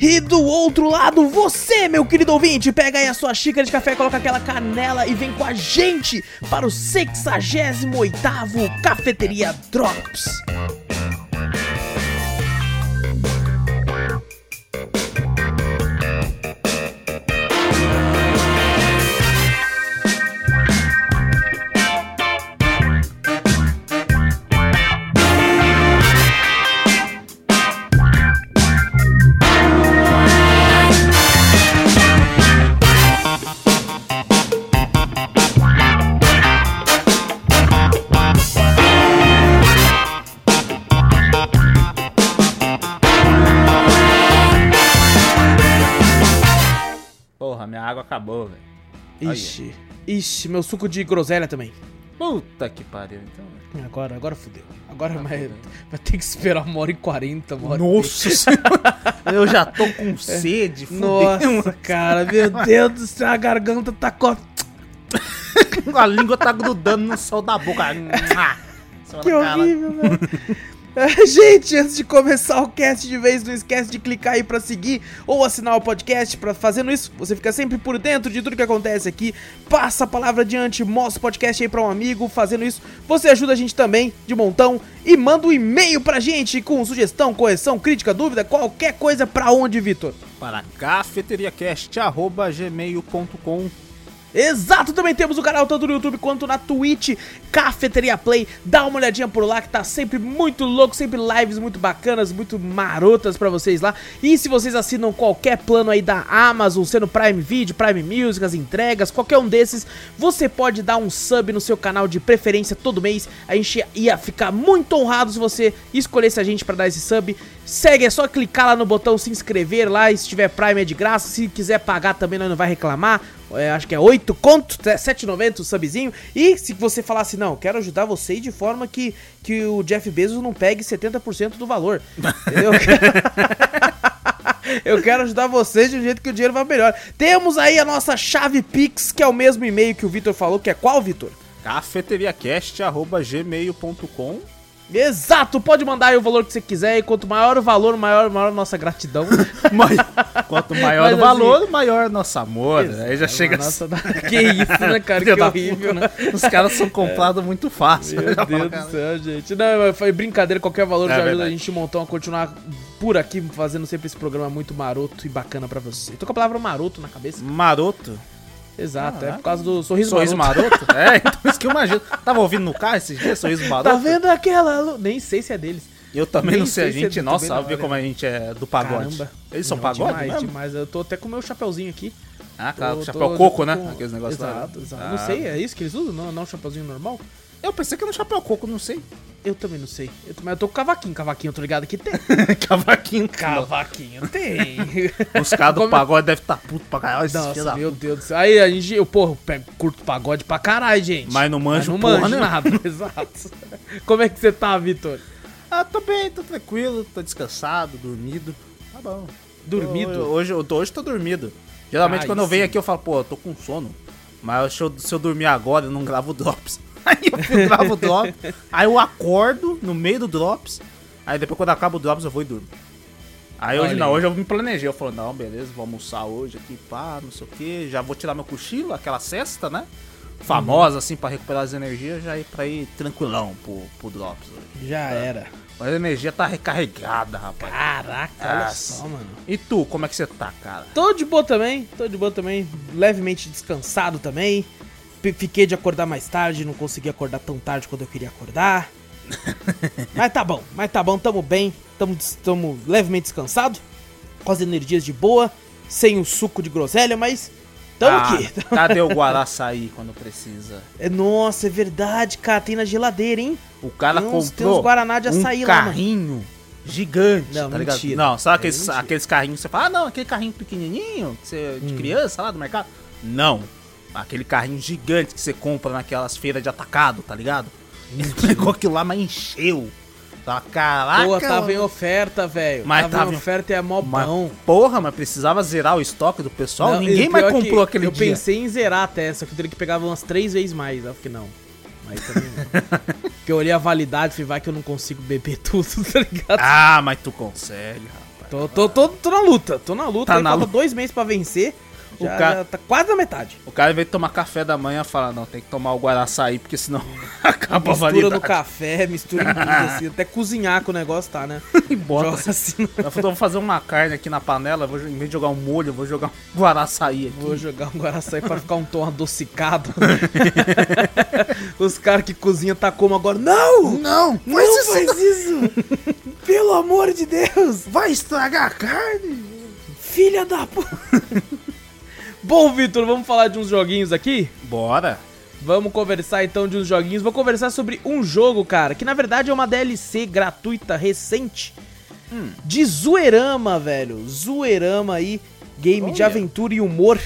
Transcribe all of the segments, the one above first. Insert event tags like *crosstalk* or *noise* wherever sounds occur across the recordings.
E do outro lado, você, meu querido ouvinte, pega aí a sua xícara de café, coloca aquela canela e vem com a gente para o 68º Cafeteria Drops. Água acabou, velho. Ixi, ixi, meu suco de groselha também. Puta que pariu, então. velho. Agora, agora fudeu. Agora vai, vai ter que esperar uma hora e quarenta, uma hora Nossa senhora, eu já tô com *laughs* sede, fudeu. Nossa, cara, meu Deus do céu, a garganta tá co... *laughs* A língua tá grudando no céu da boca. *laughs* Que horrível, velho. *laughs* Gente, antes de começar o cast de vez, não esquece de clicar aí pra seguir ou assinar o podcast. Pra fazendo isso, você fica sempre por dentro de tudo que acontece aqui. Passa a palavra adiante, mostra o podcast aí pra um amigo. Fazendo isso, você ajuda a gente também de montão e manda um e-mail pra gente com sugestão, correção, crítica, dúvida, qualquer coisa pra onde, Vitor? Para cafeteriacast.gmail.com Exato, também temos o canal tanto no YouTube quanto na Twitch, Cafeteria Play. Dá uma olhadinha por lá que tá sempre muito louco, sempre lives muito bacanas, muito marotas pra vocês lá. E se vocês assinam qualquer plano aí da Amazon, sendo Prime Video, Prime Music, as entregas, qualquer um desses, você pode dar um sub no seu canal de preferência todo mês. A gente ia ficar muito honrado se você escolhesse a gente pra dar esse sub. Segue, é só clicar lá no botão se inscrever lá, e se tiver Prime é de graça, se quiser pagar também nós não vai reclamar. É, acho que é 8 conto, é 7,90 o subzinho. E se você falar assim, não, quero ajudar vocês de forma que, que o Jeff Bezos não pegue 70% do valor. *laughs* Entendeu? *laughs* Eu quero ajudar vocês de um jeito que o dinheiro vai melhor. Temos aí a nossa chave Pix, que é o mesmo e-mail que o Vitor falou, que é qual, Vitor? cafeteriacast.gmail.com Exato, pode mandar aí o valor que você quiser e quanto maior o valor, maior, maior a nossa gratidão. *laughs* Quanto maior Mas o valor, maior nosso amor. Exato, Aí já chega nossa, *laughs* Que isso, né, cara? Que horrível, puta, né? Os caras são *laughs* comprados muito fácil. Meu Já Deus do cara. céu, gente. Não, foi brincadeira, qualquer valor É já ajuda a gente montão a continuar por aqui, fazendo sempre esse programa muito maroto e bacana pra você. Tô com a palavra maroto na cabeça. Maroto. Exato, é Caraca. por causa do sorriso, Sorriso maroto. maroto? É, então isso que eu imagino. Tava ouvindo no carro esses dias, sorriso maroto? Tá vendo aquela... lu- Nem sei se é deles. Eu também Nem não sei, a é gente, do nossa, sabe ver como a gente é do pagode. Caramba. Eles são Não, pagode demais, mesmo? demais. Eu tô até com o meu chapeuzinho aqui. Ah, claro, Tô- chapéu tô- coco, tô né? Aqueles negócios lá. Exato, exato. Ah. Não sei, é isso que eles usam? Não, não um chapeuzinho normal? Eu pensei que era um chapéu coco, não sei. Eu também não sei. Eu, mas eu tô com cavaquinho. Cavaquinho, eu tô ligado que tem. *laughs* Cavaquinho. Cavaquinho tem. *laughs* Os caras do Como- pagode devem estar puto pra caralho. esses Nossa, da meu Deus do céu. Aí a gente, eu, porra, eu pego- curto pagode pra caralho, gente. Mas não manjo não porra manjo nenhuma. nada. *laughs* Exato. Como é que você tá, Vitor? Ah, tô bem, tô tranquilo, tô descansado, dormido. Tá bom. Dormido? Hoje, hoje, hoje tô dormido. Geralmente quando eu venho sim. aqui eu falo, pô, eu tô com sono. Mas se eu, se eu dormir agora, eu não gravo drops. Aí eu fui, gravo o drop, aí eu acordo no meio do drops, aí depois quando acaba o drops eu vou e durmo. Aí hoje Olha não, aí. hoje eu me planejei, eu falei, não, beleza, vou almoçar hoje aqui, pá, não sei o que, já vou tirar meu cochilo, aquela cesta, né? Famosa, assim, pra recuperar as energias, já ir pra ir tranquilão pro, pro drops hoje. Já era. Mas a energia tá recarregada, rapaz. Caraca, olha Nossa. só, mano. E tu, como é que você tá, cara? Tô de boa também, tô de boa também. Levemente descansado também. Fiquei de acordar mais tarde, não consegui acordar tão tarde quando eu queria acordar. *laughs* mas tá bom, mas tá bom, tamo bem, tamo, tamo levemente descansado, com as energias de boa, sem o suco de groselha, mas tamo Ah, aqui. *laughs* Cadê o Guaraçaí quando precisa? É, Nossa, é verdade, cara, tem na geladeira, hein? O cara Tem uns- tem comprou uns Guaraná de açaí um lá, mano. carrinho gigante, Não, tá ligado? mentira. Não, sabe É aqueles, mentira. aqueles carrinhos que você fala, ah, não, aquele carrinho pequenininho que você, de Hum. criança lá do mercado? Não. Aquele carrinho gigante que você compra naquelas feiras de atacado, tá ligado? Ele pegou aquilo lá, mas encheu. Tá, caraca. Pô, tava em oferta, velho. Mas Tava, tava em oferta e é mó Mas, bom. porra, mas precisava zerar o estoque do pessoal? Não, Ninguém mais que comprou aquele eu dia. Eu pensei em zerar até, só que eu teria que pegar umas três vezes mais. Aí eu fiquei, não. Mas também não. *laughs* Porque eu olhei a validade e falei, vai que eu não consigo beber tudo, *laughs* tá ligado? Ah, mas tu consegue, rapaz. Tô, tô, tô, tô na luta, tô na luta. Tá aí na falta luta. dois meses pra vencer. O Já, ca- já tá quase na metade. O cara, de tomar café da manhã, fala, não, tem que tomar o Guaraçaí, porque senão *laughs* acaba a Mistura validade. no café, mistura em tudo, *laughs* assim. Até cozinhar com o negócio tá, né? *laughs* E bota Joga assim. Eu vou fazer uma carne aqui na panela, vou, em vez de jogar um molho, eu vou jogar um guaraçaí aqui. Vou jogar um Guaraçaí pra ficar um tom adocicado. Os caras que cozinham tá como agora. Não! Não, Não faz isso! Pelo amor de Deus! vai estragar a carne. Filha da p... Bom, Vitor, vamos falar de uns joguinhos aqui? Bora. Vamos conversar então de uns joguinhos. Vou conversar sobre um jogo, cara, que na verdade é uma DLC gratuita recente de Zoeirama, velho. Zoeirama aí, game de Olha. aventura e humor.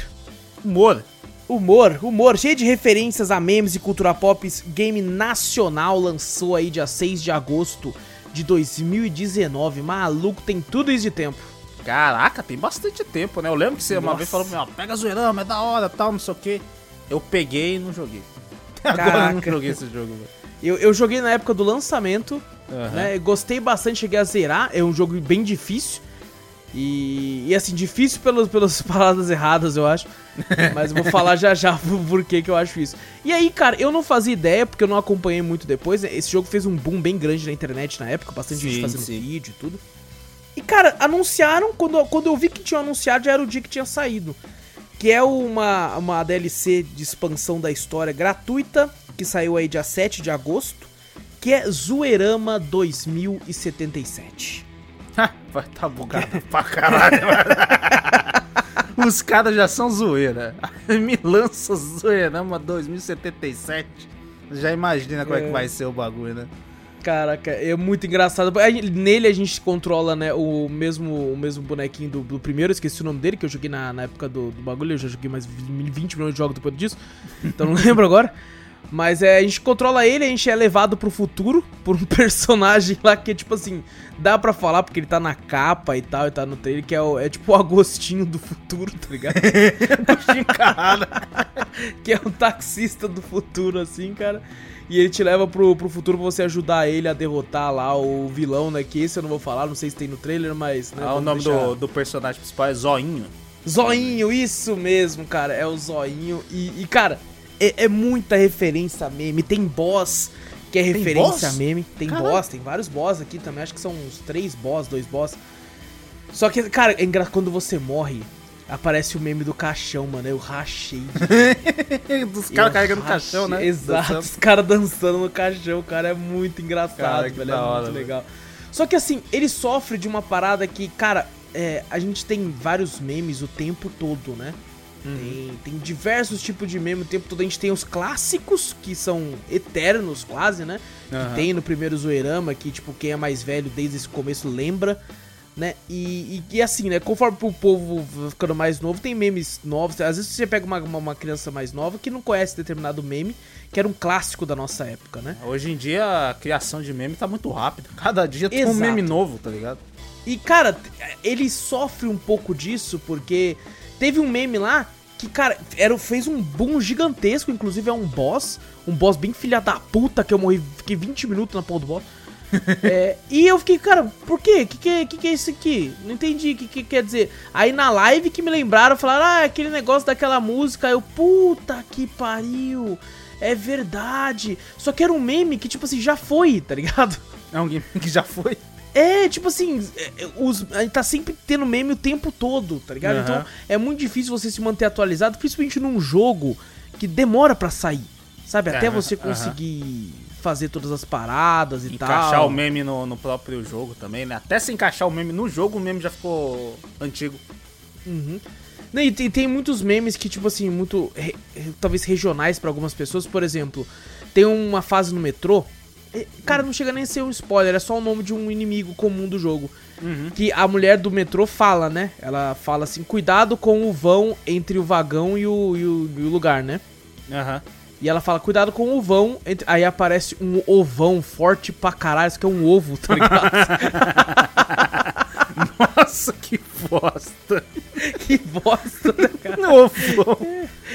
Humor. Humor, humor, cheio de referências a memes e cultura pop. Game nacional lançou aí dia 6 de agosto de 2019. Maluco, tem tudo isso de tempo. Caraca, tem bastante tempo, né? Eu lembro que você uma Nossa. vez falou pra mim, ó, pega zoeirama, é da hora, tal, não sei o quê. Eu peguei e não joguei. Até *laughs* agora eu não Caraca. joguei esse jogo, velho. Eu, eu joguei na época do lançamento, Aham. né? Gostei bastante, cheguei a zerar. É um jogo bem difícil. E, e assim, difícil pelas, pelas *laughs* palavras erradas, eu acho. Mas eu vou falar já já *laughs* por que eu acho isso. E aí, cara, eu não fazia ideia, porque eu não acompanhei muito depois. né? Esse jogo fez um boom bem grande na internet na época, bastante gente Sim, fazendo sim. vídeo e tudo. E, cara, anunciaram, quando, quando eu vi que tinham anunciado, já era o dia que tinha saído. Que é uma, uma DLC de expansão da história gratuita, que saiu aí dia 7 de agosto, que é Zoeirama 2077. Vai tá bugado *laughs* pra caralho. Os caras já são zoeira. *laughs* Me lança Zoeirama 2077. Já imagina como é. É. que vai ser o bagulho, né? Caraca, é muito engraçado. Nele a gente controla, né, o mesmo, o mesmo bonequinho do, do primeiro, esqueci o nome dele, que eu joguei na, na época do, do bagulho, eu já joguei mais 20 milhões de jogos depois disso, então não *laughs* lembro agora. Mas é, a gente controla ele, a gente é levado pro futuro *laughs* por um personagem lá que, tipo assim, dá pra falar porque ele tá na capa e tal, e tá no trailer, que é, o, é tipo o Agostinho do futuro, tá ligado? *laughs* *laughs* Agostinho Carrara. que é um taxista do futuro, assim, cara. E ele te leva pro, pro futuro pra você ajudar ele a derrotar lá o vilão, né? Que esse eu não vou falar, não sei se tem no trailer, mas. Né, Ah, o nome deixar- do, do personagem principal é Zoinho. Zoinho, isso mesmo, cara. É o Zoinho. E, e, cara, é, é muita referência a meme. Tem boss que é Tem referência boss? a meme. Tem Caralho. boss, tem vários boss aqui também. Acho que são uns três boss, dois boss. Só que, cara, é engra... quando você morre, aparece o meme do caixão, mano. Eu rachei. de *laughs* Dos caras carregando rachei- caixão, né? Exato, Dançando. os caras dançando no caixão, cara, é muito engraçado, Cara, velho, é hora, muito velho. legal. Só que assim, ele sofre de uma parada que, cara, é, a gente tem vários memes o tempo todo, né? Uhum. Tem, tem diversos tipos de meme o tempo todo. A gente tem os clássicos, que são eternos quase, né? Aham. Que tem no primeiro Zoeirama, que, tipo, quem é mais velho desde esse começo lembra, né? E, e, e assim, né? Conforme o povo ficando mais novo, tem memes novos. Às vezes você pega uma, uma, uma criança mais nova que não conhece determinado meme, que era um clássico da nossa época, né? Hoje em dia a criação de meme tá muito rápida. Cada dia tem um Exato. meme novo, tá ligado? E, cara, ele sofre um pouco disso, porque teve um meme lá que, cara, era, fez um boom gigantesco, inclusive é um boss, um boss bem filha da puta, que eu morri, fiquei 20 minutos na porra do boss. *laughs* É, e eu fiquei, cara, por quê? Que que, que que é isso aqui? Não entendi o que, que quer dizer. Aí na live que me lembraram, falaram, ah, é aquele negócio daquela música. Eu, puta que pariu, é verdade. Só que era um meme que, tipo assim, já foi, tá ligado? É um game que já foi. É, tipo assim, é, é, os, tá sempre tendo meme o tempo todo, tá ligado? Aham. Então é muito difícil você se manter atualizado, principalmente num jogo que demora pra sair, sabe? Até você conseguir fazer todas as paradas e Encaixar tal. o meme no, no próprio jogo também, né? Até se encaixar o meme no jogo, o meme já ficou antigo. Uhum. E tem, tem muitos memes que, tipo assim, muito. re- talvez regionais pra algumas pessoas. Por exemplo, tem uma fase no metrô. É, Cara, não chega nem a ser um spoiler, é só o nome de um inimigo comum do jogo. Uhum. Que a mulher do metrô fala, né? Ela fala assim: cuidado com o vão entre o vagão e o, e o, e o lugar, né? Aham. E ela fala, cuidado com o vão. entre- Aí aparece um ovão forte pra caralho, isso que é um ovo, tá ligado? *laughs* Nossa, que bosta. *laughs* que bosta, né, cara? *laughs* Novo.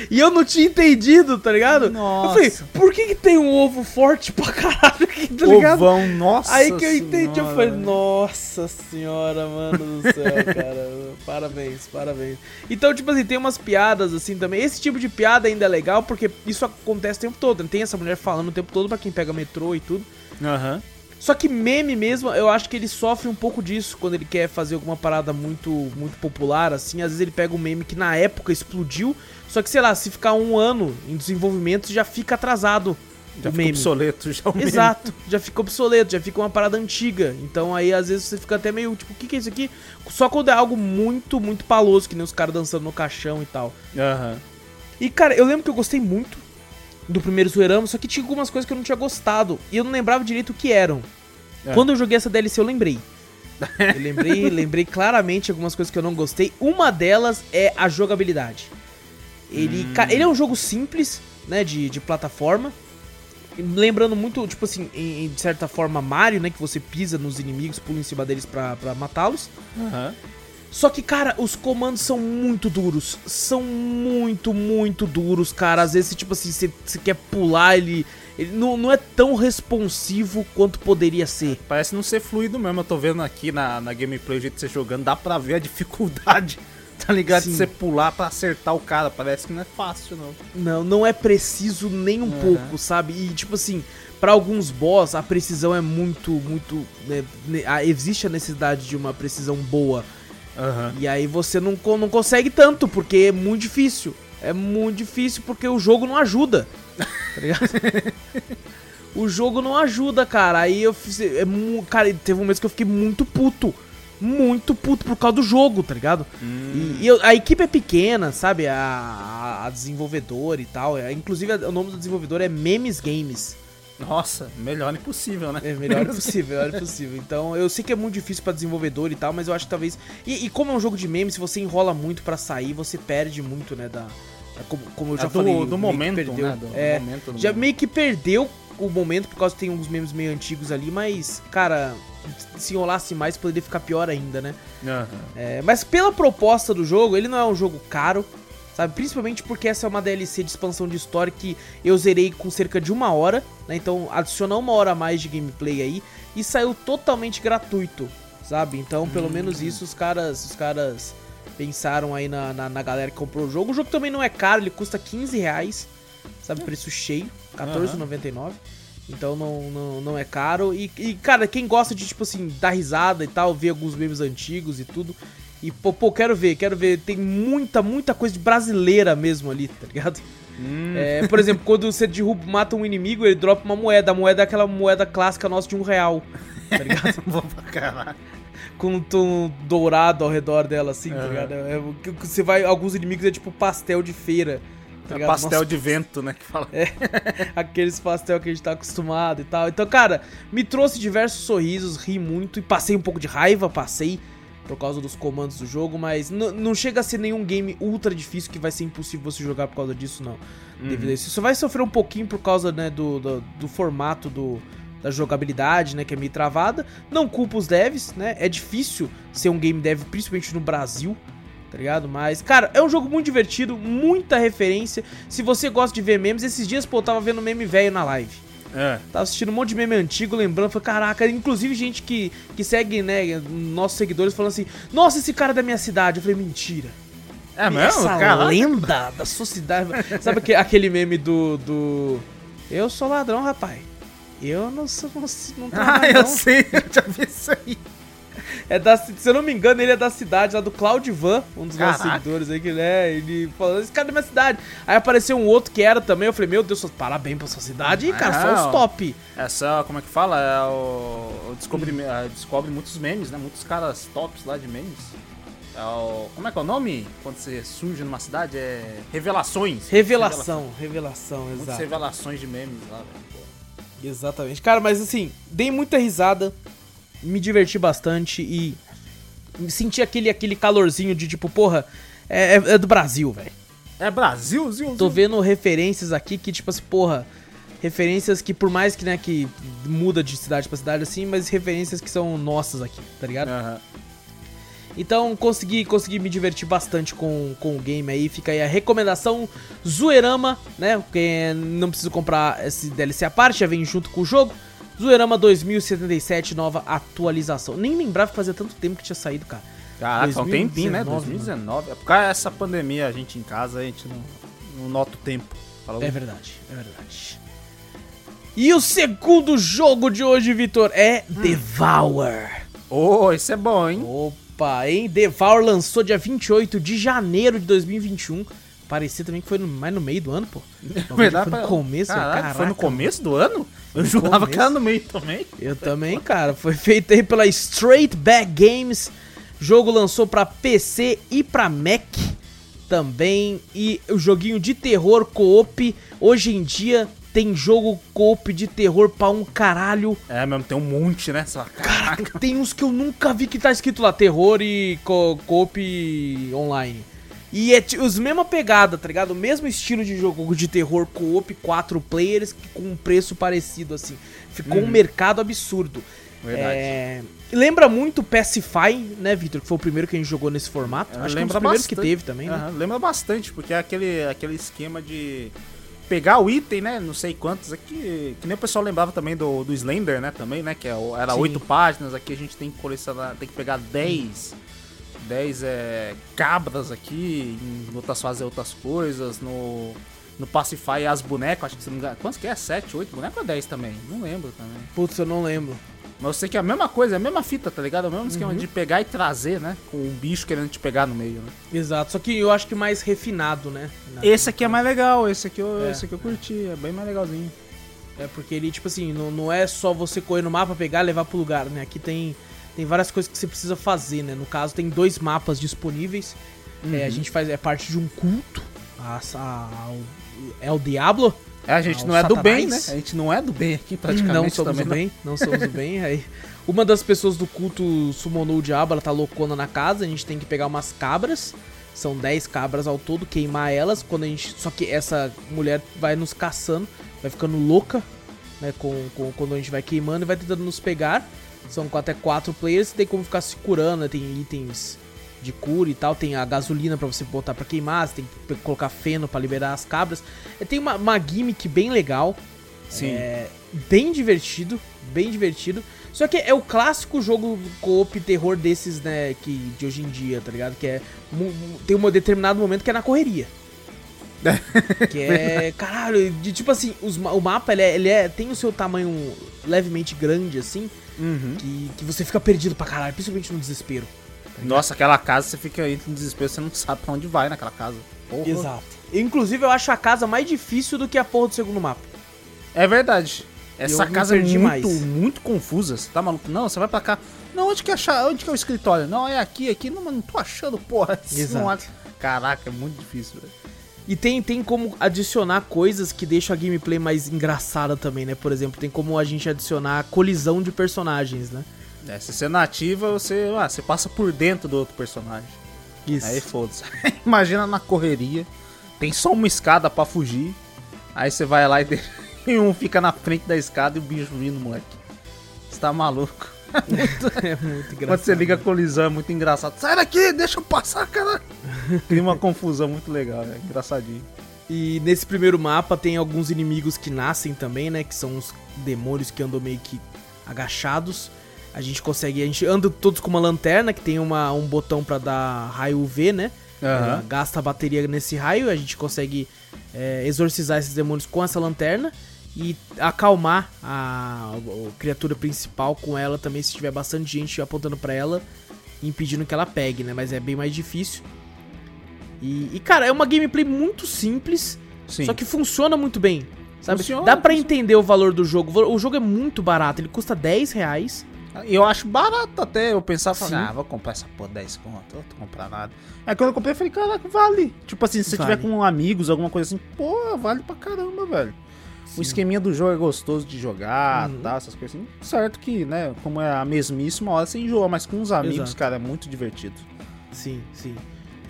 E eu não tinha entendido, tá ligado? Nossa. Eu falei, por que, que tem um ovo forte pra caralho aqui, tá ligado? Ovão, nossa Aí que eu entendi, eu senhora. falei, nossa senhora, mano do céu, *laughs* cara. parabéns, parabéns. Então, tipo assim, tem umas piadas assim também. Esse tipo de piada ainda é legal, porque isso acontece o tempo todo. Tem essa mulher falando o tempo todo pra quem pega metrô e tudo. Aham. Só que meme mesmo, eu acho que ele sofre um pouco disso quando ele quer fazer alguma parada muito muito popular, assim. Às vezes ele pega um meme que na época explodiu, só que, sei lá, se ficar um ano em desenvolvimento, já fica atrasado Já o meme. obsoleto já o meme. Exato, já fica obsoleto, já fica uma parada antiga. Então aí às vezes você fica até meio tipo, o que, que é isso aqui? Só quando é algo muito, muito paloso, que nem os caras dançando no caixão e tal. Aham. E cara, eu lembro que eu gostei muito do primeiro Zoeirama, só que tinha algumas coisas que eu não tinha gostado. E eu não lembrava direito o que eram. É. Quando eu joguei essa DLC, eu lembrei. Eu lembrei, *laughs* lembrei claramente algumas coisas que eu não gostei. Uma delas é a jogabilidade. Ele, ca- ele é um jogo simples, né, de, de plataforma. Lembrando muito, tipo assim, em, de certa forma, Mario, né, que você pisa nos inimigos, pula em cima deles pra, pra matá-los. Aham. Só que, cara, os comandos são muito duros. São muito, muito duros, cara. Às vezes, tipo assim, você, quer pular, ele, ele não, não é tão responsivo quanto poderia ser. Parece não ser fluido mesmo. Eu tô vendo aqui na, na gameplay o jeito que você jogando, dá pra ver a dificuldade, *laughs* tá ligado? Sim. De você pular pra acertar o cara. Parece que não é fácil, não. Não, não é preciso nem um Aham. pouco, sabe? E, tipo assim, pra alguns boss, a precisão é muito, muito. né, existe a necessidade de uma precisão boa. Aham. E aí você não, não consegue tanto, porque é muito difícil. É muito difícil porque o jogo não ajuda. Tá ligado? *laughs* o jogo não ajuda, cara. Aí eu fiz. É, cara, teve um mês que eu fiquei muito puto. Muito puto por causa do jogo, tá ligado? Hum. E, e eu- a equipe é pequena, sabe? A, a, a desenvolvedora e tal. É, inclusive, o nome do desenvolvedor é Memes Games. Nossa, melhor impossível, né? É melhor *laughs* possível, melhor possível. Então, eu sei que é muito difícil pra desenvolvedor e tal, mas eu acho que talvez. E, e como é um jogo de memes, se você enrola muito pra sair, você perde muito, né? Da, como, como eu já É do, falei. do momento, perdeu. né? Do é, momento do já momento. meio que perdeu o momento, por causa que tem uns memes meio antigos ali, mas, cara, se enrolasse mais, poderia ficar pior ainda, né? Aham. É, mas pela proposta do jogo, ele não é um jogo caro, sabe? Principalmente porque essa é uma DLC de expansão de história que eu zerei com cerca de uma hora, né? Então adiciona uma hora a mais de gameplay aí e saiu totalmente gratuito, sabe? Então pelo menos isso os caras, os caras pensaram aí na, na, na galera que comprou o jogo. O jogo também não é caro, ele custa 15 reais, sabe? Preço cheio, R$14,99. Então não, não, não é caro. E, e, cara, quem gosta de, tipo assim, dar risada e tal, ver alguns memes antigos e tudo. E, pô, pô, quero ver, quero ver. Tem muita, muita coisa de brasileira mesmo ali, tá ligado? Hum. É, por exemplo, quando você derruba, mata um inimigo, ele dropa uma moeda. A moeda é aquela moeda clássica nossa de um real, tá ligado? *laughs* Com um tom dourado ao redor dela, assim, tá Aham. ligado? É, você vai, alguns inimigos é tipo pastel de feira. Tá É pastel Nossa, de vento, né? Que fala. *laughs* aqueles pastel que a gente tá acostumado e tal. Então, cara, me trouxe diversos sorrisos, ri muito e passei um pouco de raiva, passei por causa dos comandos do jogo, mas não chega a ser nenhum game ultra difícil que vai ser impossível você jogar por causa disso, não. Devido a isso. Você vai sofrer um pouquinho por causa, né, do, do, do formato do, da jogabilidade, né, que é meio travada. Não culpa os devs, né? É difícil ser um game dev, principalmente no Brasil, tá ligado? Mas, cara, é um jogo muito divertido, muita referência. Se você gosta de ver memes, esses dias, pô, eu tava vendo meme velho na live. É. Tava assistindo um monte de meme antigo, lembrando, falei, caraca, inclusive gente que, que segue, né, nossos seguidores falando assim, nossa, esse cara é da minha cidade. Eu falei, mentira. É mesmo? Essa Caralho. lenda da sua cidade. Sabe aque- aquele meme do, do. Eu sou ladrão, rapaz. Eu não sou. Não, não Ah, eu não. sei, eu já vi isso aí. É da, se eu não me engano, ele é da cidade lá do Claudivan, um dos nossos Caraca. seguidores aí, que ele é. Ele falou, esse cara é da minha cidade. Aí apareceu um outro que era também. Eu falei, meu Deus, parabéns pra sua cidade. E, cara, só Não. os top. Essa, como é que fala? É o, o descobre, é, descobre muitos memes, né? Muitos caras tops lá de memes. É o, como é que é o nome? Quando você surge numa cidade? É. Revelações. Revelação, revelação, Muitas exato. revelações de memes lá, velho. Exatamente. Cara, mas assim, dei muita risada, me diverti bastante e senti aquele, aquele calorzinho de tipo, porra, é, é- é do Brasil, velho. É Brasil, Zil, Tô vendo referências aqui que, tipo assim, porra, referências que por mais que, né, que muda de cidade pra cidade assim, mas referências que são nossas aqui, tá ligado? Aham. Então consegui, consegui me divertir bastante com, com o game aí. Fica aí a recomendação Zoeirama, né? Porque não preciso comprar esse DLC à parte, já vem junto com o jogo. Zoeirama 2077, nova atualização. Nem lembrava que fazia tanto tempo que tinha saído, cara. Caraca, um tempinho, né? 2019, 2019. É por causa dessa pandemia, a gente em casa, a gente não, não nota o tempo. Fala É verdade, é verdade. E o segundo jogo de hoje, Vitor, é Devour. Ô, esse é bom, hein? Opa, hein? Devour lançou dia 28 de janeiro de 2021. Parecia também que foi no- mais no meio do ano, pô. *laughs* Verdade, foi no começo, Caraca, caraca. foi no começo do ano? Eu jurava que era no meio também. Eu também, cara. Foi feito aí pela Straight Back Games. Jogo lançou pra PC e pra Mac também. E o joguinho de terror co-op. Hoje em dia tem jogo co-op de terror pra um caralho. É, mesmo, tem um monte, né? Só, caraca. Tem uns que eu nunca vi que tá escrito lá, terror e co- co-op online. E é os mesma pegada, tá ligado? O mesmo estilo de jogo de terror co-op, quatro players, que com um preço parecido, assim. Ficou um mercado absurdo. Verdade. É, Lembra muito o Pacify, né, Victor? Que foi o primeiro que a gente jogou nesse formato. Acho que é um dos Lembra primeiros que bastante. teve também, né? Aham, lembra bastante, porque é aquele, aquele esquema de pegar o item, né? Não sei quantos. Aqui, que nem o pessoal lembrava também do, do Slender, né? Também, né? Que é o- era oito páginas. Aqui a gente tem que colecionar, tem que pegar 10. 10 é, cabras aqui, em outras fases é outras coisas. No, no Pacify as bonecas, acho que se não engano. Quantos que é? 7, 8 bonecos ou 10 também? Não lembro também. Putz, eu não lembro. Mas eu sei que é a mesma coisa, é a mesma fita, tá ligado? É o mesmo esquema Uhum. de pegar e trazer, né? Com um bicho querendo te pegar no meio, né? Exato. Só que eu acho que mais refinado, né? Na- Esse aqui é mais legal, esse aqui eu, É. esse aqui eu curti, é bem mais legalzinho. É porque ele, tipo assim, não, não é só você correr no mapa, pegar e levar pro lugar, né? Aqui tem, tem várias coisas que você precisa fazer, né? No caso, tem dois mapas disponíveis. É, a gente faz é parte de um culto. A, a- é o Diablo. É, a gente não é do bem, né? Satanás? A gente não é do bem aqui praticamente não somos também. do bem, não somos do bem. Aí, uma das pessoas do culto summonou o diabo, ela tá loucona na casa, a gente tem que pegar umas cabras. São 10 cabras ao todo, queimar elas. Quando a gente. Só que essa mulher vai nos caçando, vai ficando louca, né? Com, com- quando a gente vai queimando e vai tentando nos pegar. São até quatro players, tem como ficar se curando, né? Tem itens de cura e tal, tem a gasolina pra você botar pra queimar, você tem que colocar feno pra liberar as cabras. É, Tem uma, uma gimmick bem legal. Sim. É, bem divertido, bem divertido. Só que é o clássico jogo co-op terror desses, né, que de hoje em dia, tá ligado? Que é tem um determinado momento que é na correria. *laughs* que é, caralho, de tipo assim, os o mapa ele, é, ele é- tem o seu tamanho levemente grande assim, Uhum. que, que você fica perdido pra caralho, principalmente no desespero. Nossa, aquela casa você fica aí no desespero, você não sabe pra onde vai naquela casa. Porra. Exato. Inclusive eu acho a casa mais difícil do que a porra do segundo mapa. É verdade. Essa casa é muito, mais. muito confusa. Você tá maluco? Não, você vai pra cá. Não, onde que, é achar, onde que é o escritório? Não, é aqui, aqui. Não, mas não tô achando, porra. *laughs* Exato. não acha- Caraca, é muito difícil, velho. E tem, tem como adicionar coisas que deixam a gameplay mais engraçada também, né? Por exemplo, tem como a gente adicionar colisão de personagens, né? É, se você nativa, você, ah, você passa por dentro do outro personagem. Isso. Aí foda-se. *laughs* Imagina na correria, tem só uma escada pra fugir. Aí você vai lá e, *laughs* de- e um fica na frente da escada e o bicho vindo, moleque. Você tá maluco. *laughs* é muito engraçado. Quando você liga a colisão é muito engraçado. Sai daqui, deixa eu passar, cara. Cria uma confusão muito legal, é engraçadinho. E nesse primeiro mapa tem alguns inimigos que nascem também, né? Que são os demônios que andam meio que agachados. A gente consegue. A gente anda todos com uma lanterna que tem uma, um botão pra dar raio UV, né? Aham. É, gasta a bateria nesse raio, a gente consegue é, exorcizar esses demônios com essa lanterna e acalmar a, a criatura principal com ela também se tiver bastante gente apontando pra ela impedindo que ela pegue, né? Mas é bem mais difícil. E, e, cara, é uma gameplay muito simples, Sim. só que funciona muito bem. Sabe? Funciona, Dá pra funciona. entender o valor do jogo. O jogo é muito barato, ele custa 10 reais. Eu acho barato até. Eu pensava, Sim. ah, vou comprar essa porra 10 conto, eu não vou comprar nada. Aí quando eu comprei, eu falei, caraca, vale. Tipo assim, se você Vale. tiver com amigos, alguma coisa assim, pô, vale pra caramba, velho. O esqueminha do jogo é gostoso de jogar, tá? Essas coisas assim. Certo que, né, como é a mesmíssima hora você enjoa, mas com os amigos, Exato. cara, é muito divertido. Sim, sim.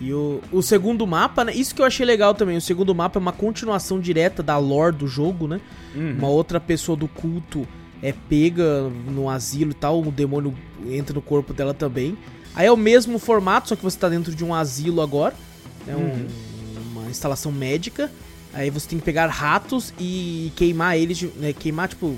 E o, o segundo mapa, né? Isso que eu achei legal também. O segundo mapa é uma continuação direta da lore do jogo, né? Uma outra pessoa do culto é pega no asilo e tal, o demônio entra no corpo dela também. Aí é o mesmo formato, só que você tá dentro de um asilo agora. É um- uma instalação médica. Aí você tem que pegar ratos e queimar eles, né? Queimar, tipo.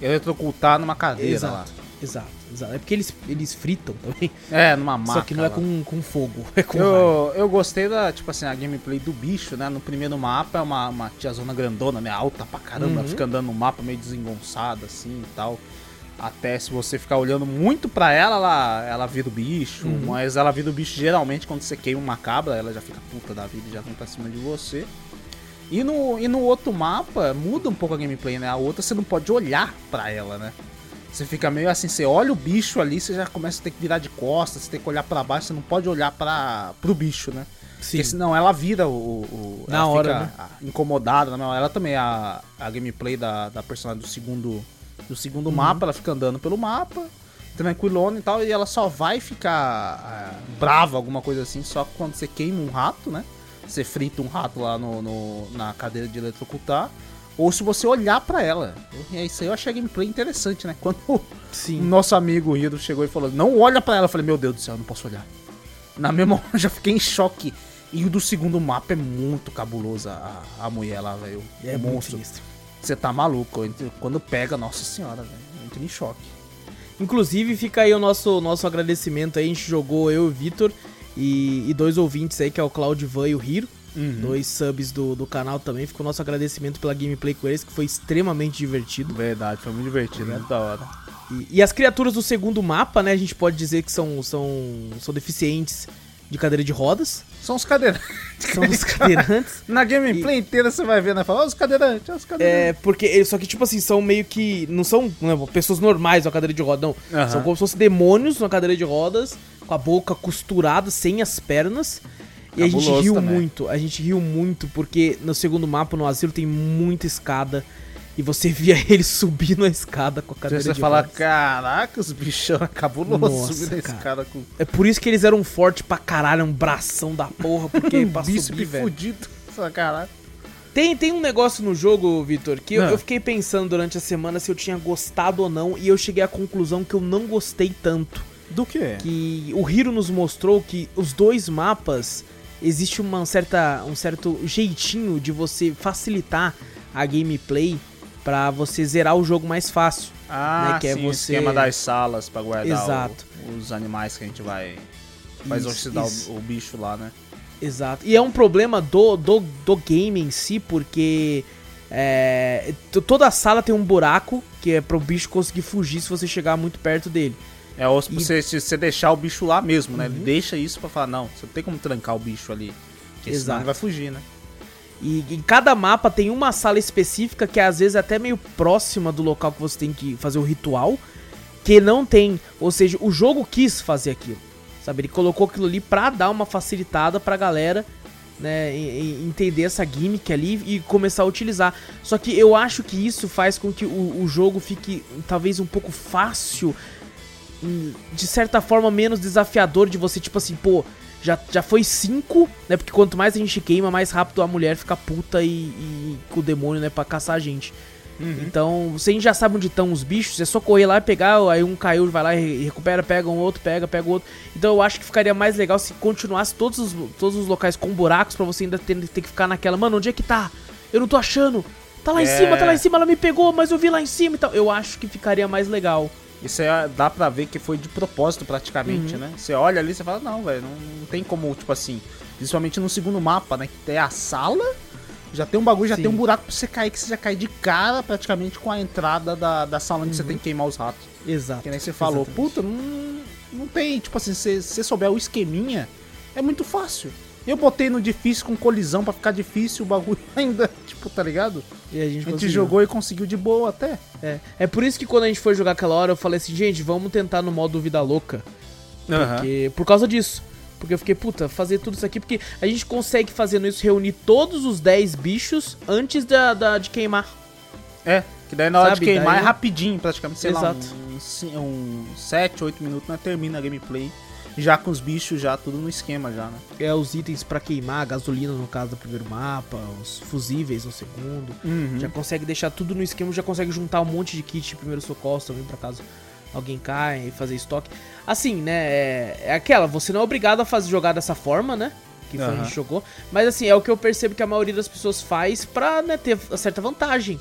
Eletrocultar numa cadeira exato, exato, exato. É porque eles, eles fritam também. lá. É, numa máquina. só que não é com, com fogo, *laughs* é com raio. Eu, eu gostei da, tipo assim, a gameplay do bicho, né? No primeiro mapa é uma, uma tiazona grandona, né? Alta pra caramba, Uhum. ela fica andando no mapa meio desengonçada, assim e tal. Até se você ficar olhando muito pra ela, ela, ela vira o bicho. Uhum. Mas ela vira o bicho geralmente quando você queima uma cabra, ela já fica puta da vida e já vem pra cima de você. E no, e no outro mapa, muda um pouco a gameplay, né? A outra você não pode olhar pra ela, né? Você fica meio assim, você olha o bicho ali, você já começa a ter que virar de costas, você tem que olhar pra baixo, você não pode olhar para pro bicho, né? Sim. Porque senão ela vira o. o- Na ela hora, fica né? incomodada. Não, ela também, a, a gameplay da, da personagem do segundo, do segundo Uhum. mapa, ela fica andando pelo mapa, tranquilona e tal, e ela só vai ficar ah, brava, alguma coisa assim, só quando você queima um rato, né? Você frita um rato lá no, no- na cadeira de eletrocutar. Ou se você olhar pra ela. E é isso aí, eu achei a gameplay interessante, né? Quando o Sim. nosso amigo Hiro chegou e falou: Não olha pra ela. Eu falei: Meu Deus do céu, eu não posso olhar. Na mesma *laughs* hora eu já fiquei em choque. E o do segundo mapa é muito cabulosa a, a mulher lá, velho. É muito monstro. Você tá maluco. Quando pega, nossa senhora, velho. eu Entro em choque. Inclusive, fica aí o nosso, nosso agradecimento aí. A gente jogou eu e o Vitor e, e dois ouvintes aí, que é o Claudivan e o Hiro. Dois subs do, do canal também. Fica o nosso agradecimento pela gameplay com eles, que foi extremamente divertido. Verdade, foi muito divertido, muito da hora. E, e as criaturas do segundo mapa, né? A gente pode dizer que são, são, são deficientes de cadeira de rodas. São os cadeirantes. São os *laughs* cadeirantes. Na gameplay inteira você vai ver, né? Fala, os cadeirantes, os cadeirantes. É, porque eles, só que, tipo assim, são meio que. Não são né, pessoas normais na cadeira de rodas, não. São como se fossem demônios na cadeira de rodas, com a boca costurada, sem as pernas. E a gente Cabuloso riu também. muito, a gente riu muito, porque no segundo mapa, no asilo, tem muita escada. E você via *laughs* ele subindo a escada com a cadeira você de fala, rodas. caraca, os bichão é cabuloso subir cara. cara com É por isso que eles eram fortes pra caralho, um bração da porra, porque *laughs* pra subir, velho. fudido. Caraca. Tem, tem um negócio no jogo, Vitor, que eu, Ah. eu fiquei pensando durante a semana se eu tinha gostado ou não, e eu cheguei à conclusão que eu não gostei tanto. Do que? Que o Hiro nos mostrou que os dois mapas existe uma certa, um certo jeitinho de você facilitar a gameplay pra você zerar o jogo mais fácil. Ah, né, que é sim, o você- esquema das salas pra guardar o- Exato. os animais que a gente vai, vai exorcizar o-. O, bicho lá, né? Exato. E é um problema do, do, do game em si, porque é, toda a sala tem um buraco que é pro bicho conseguir fugir se você chegar muito perto dele. É ou se E- Uhum. você, se você deixar o bicho lá mesmo, né? Ele deixa isso pra falar, não, você não tem como trancar o bicho ali. Porque senão Exato. ele vai fugir, né? E em cada mapa tem uma sala específica que às vezes é até meio próxima do local que você tem que fazer o ritual, que não tem. Ou seja, o jogo quis fazer aquilo. Sabe? Ele colocou aquilo ali pra dar uma facilitada pra galera, né, entender essa gimmick ali e começar a utilizar. Só que eu acho que isso faz com que o, o jogo fique talvez um pouco fácil, hum, de certa forma menos desafiador de você, tipo assim, pô, já, já foi cinco, né? Porque quanto mais a gente queima, mais rápido a mulher fica puta e, e com o demônio, né? Pra caçar a gente. Então, se a gente já sabe onde estão os bichos, é só correr lá e pegar, aí um caiu, vai lá e recupera, pega um outro, pega, pega o outro. Então eu acho que ficaria mais legal se continuasse todos os, todos os locais com buracos pra você ainda ter, ter que ficar naquela, mano, onde é que tá? Eu não tô achando. Tá lá em É. cima, tá lá em cima, ela me pegou, mas eu vi lá em cima e tal. Eu acho que ficaria mais legal. Isso é, dá pra ver que foi de propósito praticamente, Uhum. né? Você olha ali e você fala, não, velho, não, não tem como, tipo assim, principalmente no segundo mapa, né? Que tem a sala, já tem um bagulho, já Sim. tem um buraco pra você cair, que você já cai de cara praticamente com a entrada da, da sala onde você Uhum. tem que queimar os ratos. Exato. Que nem você falou, Exatamente. puta, não, não tem, tipo assim, se você souber o esqueminha, é muito fácil. Eu botei no difícil com colisão pra ficar difícil o bagulho *laughs* ainda, tipo, tá ligado? E a gente, A gente conseguiu. jogou e conseguiu de boa até. É. é por isso que quando a gente foi jogar aquela hora, eu falei assim, gente, vamos tentar no modo vida louca. Porque, por causa disso. Porque eu fiquei, puta, fazer tudo isso aqui, porque a gente consegue fazendo isso, reunir todos os 10 bichos antes da, da- de queimar. É, que daí na hora Sabe, de queimar daí- é rapidinho, praticamente, sei Exato. lá, uns um, 7, 8 minutos, nós termina a gameplay. Já com os bichos, já tudo no esquema já, né? É os itens pra queimar, a gasolina no caso do primeiro mapa, os fusíveis no segundo. Uhum. Já consegue deixar tudo no esquema, já consegue juntar um monte de kit de primeiro socorro também pra caso alguém caia e fazer estoque. Assim, né, é, é aquela, você não é obrigado a fazer jogar dessa forma, né? Que foi a Aham. gente jogou. Mas assim, é o que eu percebo que a maioria das pessoas faz pra né, ter certa vantagem,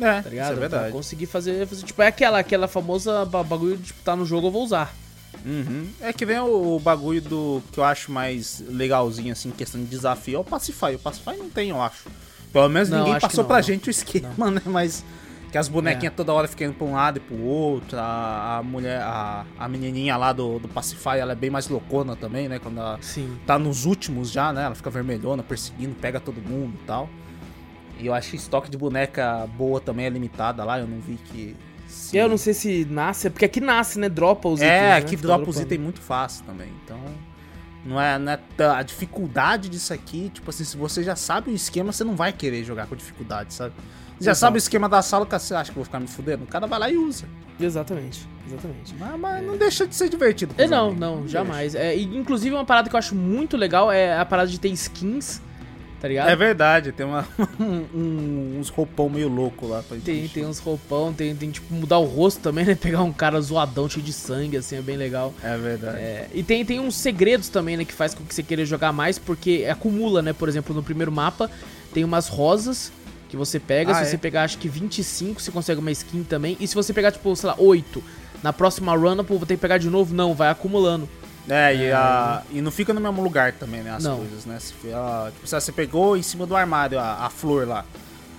É, tá ligado? isso é Pra verdade. conseguir fazer, fazer. Tipo, é aquela, aquela famosa ba- bagulho de tipo, tá no jogo, eu vou usar. Uhum. É que vem o, o bagulho do que eu acho mais legalzinho, assim, questão de desafio, é o Pacify. O Pacify não tem, eu acho. Pelo menos Não, ninguém passou não, pra não. gente o esquema, né? Mas que as bonequinhas É. toda hora ficam indo pra um lado e pro outro. A, a mulher, a, a menininha lá do, do Pacify, ela é bem mais loucona também, né? Quando ela Sim. tá nos últimos já, né? Ela fica vermelhona, perseguindo, pega todo mundo e tal. E eu acho que estoque de boneca boa também é limitada lá, eu não vi que. Se- Eu não sei se nasce, porque aqui nasce, né? Dropa os itens. é, né? aqui Fica dropa os itens muito fácil também. Então, não é, não é a dificuldade disso aqui, tipo assim, se você já sabe o esquema, você não vai querer jogar com dificuldade, sabe? Você já Exato. sabe o esquema da sala, cara, você acha que eu vou ficar me fudendo? O cara vai lá e usa. Exatamente, exatamente. Mas, mas não deixa de ser divertido. É, não, amigos, não, deixa. jamais. É, inclusive, uma parada que eu acho muito legal é a parada de ter skins, tá ligado? É verdade, tem uma, *laughs* um- uns roupão meio louco lá pra gente Tem, tem uns roupão, tem, tem tipo mudar o rosto também, né? *laughs* Pegar um cara zoadão, cheio de sangue, assim, é bem legal. É verdade. É, e tem, tem uns segredos também, né? Que faz com que você queira jogar mais, porque acumula, né? Por exemplo, no primeiro mapa tem umas rosas que você pega. Ah, se é? você pegar, acho que 25, você consegue uma skin também. E se você pegar, tipo, sei lá, 8, na próxima run, pô, vou ter que pegar de novo? Não, vai acumulando. É, e, a, e não fica no mesmo lugar também, né? As Não. coisas, né? Se, ah, tipo, se você pegou em cima do armário a, a flor lá.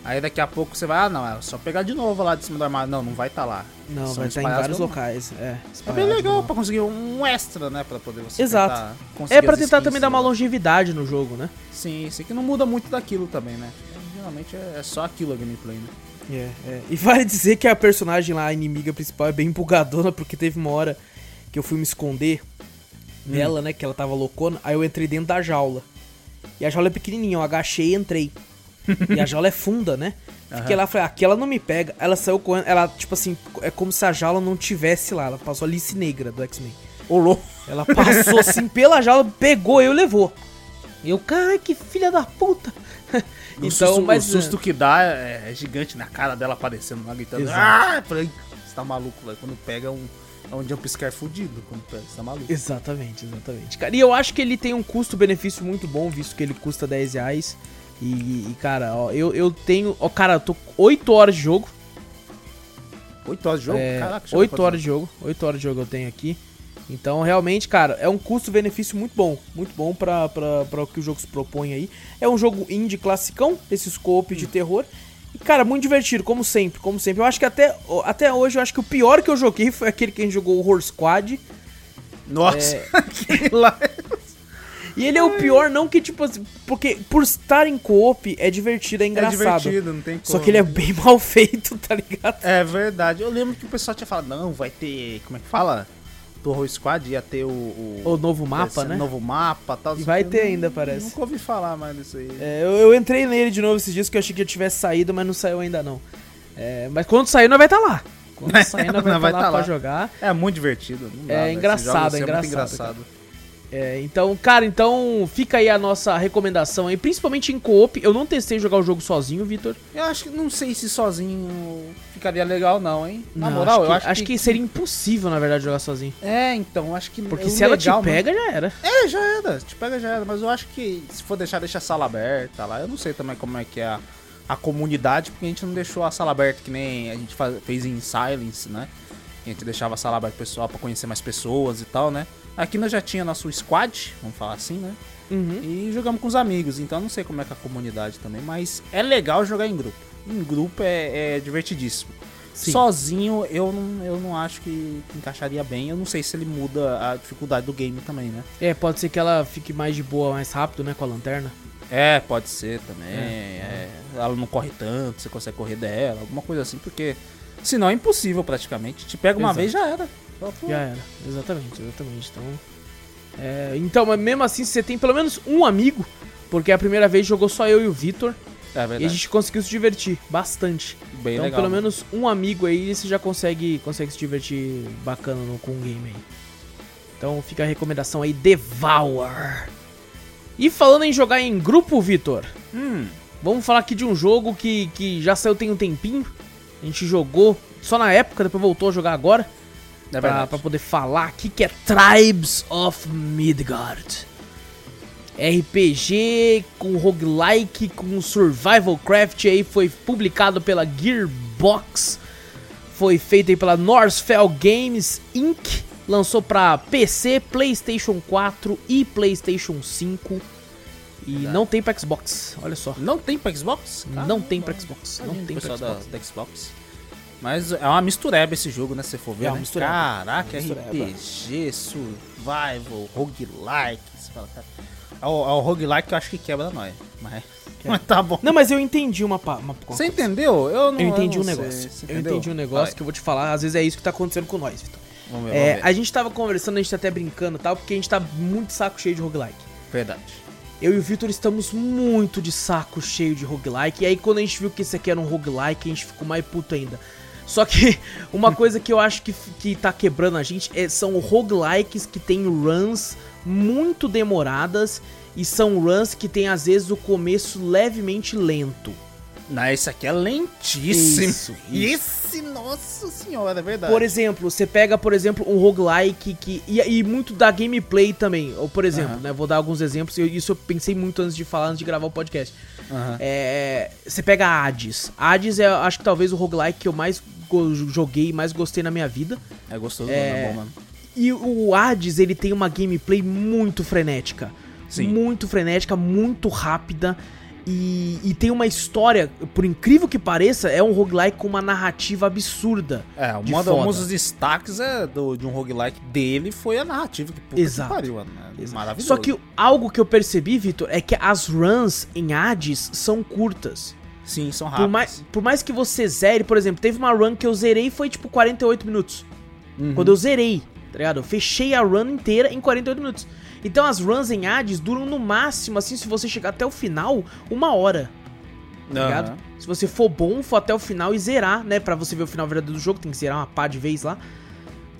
Aí daqui a pouco você vai, ah, não, é só pegar de novo lá de cima do armário. Não, não vai estar lá. Não, São vai estar em espalhados vários locais. É, É bem legal pra conseguir um extra, né? Pra poder você Exato. tentar conseguir É pra tentar também dar uma né? longevidade no jogo, né? Sim, sim, que não muda muito daquilo também, né? Geralmente é, é só aquilo a gameplay, né? É, é. E vale dizer que a personagem lá, a inimiga principal, é bem empolgadona, porque teve uma hora que eu fui me esconder dela, né? Que ela tava loucona. Aí eu entrei dentro da jaula. E a jaula é pequenininha, eu agachei e entrei. *laughs* e a jaula é funda, né? Fiquei Aham. lá, falei, aqui ela não me pega. Ela saiu correndo, ela, tipo assim, é como se a jaula não tivesse lá. Ela passou a Alice Negra do X-Men. Ô, louco. Ela passou assim *laughs* pela jaula, pegou eu e levou. E eu, caralho, que filha da puta. O *laughs* então, susto, mas. o susto que dá é, é gigante na cara dela aparecendo lá, gritando. Exato. Ah! Falei, você tá maluco, velho. Quando pega é um, é um jumpscare fudido. Quando pega, você tá maluco. Exatamente, exatamente. Cara, e eu acho que ele tem um custo-benefício muito bom, visto que ele custa 10 reais. E, e, cara, ó, eu, eu tenho. Ó, cara, eu tô 8 horas de jogo. 8 horas de jogo? É, Caraca, chegou 8 quantas horas de jogo. 8 horas de jogo eu tenho aqui. Então, realmente, cara, é um custo-benefício muito bom. Muito bom pra, pra, pra o que o jogo se propõe aí. É um jogo indie classicão, esses co-op de terror. E, cara, muito divertido, como sempre, como sempre. Eu acho que até, até hoje, eu acho que o pior que eu joguei foi aquele que a gente jogou, o Horror Squad. Nossa, É. *laughs* aquele lá. E ele é o pior, não que, tipo assim, porque por estar em co-op é divertido, é É engraçado. divertido, não tem como. Só que ele é bem *laughs* mal feito, tá ligado? É verdade. Eu lembro que o pessoal tinha falado, não, vai ter. Como é que fala? Do Horror Squad ia ter o. O, O novo mapa, né? Novo mapa e tal. E vai Eu ter não- ainda, parece. Nunca ouvi falar mais disso aí. É, eu, eu entrei nele de novo esses dias que eu achei que já tivesse saído, mas não saiu ainda não. É, mas quando sair, nós vai estar lá. Quando *laughs* sair, nós vai estar vai lá tá pra lá. jogar. É muito divertido. dá, É velho. engraçado, Esse jogo, é esse muito engraçado, É, então, cara, então fica aí a nossa recomendação aí, principalmente em co-op. Eu não testei jogar o jogo sozinho, Vitor. Eu acho que não sei se sozinho ficaria legal, não, hein? Na Não, moral, acho que, eu acho, que... seria impossível, na verdade, jogar sozinho. É, então, acho que. Porque o se ela te legal mesmo- pega, já era. É, já era. Te pega, já era. Mas eu acho que se for deixar, deixa a sala aberta lá. Eu não sei também como é que é a, a comunidade, porque a gente não deixou a sala aberta que nem a gente faz- fez em Silence, né? A gente deixava a sala aberta pro pessoal pra conhecer mais pessoas e tal, né? Aqui nós já tinha nosso squad, vamos falar assim, né? Uhum. E jogamos com os amigos, então eu não sei como é que é a comunidade também, mas é legal jogar em grupo. Em grupo é, é divertidíssimo. Sim. Sozinho eu não, eu não acho que encaixaria bem. Eu não sei se ele muda a dificuldade do game também, né? É, pode ser que ela fique mais de boa, mais rápido, né, com a lanterna. É, pode ser também. é. Ela não corre tanto, você consegue correr dela, alguma coisa assim, porque senão é impossível praticamente. Te pega uma Exato. vez já era. Já era, exatamente, exatamente. Então, é, então, mas mesmo assim, se você tem pelo menos um amigo, porque a primeira vez jogou só eu e o Vitor, É E a gente conseguiu se divertir bastante. Bem então, legal. pelo menos um amigo aí, você já consegue, consegue se divertir bacana no, com o game aí. Então fica a recomendação aí, Devour. E falando em jogar em grupo, Vitor, Hum, vamos falar aqui de um jogo que, que já saiu tem um tempinho. A gente jogou só na época, depois voltou a jogar agora. É pra, verdade. pra poder falar aqui, que é Tribes of Midgard. RPG com roguelike, com survival craft aí, foi publicado pela Gearbox. Foi feito aí pela Northfell Games Inc. Lançou pra PC, PlayStation 4 e PlayStation 5. E não tem pra Xbox, olha só. Não tem pra Xbox? Não tem pra Xbox, não tem pra pessoal da, Xbox. da Xbox. Mas é uma mistureba esse jogo, né? Se você for ver. É uma né? mistureba. Caraca, É. RPG, survival, roguelike. Você fala, cara. É o, é o roguelike que eu acho que quebra nós. Mas, *laughs* mas tá bom. Não, mas eu entendi uma, uma Você entendeu? Eu não Eu entendi não um sei. negócio. Eu entendi um negócio Vai, que eu vou te falar. Às vezes é isso que tá acontecendo com nós, Vitor. Vamos ver, É, vamos ver. a gente tava conversando, a gente tá até brincando e tal, porque a gente tá muito saco cheio de roguelike. Verdade. Eu e o Vitor estamos muito de saco cheio de roguelike. E aí, quando a gente viu que esse aqui era um roguelike, a gente ficou mais puto ainda. Só que *laughs* uma coisa que eu acho que, que tá quebrando a gente é, são roguelikes que tem runs muito demoradas e são runs que tem às vezes o começo levemente lento. Não, esse aqui é lentíssimo. Isso, isso. Esse, nossa senhora, é verdade. Por exemplo, você pega, por exemplo, um roguelike que. E, e muito da gameplay também. Ou, por exemplo, né? Vou dar alguns exemplos. eu- isso eu pensei muito antes de falar, antes de gravar o podcast. Aham. É, você pega Hades. Hades é, acho que talvez o roguelike que eu mais joguei e mais gostei na minha vida. É gostoso, É, é bom, mano. E o Hades, ele tem uma gameplay muito frenética. Sim. Muito frenética, muito rápida. E, e tem uma história, por incrível que pareça, é um roguelike com uma narrativa absurda. É, de uma, um dos destaques é do, de um roguelike dele foi a narrativa. Que puta Exato. que pariu. É maravilhoso. Só que algo que eu percebi, Vitor, é que as runs em Hades são curtas. Sim, são Por rápidos. mais, por mais que você zere, por exemplo, teve uma run que eu zerei e foi tipo 48 minutos. Uhum. Quando eu zerei, tá ligado? Eu fechei a run inteira em 48 minutos. Então as runs em Hades duram no máximo, assim, se você chegar até o final, uma hora, tá ligado? Se você for bom, for até o final e zerar, né? Pra você ver o final verdadeiro do jogo, tem que zerar uma pá de vez lá.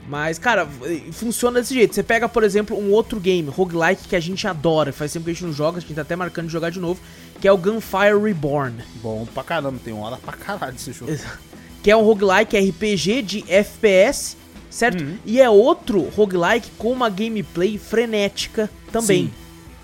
Mas, cara, funciona desse jeito. Você pega, por exemplo, um outro game, roguelike, que a gente adora. Faz tempo que a gente não joga, a gente tá até marcando de jogar de novo. Que é o Gunfire Reborn. Bom pra caramba, tem uma hora pra caralho esse jogo. Que é um roguelike RPG de FPS, certo? Uhum. E é outro roguelike com uma gameplay frenética também. Sim,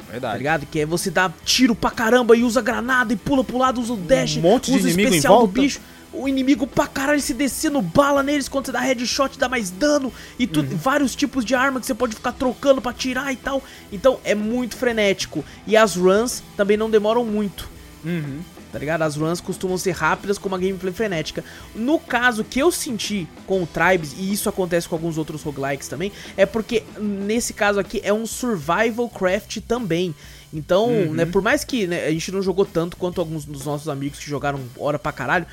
Tá Verdade. ligado? Que é você dá tiro pra caramba e usa granada e pula pro lado, usa o dash, monte de usa o em especial do bicho. O inimigo pra caralho se descendo bala neles quando você dá headshot, dá mais dano. E tu, Uhum. vários tipos de arma que você pode ficar trocando pra tirar e tal. Então é muito frenético. E as runs também não demoram muito. Uhum. Tá ligado? As runs costumam ser rápidas com uma gameplay frenética. No caso que eu senti com o Tribes, e isso acontece com alguns outros roguelikes também, é porque nesse caso aqui é um survival craft também. Então, né, por mais que né, a gente não jogou tanto quanto alguns dos nossos amigos que jogaram hora pra caralho,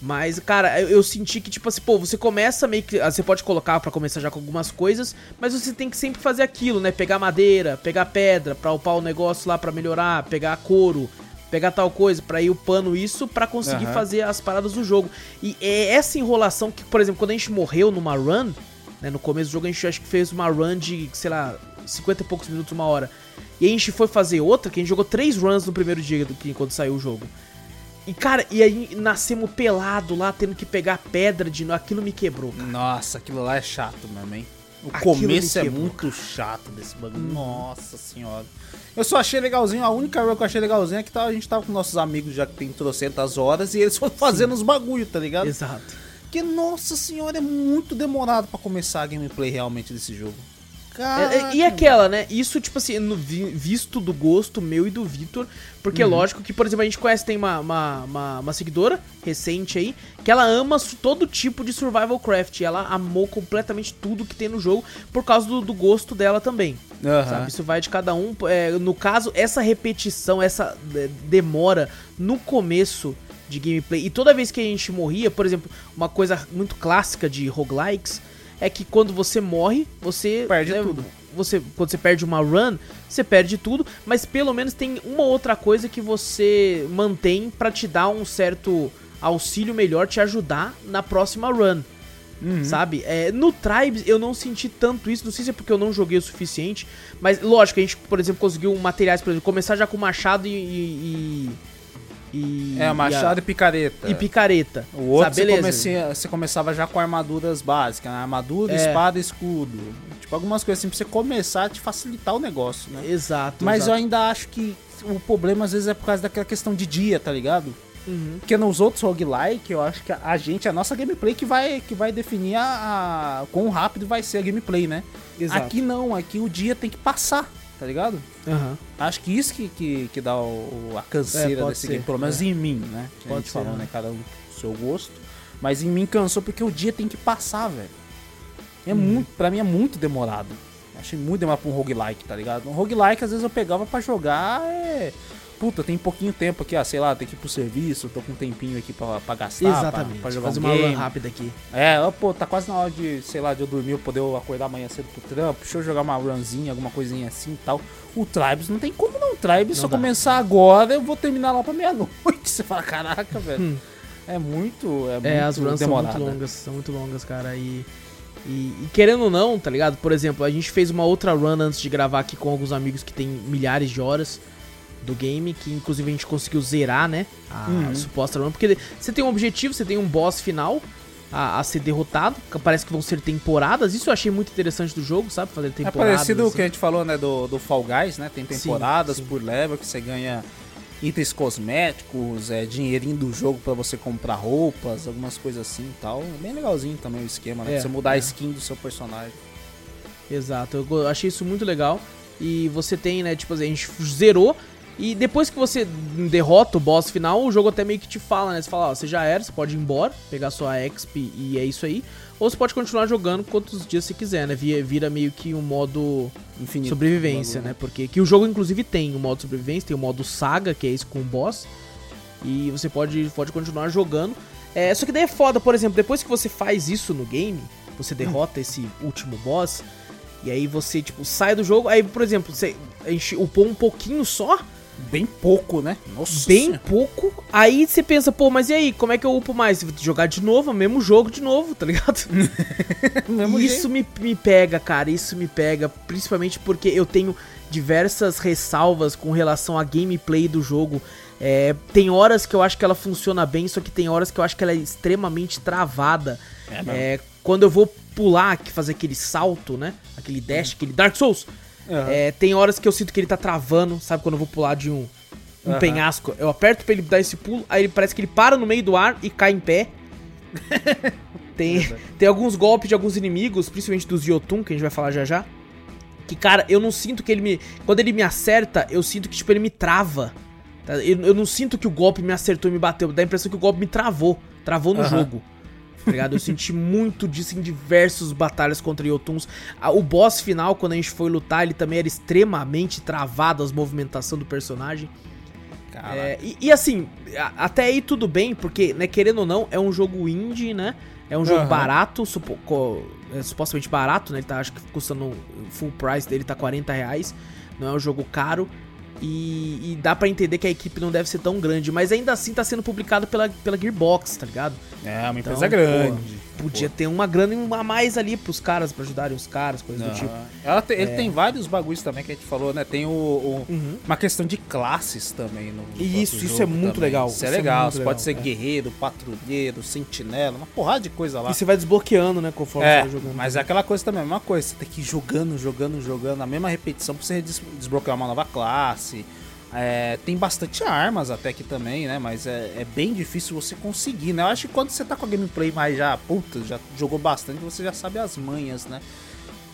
mas, cara, eu, eu senti que, tipo assim, pô, você começa meio que. ah, Você pode colocar pra começar já com algumas coisas, mas você tem que sempre fazer aquilo, né? Pegar madeira, pegar pedra pra upar o negócio lá pra melhorar, pegar couro, pegar tal coisa pra ir upando isso pra conseguir Aham. fazer as paradas do jogo. E é essa enrolação que, por exemplo, quando a gente morreu numa run, né? No começo do jogo a gente acho que fez uma run de, sei lá, 50 e poucos minutos, uma hora. E a gente foi fazer outra, que a gente jogou três runs no primeiro dia do que quando saiu o jogo. E, cara, e aí nascemos pelado lá, tendo que pegar pedra de. Aquilo me quebrou, cara. Nossa, aquilo lá é chato mesmo, hein? O Aquilo começo me é muito chato desse bagulho. Nossa senhora. Eu só achei legalzinho, a única run que eu achei legalzinha é que tá- a gente tava com nossos amigos já que tem trocentas horas e eles foram fazendo os bagulho, tá ligado? Exato. Porque, nossa senhora, é muito demorado pra começar a gameplay realmente desse jogo. É, Caraca, é, e aquela, né? Isso, tipo assim, no vi- visto do gosto meu e do Vitor. Porque, Uhum. lógico que, por exemplo, a gente conhece, tem uma, uma, uma, uma seguidora recente aí, que ela ama todo tipo de survival craft. E ela amou completamente tudo que tem no jogo por causa do, do gosto dela também. Aham. Sabe? Isso vai de cada um. É, no caso, essa repetição, essa é, demora no começo de gameplay. E toda vez que a gente morria, por exemplo, uma coisa muito clássica de roguelikes é que quando você morre, você Perde né, tudo. você quando você perde uma run, você perde tudo, mas pelo menos tem uma outra coisa que você mantém pra te dar um certo auxílio melhor, te ajudar na próxima run. Sabe? É, no Tribes eu não senti tanto isso, não sei se é porque eu não joguei o suficiente, mas lógico, a gente, por exemplo, conseguiu materiais, por exemplo, começar já com machado e. e, e- É, machado e, e, picareta. a- e picareta. O outro sabe? você, comecia- você começava já com armaduras básicas, né? Armadura, É. espada, escudo. Tipo, algumas coisas assim pra você começar a te facilitar o negócio, né? Exato. Mas eu exato. ainda acho que o problema às vezes é por causa daquela questão de dia, tá ligado? Uhum. Porque nos outros roguelike, eu acho que a gente, a nossa gameplay que vai, que vai definir a, a quão rápido vai ser a gameplay, né? Exato. Aqui não, aqui o dia tem que passar, tá ligado? Aham. Acho que isso que, que, que dá o, a É, canseira pode desse ser, game, pelo menos é. em mim, né? Que a Pode gente ser, falou, né? né? Cada um seu gosto. Mas em mim cansou porque o dia tem que passar, velho. É Uhum. muito, pra mim é muito demorado. Achei muito demorado pra um roguelike, tá ligado? Um roguelike, às vezes eu pegava pra jogar, é... Puta, tem pouquinho tempo aqui, ah, sei lá, tem que ir pro serviço, tô com um tempinho aqui pra, pra gastar, pra- Exatamente. pra, jogar Fazer um uma game. run rápida aqui. É, ó, pô, tá quase na hora de, sei lá, de eu dormir, eu poder acordar amanhã cedo pro trampo, deixa eu jogar uma runzinha, alguma coisinha assim e tal. O Tribes não tem como não, o Tribes, se Não eu começar agora, eu vou terminar lá pra meia-noite. *laughs* Você fala, caraca, velho. Hum. É muito, é muito É, as runs são demorado. muito longas, são muito longas, cara. E, e, e querendo ou não, tá ligado? Por exemplo, a gente fez uma outra run antes de gravar aqui com alguns amigos que tem milhares de horas do game, que inclusive a gente conseguiu zerar, né? A Uhum. suposta run. Porque você tem um objetivo, você tem um boss final a, a ser derrotado. que Parece que vão ser temporadas. Isso eu achei muito interessante do jogo, sabe? Fazer É temporadas. parecido com o assim. que a gente falou, né, do, do Fall Guys, né? Tem Sim, temporadas sim. por level que você ganha itens cosméticos, é, dinheirinho do jogo pra você comprar roupas, algumas coisas assim e tal. É bem legalzinho também o esquema, né? É, pra você mudar é. a skin do seu personagem. Exato, eu achei isso muito legal. E você tem, né, tipo assim, a gente zerou. E depois que você derrota o boss final, o jogo até meio que te fala, né? Você fala, ó, você já era, você pode ir embora, pegar sua exp e é isso aí. Ou você pode continuar jogando quantos dias você quiser, né? Vira, vira meio que um modo Infinito. sobrevivência, né? Porque que o jogo inclusive tem o modo sobrevivência, tem o modo saga, que é esse com o boss. E você pode, pode continuar jogando. É, só que daí é foda, por exemplo, depois que você faz isso no game, você derrota esse último boss, e aí você, tipo, sai do jogo, aí, por exemplo, você enche, upou um pouquinho só, Bem pouco, né? Nossa bem Senhora. pouco, aí você pensa, pô, mas e aí, como é que eu upo mais? Vou jogar de novo, o mesmo jogo de novo, tá ligado? *laughs* Isso me, me pega, cara, isso me pega, principalmente porque eu tenho diversas ressalvas com relação à gameplay do jogo. É, tem horas que eu acho que ela funciona bem, só que tem horas que eu acho que ela é extremamente travada. É. É, quando eu vou pular, fazer aquele salto, né? Aquele dash, aquele Dark Souls. Aham. É, tem horas que eu sinto que ele tá travando, sabe? Quando eu vou pular de um, um Aham. penhasco. Eu aperto pra ele dar esse pulo, aí ele parece que ele para no meio do ar e cai em pé. *laughs* tem, tem alguns golpes de alguns inimigos, principalmente dos Yotun, que a gente vai falar já já. Que, cara, eu não sinto que ele me. Quando ele me acerta, eu sinto que, tipo, ele me trava. tá? Eu, eu não sinto que o golpe me acertou e me bateu. Dá a impressão que o golpe me travou. Travou no Aham. jogo. Tá ligado? Eu senti muito disso em diversas batalhas contra Yotuns. O boss final, quando a gente foi lutar, ele também era extremamente travado as movimentação do personagem. É, e, e assim, até aí tudo bem, porque, né, querendo ou não, é um jogo indie, né? É um jogo Aham. barato, supo- co- é supostamente barato, né? Ele tá, acho que custando o full price dele tá 40 reais. Não é um jogo caro. E, e dá pra entender que a equipe não deve ser tão grande, mas ainda assim tá sendo publicado pela, pela Gearbox, tá ligado? É, uma Então, empresa grande. Podia ter uma grana a mais ali pros caras, pra ajudarem os caras, coisas do tipo. Ela te- Ele tem vários bagulhos também que a gente falou, né? Tem o, o- Uhum. uma questão de classes também no. no Isso, isso é muito também. legal, Isso é isso é legal. muito Você legal, pode ser é. guerreiro, patrulheiro, sentinela, uma porrada de coisa lá. E você vai desbloqueando, né, conforme É, você vai jogando. mas é aquela coisa também, a mesma coisa. Você tem que ir jogando, jogando, jogando, a mesma repetição pra você des- desbloquear uma nova classe. É, tem bastante armas até aqui também, né? Mas é, é bem difícil você conseguir, né? Eu acho que quando você tá com a gameplay mais já, puta, já jogou bastante, você já sabe as manhas, né?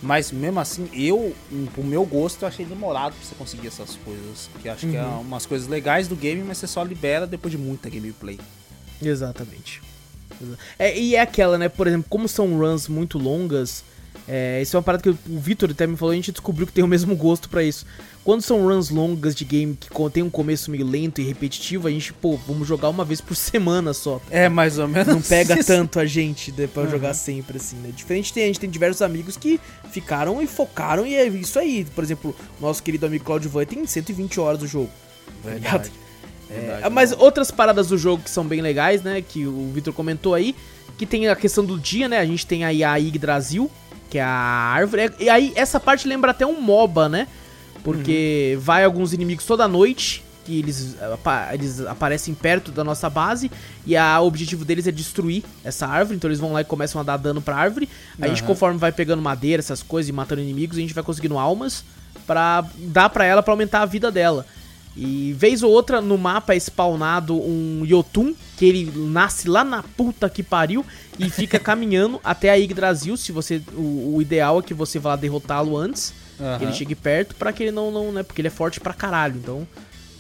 Mas mesmo assim, eu, pro meu gosto, eu achei demorado pra você conseguir essas coisas. Que acho que é Uhum. umas coisas legais do game, mas você só libera depois de muita gameplay. Exatamente. Exa- É, e é aquela, né? Por exemplo, como são runs muito longas, É, isso é uma parada que o Vitor até me falou, a gente descobriu que tem o mesmo gosto pra isso. Quando são runs longas de game que tem um começo meio lento e repetitivo, a gente, pô, vamos jogar uma vez por semana só. É, mais ou menos. Não pega isso. tanto a gente né, pra Uhum. jogar sempre, assim, né? Diferente tem, a gente tem diversos amigos que ficaram e focaram e é isso aí. Por exemplo, nosso querido amigo Claudio Van tem 120 horas do jogo. tá? Verdade. É, Verdade, mas não. outras paradas do jogo que são bem legais, né? Que o Victor comentou aí. Que tem a questão do dia, né? A gente tem aí a Yggdrasil, que é a árvore. É- E aí, essa parte lembra até um MOBA, né? Porque vai alguns inimigos toda noite. Que eles, eles aparecem perto da nossa base. E a, o objetivo deles é destruir essa árvore. Então eles vão lá e começam a dar dano pra árvore. A gente, conforme vai pegando madeira, essas coisas, e matando inimigos, a gente vai conseguindo almas pra dar pra ela pra aumentar a vida dela. E vez ou outra no mapa é spawnado um Yotun, que ele nasce lá na puta que pariu e fica *laughs* caminhando até a Yggdrasil. Se você, o, o ideal é que você vá derrotá-lo antes, Aham. que ele chegue perto, pra que ele não, não, né? Porque ele é forte pra caralho. Então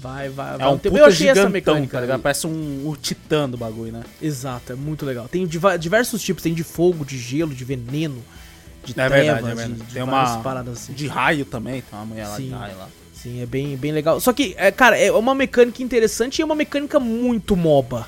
vai, vai, É vai um tempo. puta Eu achei essa gigantão, mecânica. tá ligado? Parece um, um titã do bagulho, né? Exato, é muito legal. Tem diversos tipos, tem de fogo, de gelo, de veneno, de É trevas, verdade, é de, verdade. de Tem várias uma paradas assim. de raio também, tem uma mulher lá Sim. de raio lá. Sim, é bem, bem legal. Só que, é, cara, é uma mecânica interessante e é uma mecânica muito MOBA.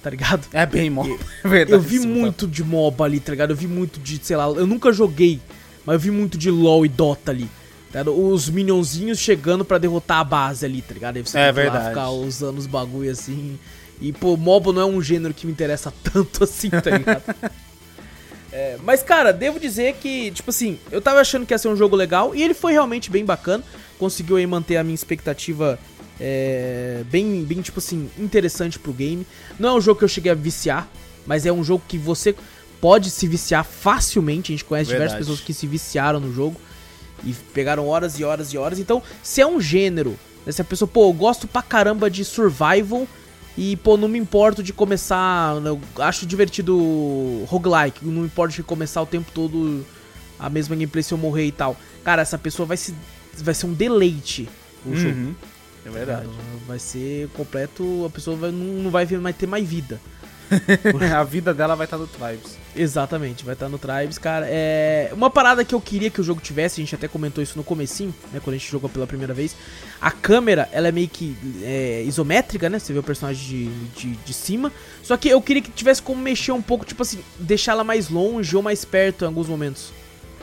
Tá ligado? É bem mó. *laughs* É verdade. Eu vi isso, muito de MOBA ali, tá ligado? Eu vi muito de, sei lá, eu nunca joguei, mas eu vi muito de LoL e Dota ali. Tá? Os minionzinhos chegando pra derrotar a base ali, tá ligado? Aí você É verdade. ficar usando os bagulho assim. E, pô, MOBA não é um gênero que me interessa *laughs* tanto assim, tá ligado? *laughs* É, mas, cara, devo dizer que, tipo assim, eu tava achando que ia ser um jogo legal e ele foi realmente bem bacana. Conseguiu aí manter a minha expectativa é, bem, bem, tipo assim, interessante pro game. Não é um jogo que eu cheguei a viciar, mas é um jogo que você pode se viciar facilmente. A gente conhece diversas Verdade. pessoas que se viciaram no jogo e pegaram horas e horas e horas. Então, se é um gênero, né, se a pessoa, pô, eu gosto pra caramba de survival e, pô, não me importo de começar. né, Eu acho divertido roguelike, não me importo de começar o tempo todo a mesma gameplay se eu morrer e tal. Cara, essa pessoa vai se. Vai ser um deleite o jogo. Uhum. É verdade. Vai ser completo. A pessoa vai, não, não vai ver- mais ter mais vida. *laughs* a vida dela vai estar no Tribes. Exatamente, vai estar no Tribes, cara. É uma parada que eu queria que o jogo tivesse, a gente até comentou isso no comecinho, né, quando a gente jogou pela primeira vez. A câmera, ela é meio que é, isométrica, né? Você vê o personagem de, de, de cima. Só que eu queria que tivesse como mexer um pouco, tipo assim, deixar ela mais longe ou mais perto em alguns momentos.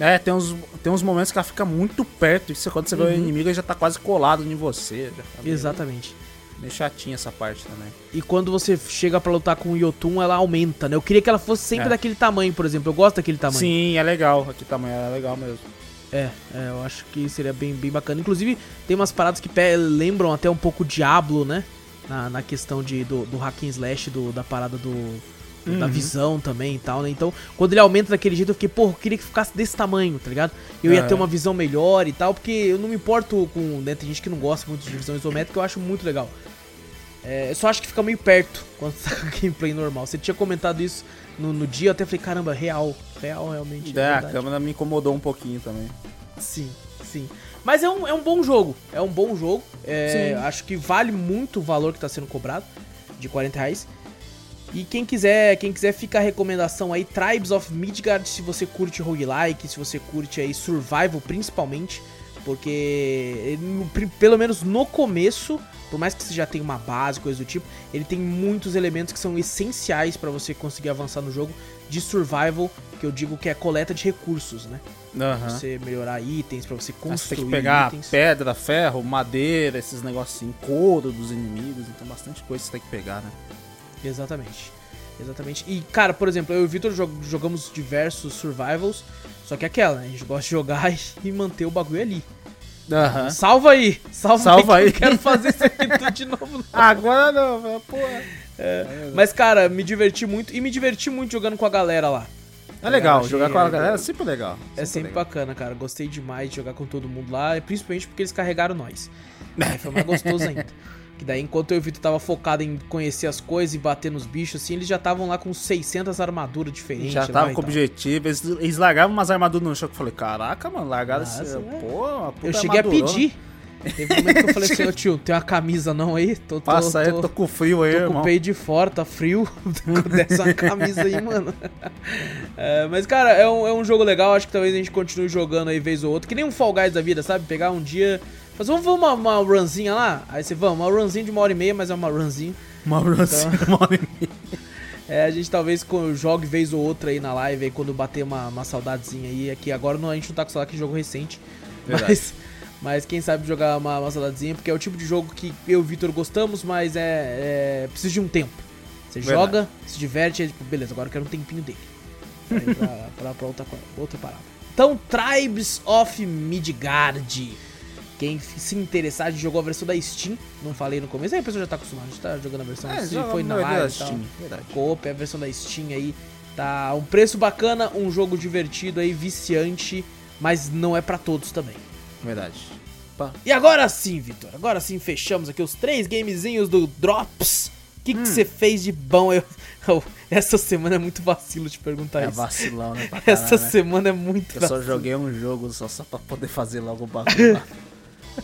É, tem uns, tem uns momentos que ela fica muito perto. E você, quando você vê o Uhum. inimigo, ele já tá quase colado em você. Tá meio- Exatamente. Meio chatinha essa parte também. E quando você chega pra lutar com o Yotun, ela aumenta, né? Eu queria que ela fosse sempre É. daquele tamanho, por exemplo. Eu gosto daquele tamanho. Sim, é legal. Aqui também é legal mesmo. É, é, eu acho que seria bem, bem bacana. Inclusive, tem umas paradas que lembram até um pouco Diablo, né? Na, na questão de, do, do hack and slash, do, da parada do, do- da Uhum. visão também e tal, né? Então, quando ele aumenta daquele jeito, eu fiquei, pô, eu queria que ficasse desse tamanho, tá ligado? Eu ia É. ter uma visão melhor e tal, porque eu não me importo com. Né, tem gente que não gosta muito de visão isométrica, eu acho muito legal. É, eu só acho que fica meio perto *laughs* quando tá com gameplay normal. Você tinha comentado isso no, no dia, eu até falei, caramba, real. Real, realmente. É, a verdade. câmera me incomodou um pouquinho também. Sim, sim. Mas é um, é um bom jogo. É um bom jogo. É, acho que vale muito o valor que tá sendo cobrado. De 40 reais. E quem quiser, quem quiser fica a recomendação aí, Tribes of Midgard, se você curte roguelike, se você curte aí survival principalmente, porque pelo menos no começo, por mais que você já tenha uma base, coisa do tipo, ele tem muitos elementos que são essenciais pra você conseguir avançar no jogo de survival, que eu digo que é coleta de recursos, né? Pra Aham. você melhorar itens, pra você Aí construir Você tem que pegar itens. pedra, ferro, madeira, esses negocinhos, couro dos inimigos. Então bastante coisa você tem que pegar, né? Exatamente. Exatamente. E, cara, por exemplo, eu e o Victor jo- jogamos diversos survivals, só que é aquela, né? A gente gosta de jogar *laughs* e manter o bagulho ali. Aham. Salva aí! Salva, Salva aí! aí. que eu quero fazer isso aqui *laughs* tudo de novo, não. Agora não, porra. Mas, cara, me diverti muito. E me diverti muito jogando com a galera lá. É legal, Achei- jogar com a galera é sempre legal. É sempre legal. bacana, cara. Gostei demais de jogar com todo mundo lá, e principalmente porque eles carregaram nós. Aí *laughs* foi mais gostoso ainda. Que daí, enquanto eu e o Vitor tava focado em conhecer as coisas e bater nos bichos, assim, eles já estavam lá com 600 armaduras diferentes. Já lá tava e com objetivo, eles, eles largavam umas armaduras no chão que eu falei, caraca, mano, largaram Nossa, esse. velho. Pô, Eu cheguei a armadurona. pedir. Teve um momento que eu falei assim, *laughs* ô tio, tem uma camisa não aí? Tô, tô, Passa aí, tô, tô com frio aí, tô com o irmão. peito de fora, tá frio. *laughs* Dessa uma camisa aí, mano. *laughs* É, mas, cara, é um, é um jogo legal. Acho que talvez a gente continue jogando aí vez ou outra. Que nem um Fall Guys da vida, sabe? Pegar um dia. Fazer vamos uma, uma runzinha lá? Aí você, vamos, uma runzinha de uma hora e meia, mas é uma runzinha. Uma rancinha, uma hora e meia. *laughs* É, a gente talvez jogue vez ou outra aí na live, aí quando bater uma, uma saudadezinha aí. Aqui agora não, a gente não tá com saudade que jogo recente. Verdade. Mas, mas quem sabe jogar uma, uma saudadezinha, porque é o tipo de jogo que eu e o Vitor gostamos, mas é, é. precisa de um tempo. Você Verdade. joga, se diverte, aí tipo, beleza, agora eu quero um tempinho dele. Aí pra, pra, pra outra, outra parada. Então, Tribes of Midgard. Quem se interessar, a gente jogou a versão da Steam. Não falei no começo, aí a pessoa já tá acostumada, a gente tá jogando a versão É, se joga foi na live. Steam, verdade. Coop, é a versão da Steam aí. Tá um preço bacana, um jogo divertido aí, viciante, mas não é pra todos também. Verdade. Pá. E agora sim, Vitor, agora sim fechamos aqui os três gamezinhos do Drops. O que que você fez de bom? Eu, eu- essa semana é muito vacilo te perguntar É isso. vacilão, né? pra Essa caralho, né? semana é muito Eu só vacilo. joguei um jogo só, só pra poder fazer logo o bagulho *laughs*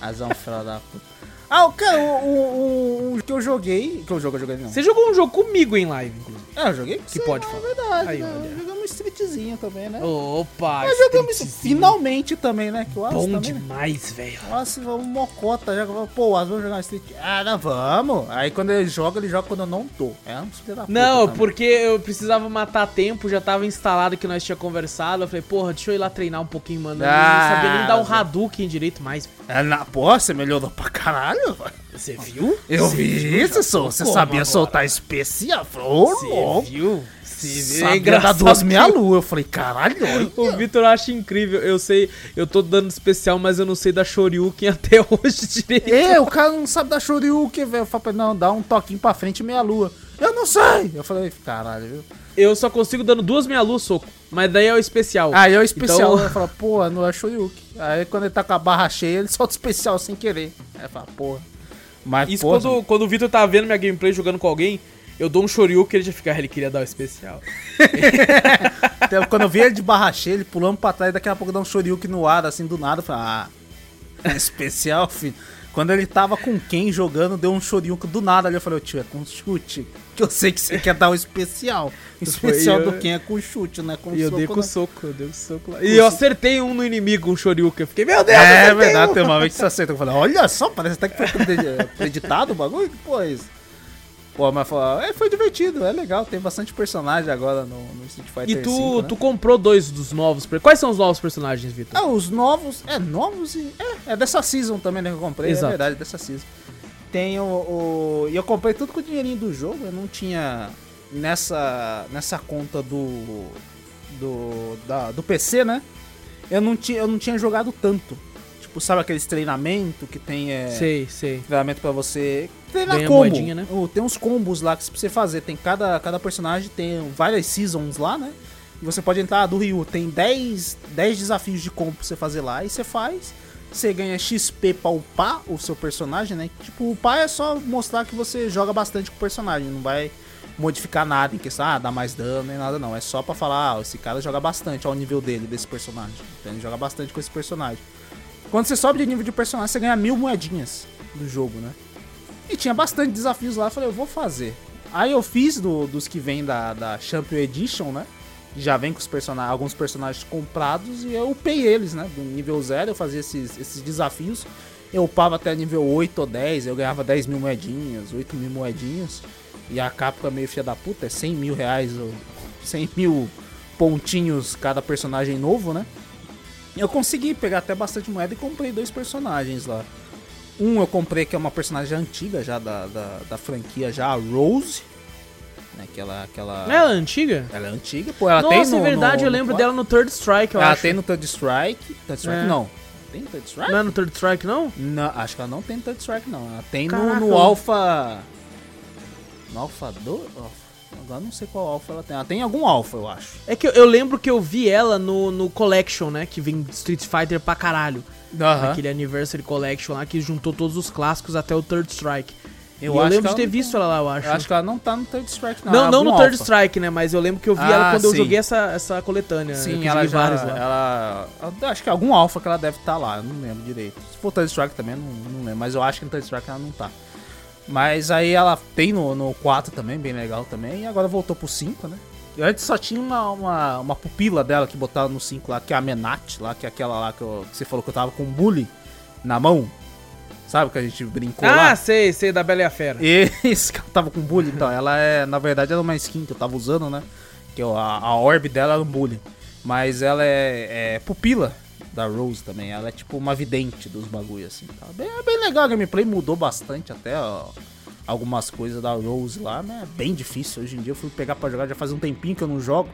é um filho da puta. Ah, o cara, o, o, o que eu joguei. Que eu jogo, eu joguei não. Você jogou um jogo comigo em live, inclusive. É, eu joguei. Que pode falar. É verdade, Aí, né? olha. Jogamos streetzinho também, né? Opa, Mas jogamos streetzinho. finalmente também, né? Que o Bom também, né? demais, velho. Nossa, vamos mocota. Já, pô, Wallace, vamos jogar street. Ah, não, vamos. Aí quando ele joga, ele joga quando eu não tô. É um filho da puta. Não, também. porque eu precisava matar tempo, já tava instalado que nós tinha conversado. Eu falei, porra, deixa eu ir lá treinar um pouquinho, mano. Eu Ah, não sabia nem dar um. Hadouken direito mais. É, na, pô, você melhorou pra caralho. Você viu? Eu vi viu? isso. Você sabia soltar especial. Ô, Você louco. viu? É Sabia dar engraçado duas meia lua. Eu falei, caralho, olha. O Vitor acha incrível. Eu sei, eu tô dando especial, mas eu não sei da Shoryuken *laughs* até hoje direito. É, o cara não sabe dar Shoryuken, velho. Eu falei, pra ele, não, dá um toquinho pra frente meia lua. Eu não sei. Eu falei, caralho, viu? Eu só consigo dando duas meia luz soco. Mas daí é o especial. Aí é o especial, Então- né? Fala, pô, não é Shoryuken. Aí quando ele tá com a barra cheia, ele solta o especial sem querer. Aí fala, porra. Mas, Isso pô, quando, quando o Vitor tá vendo minha gameplay jogando com alguém, eu dou um Shoryuken ele já fica, ah, ele queria dar o especial. *laughs* Então, quando eu vi ele de barra cheia, ele pulando pra trás, daqui a pouco dá um Shoryuken no ar, assim, do nada. Eu falei, ah, é especial, filho. Quando ele tava com quem jogando, deu um Shoryuken do nada ali. Eu falei, ô tio, é com chute. Que eu sei que você quer dar o especial. *laughs* O especial eu- do quem é com chute, né? Com E eu soco, dei com né? soco, eu dei com soco lá. E eu acertei um no inimigo, um Shoryuken. Eu fiquei, meu Deus, É verdade, um. tem uma vez que você *laughs* acerta. Eu falei, olha só, parece até que foi acredi- acreditado o bagulho. Que porra é isso? Mas falou, é, foi divertido, é legal. Tem bastante personagem agora no, no Street Fighter E tu, 5, né? tu comprou dois dos novos. Quais são os novos personagens, Vitor? Ah, os novos. É, novos e. É, é dessa season também, né? Que eu comprei. Exato. É verdade, dessa season. Tem o, o. E eu comprei tudo com o dinheirinho do jogo. Eu não tinha. Nessa. Nessa conta do. Do. Da, do PC, né? Eu não, tinha, eu não tinha jogado tanto. Tipo, sabe aqueles treinamentos que tem. É, Sei, sei. treinamento pra você treinar Ganha combo. moedinha, né? Tem uns combos lá que você fazer. Tem cada, cada personagem tem várias seasons lá, né? E você pode entrar do Ryu. Tem 10, 10 desafios de combo pra você fazer lá. E você faz. Você ganha XP pra upar o seu personagem, né? Tipo, upar é só mostrar que você joga bastante com o personagem. Não vai modificar nada em questão, ah, dar mais dano nem nada não. É só pra falar, ah, esse cara joga bastante ao nível dele, desse personagem. Então ele joga bastante com esse personagem. Quando você sobe de nível de personagem, você ganha mil moedinhas do jogo, né? E tinha bastante desafios lá, falei, eu vou fazer. Aí eu fiz do- dos que vem da, da Champion Edition, né? Já vem com os personagens, alguns personagens comprados e eu upei eles, né? Do nível 0 eu fazia esses, esses desafios. Eu upava até nível 8 ou 10, eu ganhava 10 mil moedinhas, 8 mil moedinhas. E a capa meio filha da puta, é 100 mil reais ou 100 mil pontinhos cada personagem novo, né? Eu consegui pegar até bastante moeda e comprei dois personagens lá. Um eu comprei que é uma personagem antiga já da, da, da franquia, já a Rose. Né, aquela, aquela... Ela é antiga? Ela é antiga, pô, ela Nossa, tem no, é verdade, no- eu no lembro dela no Third Strike, eu Ela acho. tem no Third Strike. Third Strike É. não. Tem no Third Strike? Não é no Third Strike, não? Não, acho que ela não tem no Third Strike, não. Ela tem no, Caraca, no eu- Alpha. No Alpha 2? Agora não sei qual Alpha ela tem. Ela tem algum Alpha, eu acho. É que eu, eu lembro que eu vi ela no, no Collection, né? Que vem Street Fighter pra caralho. Aquele Anniversary Collection lá que juntou todos os clássicos até o Third Strike. Eu, Eu, eu lembro de ter visto tá- ela lá, eu acho. Eu acho que ela não tá no Third Strike, não. Não, ela não no Third. Strike, né? Mas eu lembro que eu vi Ah, ela quando eu sim. joguei essa, essa coletânea. né, Sim, eu ela já. várias lá. Ela, eu acho que algum alpha que ela deve estar lá, eu não lembro direito. Se for Third Strike também, eu não, não lembro. Mas eu acho que no Third Strike ela não tá. Mas aí ela tem no, no 4 também, bem legal também. E agora voltou pro 5, né? E antes só tinha uma, uma, uma pupila dela que botaram no 5 lá, que é a Menat, lá, que é aquela lá que, eu- que você falou que eu tava com um bully na mão. Sabe que a gente brincou Ah, lá? sei, sei, da Bela e a Fera. *laughs* Esse que ela tava com bullying, então. Ela é, na verdade, ela é uma skin que eu tava usando, né? Que a, a orb dela era um bullying. Mas ela é, é pupila da Rose também. Ela é tipo uma vidente dos bagulhos, assim. Tá? Bem, é bem legal, a gameplay mudou bastante até ó, algumas coisas da Rose lá, né? É bem difícil. Hoje em dia eu fui pegar pra jogar, já faz um tempinho que eu não jogo.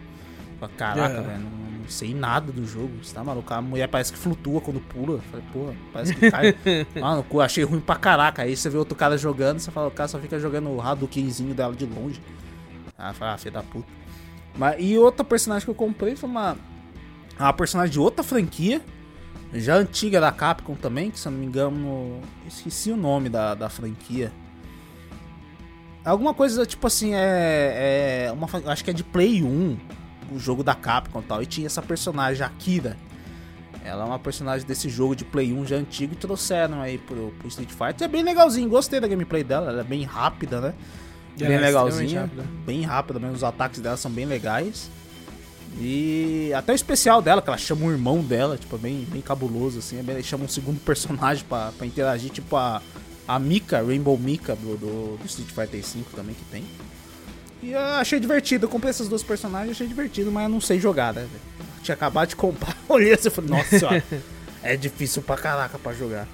Falei, Caraca, É. velho, não, não sei nada do jogo. Você tá maluco? A mulher parece que flutua quando pula. Falei, porra, parece que cai. *laughs* Mano, eu achei ruim pra caraca. Aí você vê outro cara jogando, você fala, o cara só fica jogando o Hadoukenzinho dela de longe. Ah, fala, ah, filho da puta. Mas, e outra personagem que eu comprei foi uma, uma personagem de outra franquia, já antiga da Capcom também, que se eu não me engano, esqueci o nome da, da franquia. Alguma coisa tipo assim, é. é uma, acho que é de Play 1, o jogo da Capcom e tal. E tinha essa personagem, a Akira. Ela é uma personagem desse jogo de Play 1 já antigo e trouxeram aí pro, pro Street Fighter. É bem legalzinho, gostei da gameplay dela, ela é bem rápida, né? Ela bem é legalzinha, rápida. bem rápida mesmo, os ataques dela são bem legais. E até o especial dela, que ela chama o irmão dela, tipo, é bem, bem cabuloso, assim. É bem, ele chama um segundo *laughs* personagem pra, pra interagir, tipo a, a Mika, Rainbow Mika do, do, do Street Fighter V também que tem. E eu achei divertido, eu comprei esses dois personagens, achei divertido, mas eu não sei jogar, né? Tinha acabado de comprar, *laughs* olhei assim e falei, nossa senhora, *laughs* é difícil pra caraca pra jogar.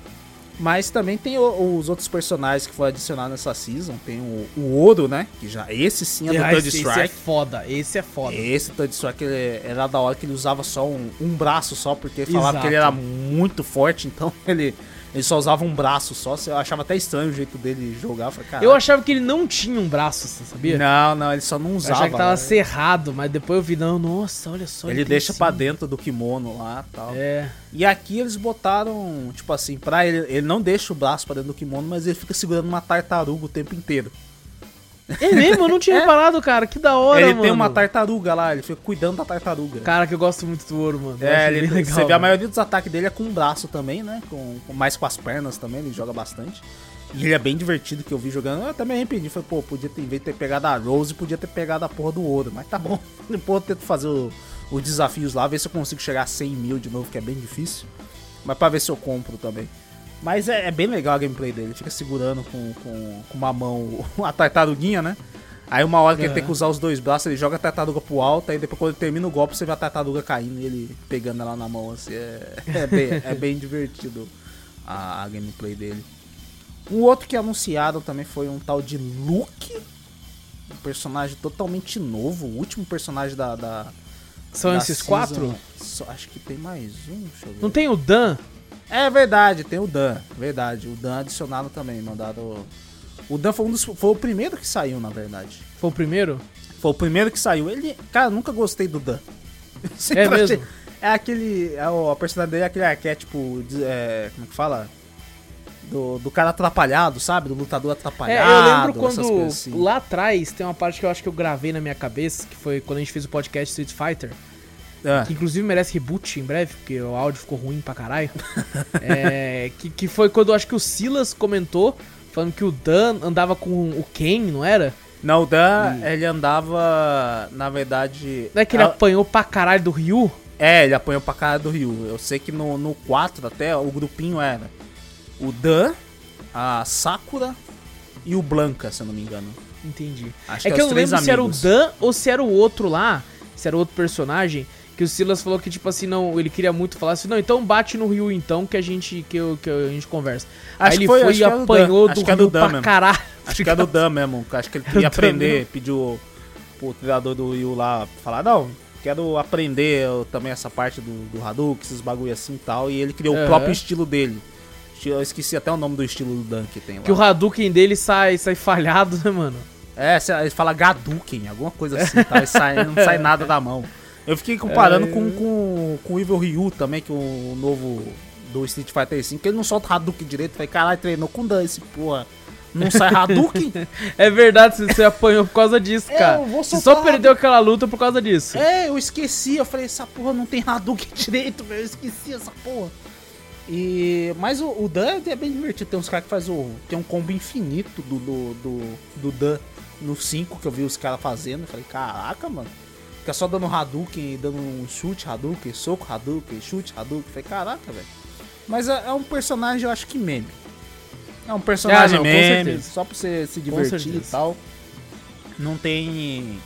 Mas também tem o- os outros personagens que foram adicionados nessa season. Tem o, o Ouro, né? Que já. Esse sim é do Ah, Third esse, esse é Strike. foda, esse é foda. Esse Third Strike ele era da hora que ele usava só um, um braço só, porque falava Exato. que ele era muito forte, então *laughs* ele, ele só usava um braço só. Eu achava até estranho o jeito dele jogar. Eu, falei, Eu achava que ele não tinha um braço, você sabia? Não, não, ele só não Eu usava. achava que tava né? cerrado, mas depois eu vi, não, nossa, olha só. Ele tem deixa pra dentro do kimono lá e tal. É. E aqui eles botaram, tipo assim, pra ele. Ele não deixa o braço pra dentro do kimono, mas ele fica segurando uma tartaruga o tempo inteiro. É mesmo? Eu não tinha É. reparado, cara. Que da hora, ele mano. tem uma tartaruga lá, ele fica cuidando da tartaruga. Cara, que eu gosto muito do ouro, mano. É, ele, legal, você vê a mano. maioria dos ataques dele é com o braço também, né? Com, mais com as pernas também, ele joga bastante. E ele é bem divertido que eu vi jogando. Eu até me arrependi. Falei, pô, podia ter, em vez de ter pegado a Rose, podia ter pegado a porra do ouro. Mas tá bom. Depois *laughs* eu tento fazer o- os desafios lá, ver se eu consigo chegar a 100 mil de novo, que é bem difícil. Mas pra ver se eu compro também. Mas é, é bem legal a gameplay dele. Ele fica segurando com, com, com uma mão *laughs* a tartaruguinha, né? Aí uma hora que ele Aham. tem que usar os dois braços, ele joga a tartaruga pro alto, aí depois quando ele termina o golpe, você vê a tartaruga caindo e ele pegando ela na mão, assim, é, *laughs* é, bem, é bem divertido a, a gameplay dele. Um outro que anunciaram também foi um tal de Luke, um personagem totalmente novo, o último personagem da... da São da esses season. quatro? Só- acho que tem mais um, deixa eu ver. Não tem o Dan? É verdade, tem o Dan, verdade. O Dan adicionado também, mandado. O Dan foi um dos. Foi o primeiro que saiu, na verdade. Foi o primeiro? Foi o primeiro que saiu. Ele. Cara, nunca gostei do Dan. *laughs* É achei- mesmo? É aquele. É a personalidade dele é aquele arquétipo. de- é, como é que fala? Do, do cara atrapalhado, sabe? Do lutador É, atrapalhado. eu lembro quando assim. lá atrás tem uma parte que eu acho que eu gravei na minha cabeça, que foi quando a gente fez o podcast Street Fighter, É. que inclusive merece reboot em breve, porque o áudio ficou ruim pra caralho. *laughs* É, que, que foi quando eu acho que o Silas comentou, falando que o Dan andava com o Ken, não era? Não, o Dan, ele andava. Na verdade. Não é que ele é- apanhou pra caralho do Ryu? É, ele apanhou pra cara do Ryu. Eu sei que no, no 4 até o grupinho era o Dan, a Sakura e o Blanca, se eu não me engano. Entendi. Acho é que que é eu não lembro se era o amigos. Dan ou se era o outro lá, se era outro personagem, que o Silas falou que, tipo assim, não, ele queria muito falar assim, não, então bate no Ryu então que a gente, que, eu, que a gente conversa. Acho Aí ele foi- foi e que era do apanhou Dan. do do Dan pra caralho. Acho que era do Dan mesmo. Acho que ele *laughs* queria aprender, pediu pro treinador do Ryu lá falar, não, quero aprender também essa parte do, do Hadouken, esses bagulho assim e tal. E ele criou o próprio estilo dele. Eu esqueci até o nome do estilo do Dan que tem lá. Que o Hadouken dele sai, sai falhado, né, mano? É, ele fala Gaduken, alguma coisa assim, tá? Sai- não sai *laughs* nada da mão. Eu fiquei comparando É. com, com, com o Evil Ryu também, que é o novo do Street Fighter V, que ele não solta Hadouken direito. Falei, caralho, treinou com Dan esse porra. Não sai Hadouken? *laughs* É verdade, você- você apanhou por causa disso, É, cara. Você só perdeu aquela luta por causa disso. É, eu esqueci. Eu falei, essa porra não tem Hadouken *laughs* direito, velho. Eu esqueci essa porra. E, mas o, o Dan é bem divertido. Tem uns caras que faz o. Tem um combo infinito do, do, do, do Dan no 5 que eu vi os caras fazendo. Eu falei, caraca, mano. Fica só dando Hadouken e dando um chute Hadouken, soco Hadouken, chute Hadouken. Falei, caraca, velho. Mas é, é um personagem, eu acho que meme. É um personagem Ah, não, meme, só pra você se divertir e tal. Não tem.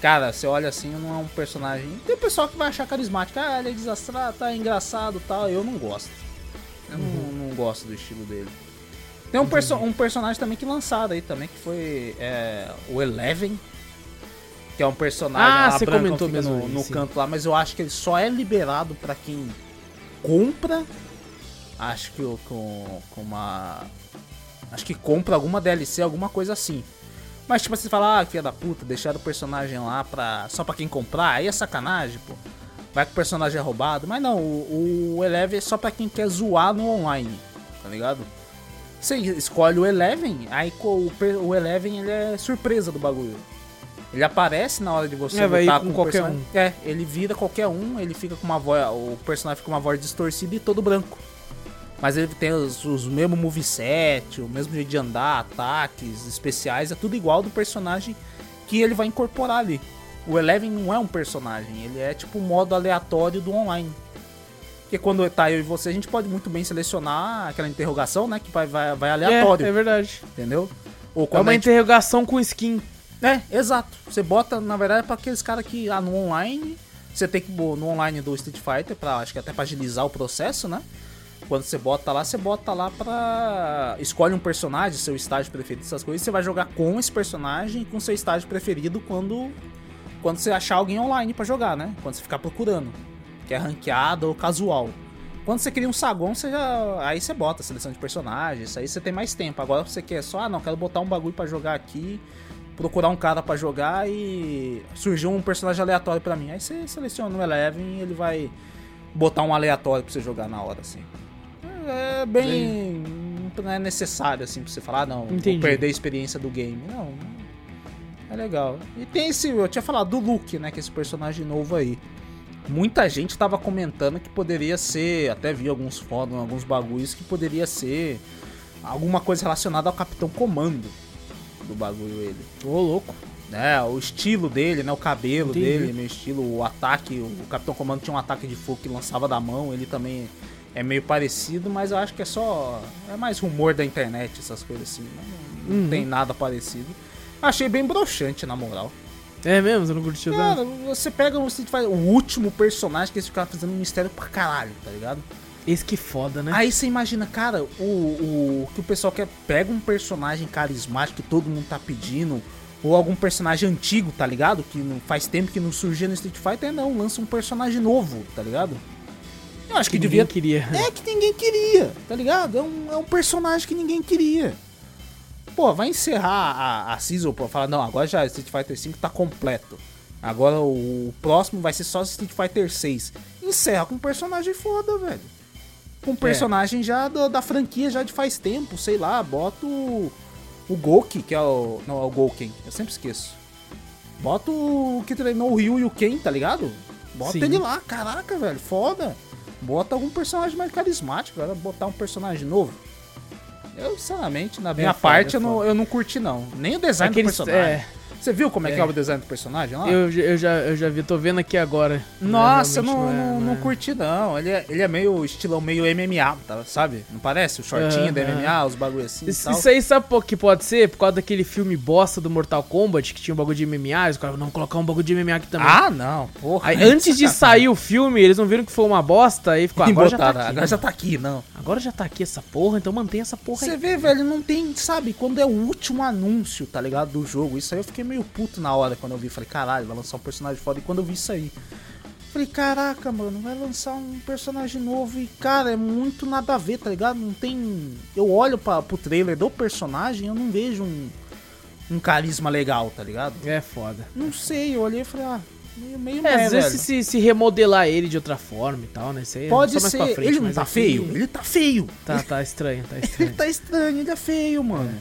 Cara, você olha assim, não é um personagem. Tem pessoal que vai achar carismático, ah, ele é desastrado, tá engraçado e tal. Eu não gosto. Eu Uhum. não, não gosto do estilo dele. Tem um, perso um personagem também que lançaram aí também, que foi é, o Eleven. Que é um personagem Ah, lá você branco, comentou mesmo no, no canto lá, mas eu acho que ele só é liberado pra quem compra. Acho que o- com, com uma. Acho que compra alguma DLC, alguma coisa assim. Mas tipo, você fala, ah, filha da puta, deixaram o personagem lá pra, só pra quem comprar, aí é sacanagem, pô. Vai que o personagem é roubado. Mas não, o, o Eleven é só pra quem quer zoar no online, tá ligado? Você escolhe o Eleven, aí o, o Eleven ele é surpresa do bagulho. Ele aparece na hora de você É, lutar com o qualquer personagem. É, ele vira qualquer um, ele fica com uma voz. O personagem fica com uma voz distorcida e todo branco. Mas ele tem os, os mesmos moveset, o mesmo jeito de andar, ataques especiais, é tudo igual do personagem que ele vai incorporar ali. O Eleven não é um personagem, ele é tipo um modo aleatório do online. Porque quando tá eu e você, a gente pode muito bem selecionar aquela interrogação, né? Que vai, vai, vai aleatório, É, é verdade. entendeu? Ou É uma gente interrogação com skin. É, exato. Você bota, na verdade, é pra aqueles caras que ah, no online, você tem que no online do Street Fighter, pra, acho que até pra agilizar o processo, né? Quando você bota lá, você bota lá pra. Escolhe um personagem, seu estágio preferido, essas coisas, você vai jogar com esse personagem e com seu estágio preferido quando. Quando você achar alguém online pra jogar, né? Quando você ficar procurando. Que é ranqueado ou casual. Quando você cria um sagon, você já. Aí você bota seleção de personagens, aí você tem mais tempo. Agora você quer só, ah não, quero botar um bagulho pra jogar aqui, procurar um cara pra jogar e surgiu um personagem aleatório pra mim. Aí você seleciona o Eleven e ele vai botar um aleatório pra você jogar na hora, assim. É bem. Não é necessário, assim, pra você falar, ah, não, Entendi. vou perder a experiência do game. Não. É legal. E tem esse. Eu tinha falado do Luke, né? Que é esse personagem novo aí. Muita gente tava comentando que poderia ser. Até vi alguns fóruns, alguns bagulhos que poderia ser alguma coisa relacionada ao Capitão Comando do bagulho ele. Ô, louco. É, o estilo dele, né? O cabelo Entendi. dele, meu estilo, o ataque. O Capitão Comando tinha um ataque de fogo que lançava da mão, ele também é meio parecido, mas eu acho que é só. É mais rumor da internet, essas coisas assim. Não, não Uhum. tem nada parecido. Achei bem broxante, na moral. É mesmo? Você não curtiu Cara, tanto? você pega Street Fighter, o último personagem que eles ficaram fazendo um mistério pra caralho, tá ligado? Esse que foda, né? Aí você imagina, cara, o, o que o pessoal quer. Pega um personagem carismático que todo mundo tá pedindo. Ou algum personagem antigo, tá ligado? Que não faz tempo que não surgia no Street Fighter, não. Lança um personagem novo, tá ligado? Eu acho que, que devia. queria. É que ninguém queria, tá ligado? É um, é um personagem que ninguém queria. Pô, vai encerrar a, a Season pra falar, não, agora já Street Fighter V tá completo. Agora o, próximo vai ser só Street Fighter 6. Encerra com um personagem foda, velho. Com um personagem já da, da franquia já de faz tempo, sei lá, bota o. O Goki, que é o. Não, é o Gouken, eu sempre esqueço. Bota o que treinou o Ryu e o Ken, tá ligado? Bota Sim. ele lá, caraca, velho, foda. Bota algum personagem mais carismático, agora botar um personagem novo. Eu, sinceramente, na minha foda, parte, é eu, não, eu não curti, não. Nem o design Aqueles- do personagem. é. Você viu como é, que É. é o design do personagem lá? Eu, eu, já, eu já vi, tô vendo aqui agora. Nossa, eu Realmente não, é, não, não é. curti, não. Ele é, ele é meio estilão, meio MMA, tá, sabe? Não parece? O shortinho da Aham. MMA, os bagulho assim Isso, isso aí sabe por que pode ser? Por causa daquele filme bosta do Mortal Kombat, que tinha um bagulho de MMA, os caras não colocar um bagulho de MMA aqui também. Ah, não, porra. Aí, antes de sair o filme, eles não viram que foi uma bosta, aí ficou, *laughs* agora já tá botaram, aqui. agora já tá aqui, não. Agora já tá aqui essa porra, então mantém essa porra Você aí. vê, velho, não tem, sabe, quando é o último anúncio, tá ligado, do jogo. Isso aí eu fiquei meio puto na hora quando eu vi. Falei, caralho, vai lançar um personagem foda. E quando eu vi isso aí, falei, caraca, mano, vai lançar um personagem novo. E, cara, é muito nada a ver, tá ligado? Não tem. Eu olho pra, pro trailer do personagem, eu não vejo um, um carisma legal, tá ligado? É foda. Não sei, eu olhei e falei, ah, meio, meio É, às vezes velho. se, se remodelar ele de outra forma e tal, né? Isso aí é Pode ser. frente, ele não mas tá aqui- feio? Ele tá feio. Tá, tá estranho, tá *laughs* Ele estranho. tá estranho, ele é feio, mano.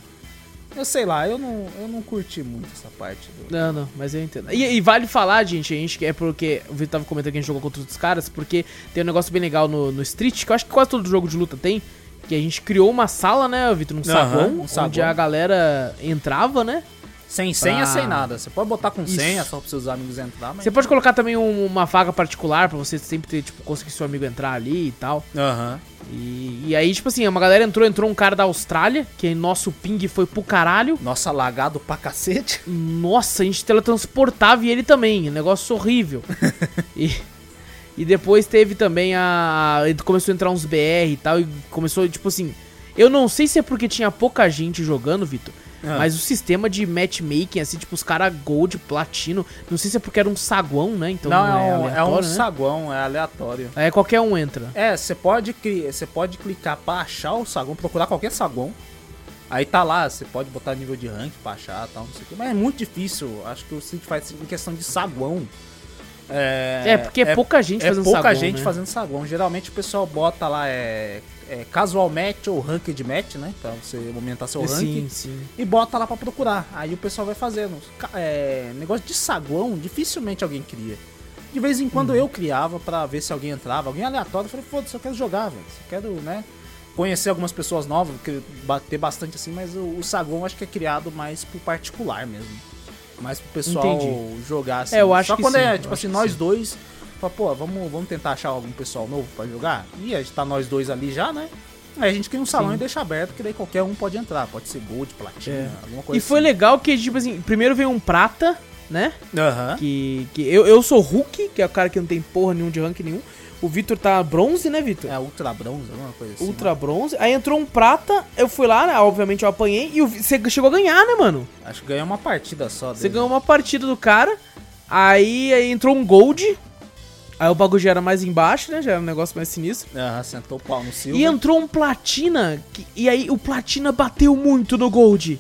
Eu sei lá, eu não, eu não curti muito essa parte do. Não, não, mas eu entendo. E, e vale falar, gente, a gente é porque. O Vitor tava comentando que a gente jogou contra outros caras, porque tem um negócio bem legal no, no Street, que eu acho que quase todo jogo de luta tem. Que a gente criou uma sala, né, Vitor? Um saguão, um saguão. onde a galera entrava, né? Sem senha, Pra- sem nada. Você pode botar com Isso. senha só pros seus amigos entrar, mas. Você pode colocar também um- uma vaga particular pra você sempre ter, tipo, conseguir seu amigo entrar ali e tal. Aham. E, e aí, tipo assim, uma galera entrou, entrou um cara da Austrália, que nosso ping foi pro caralho. Nossa, lagado pra cacete. Nossa, a gente teletransportava e ele também, negócio horrível. *laughs* e, e depois teve também a. ele Começou a entrar uns BR e tal, e começou, tipo assim. Eu não sei se é porque tinha pouca gente jogando, Vitor. Ah. Mas o sistema de matchmaking, assim, tipo, os caras gold, platino. Não sei se é porque era um saguão, né? Então não, não, é, é, um, é um né? saguão, é aleatório. Aí qualquer um entra. É, você pode, você pode clicar pra achar o saguão, procurar qualquer saguão. Aí tá lá, você pode botar nível de rank pra achar e tal, não sei o que. Mas é muito difícil. Acho que o Street Fighter em questão de saguão. É, É, porque é pouca gente é fazendo pouca saguão, gente né? fazendo saguão. Geralmente o pessoal bota lá é, é casual match ou ranked match, né? Pra você aumentar seu rank. Sim, sim. E bota lá pra procurar. Aí o pessoal vai fazendo. É, negócio de saguão, dificilmente alguém cria. De vez em quando eu criava pra ver se alguém entrava. Alguém aleatório, eu falei, foda-se, eu quero jogar, velho. Eu quero, né? Conhecer algumas pessoas novas, bater bastante assim, mas o, o saguão acho que é criado mais pro particular mesmo. Mais pro pessoal Entendi. jogar assim. É, eu acho Só que quando sim, é, tipo assim, nós sim. dois. Fala, pô, vamos, vamos tentar achar algum pessoal novo pra jogar? E a gente tá nós dois ali já, né? Aí a gente cria um salão Sim. e deixa aberto, que daí qualquer um pode entrar. Pode ser gold, platina, É. alguma coisa E foi assim. legal que, tipo assim, primeiro veio um prata, né? Aham. Que, que eu, eu sou Hulk, que é o cara que não tem porra nenhum de rank nenhum. O Vitor tá bronze, né, Vitor? É ultra bronze, alguma coisa assim. Ultra bronze. Aí entrou um prata, eu fui lá, né? Obviamente eu apanhei. E você chegou a ganhar, né, mano? né? Acho que ganhou uma partida só. Você ganhou uma partida do cara. Aí, aí entrou um gold. Aí o bagulho já era mais embaixo, né? Já era um negócio mais sinistro. Aham, sentou o pau no Silva. E entrou um platina. que- e aí o platina bateu muito no gold.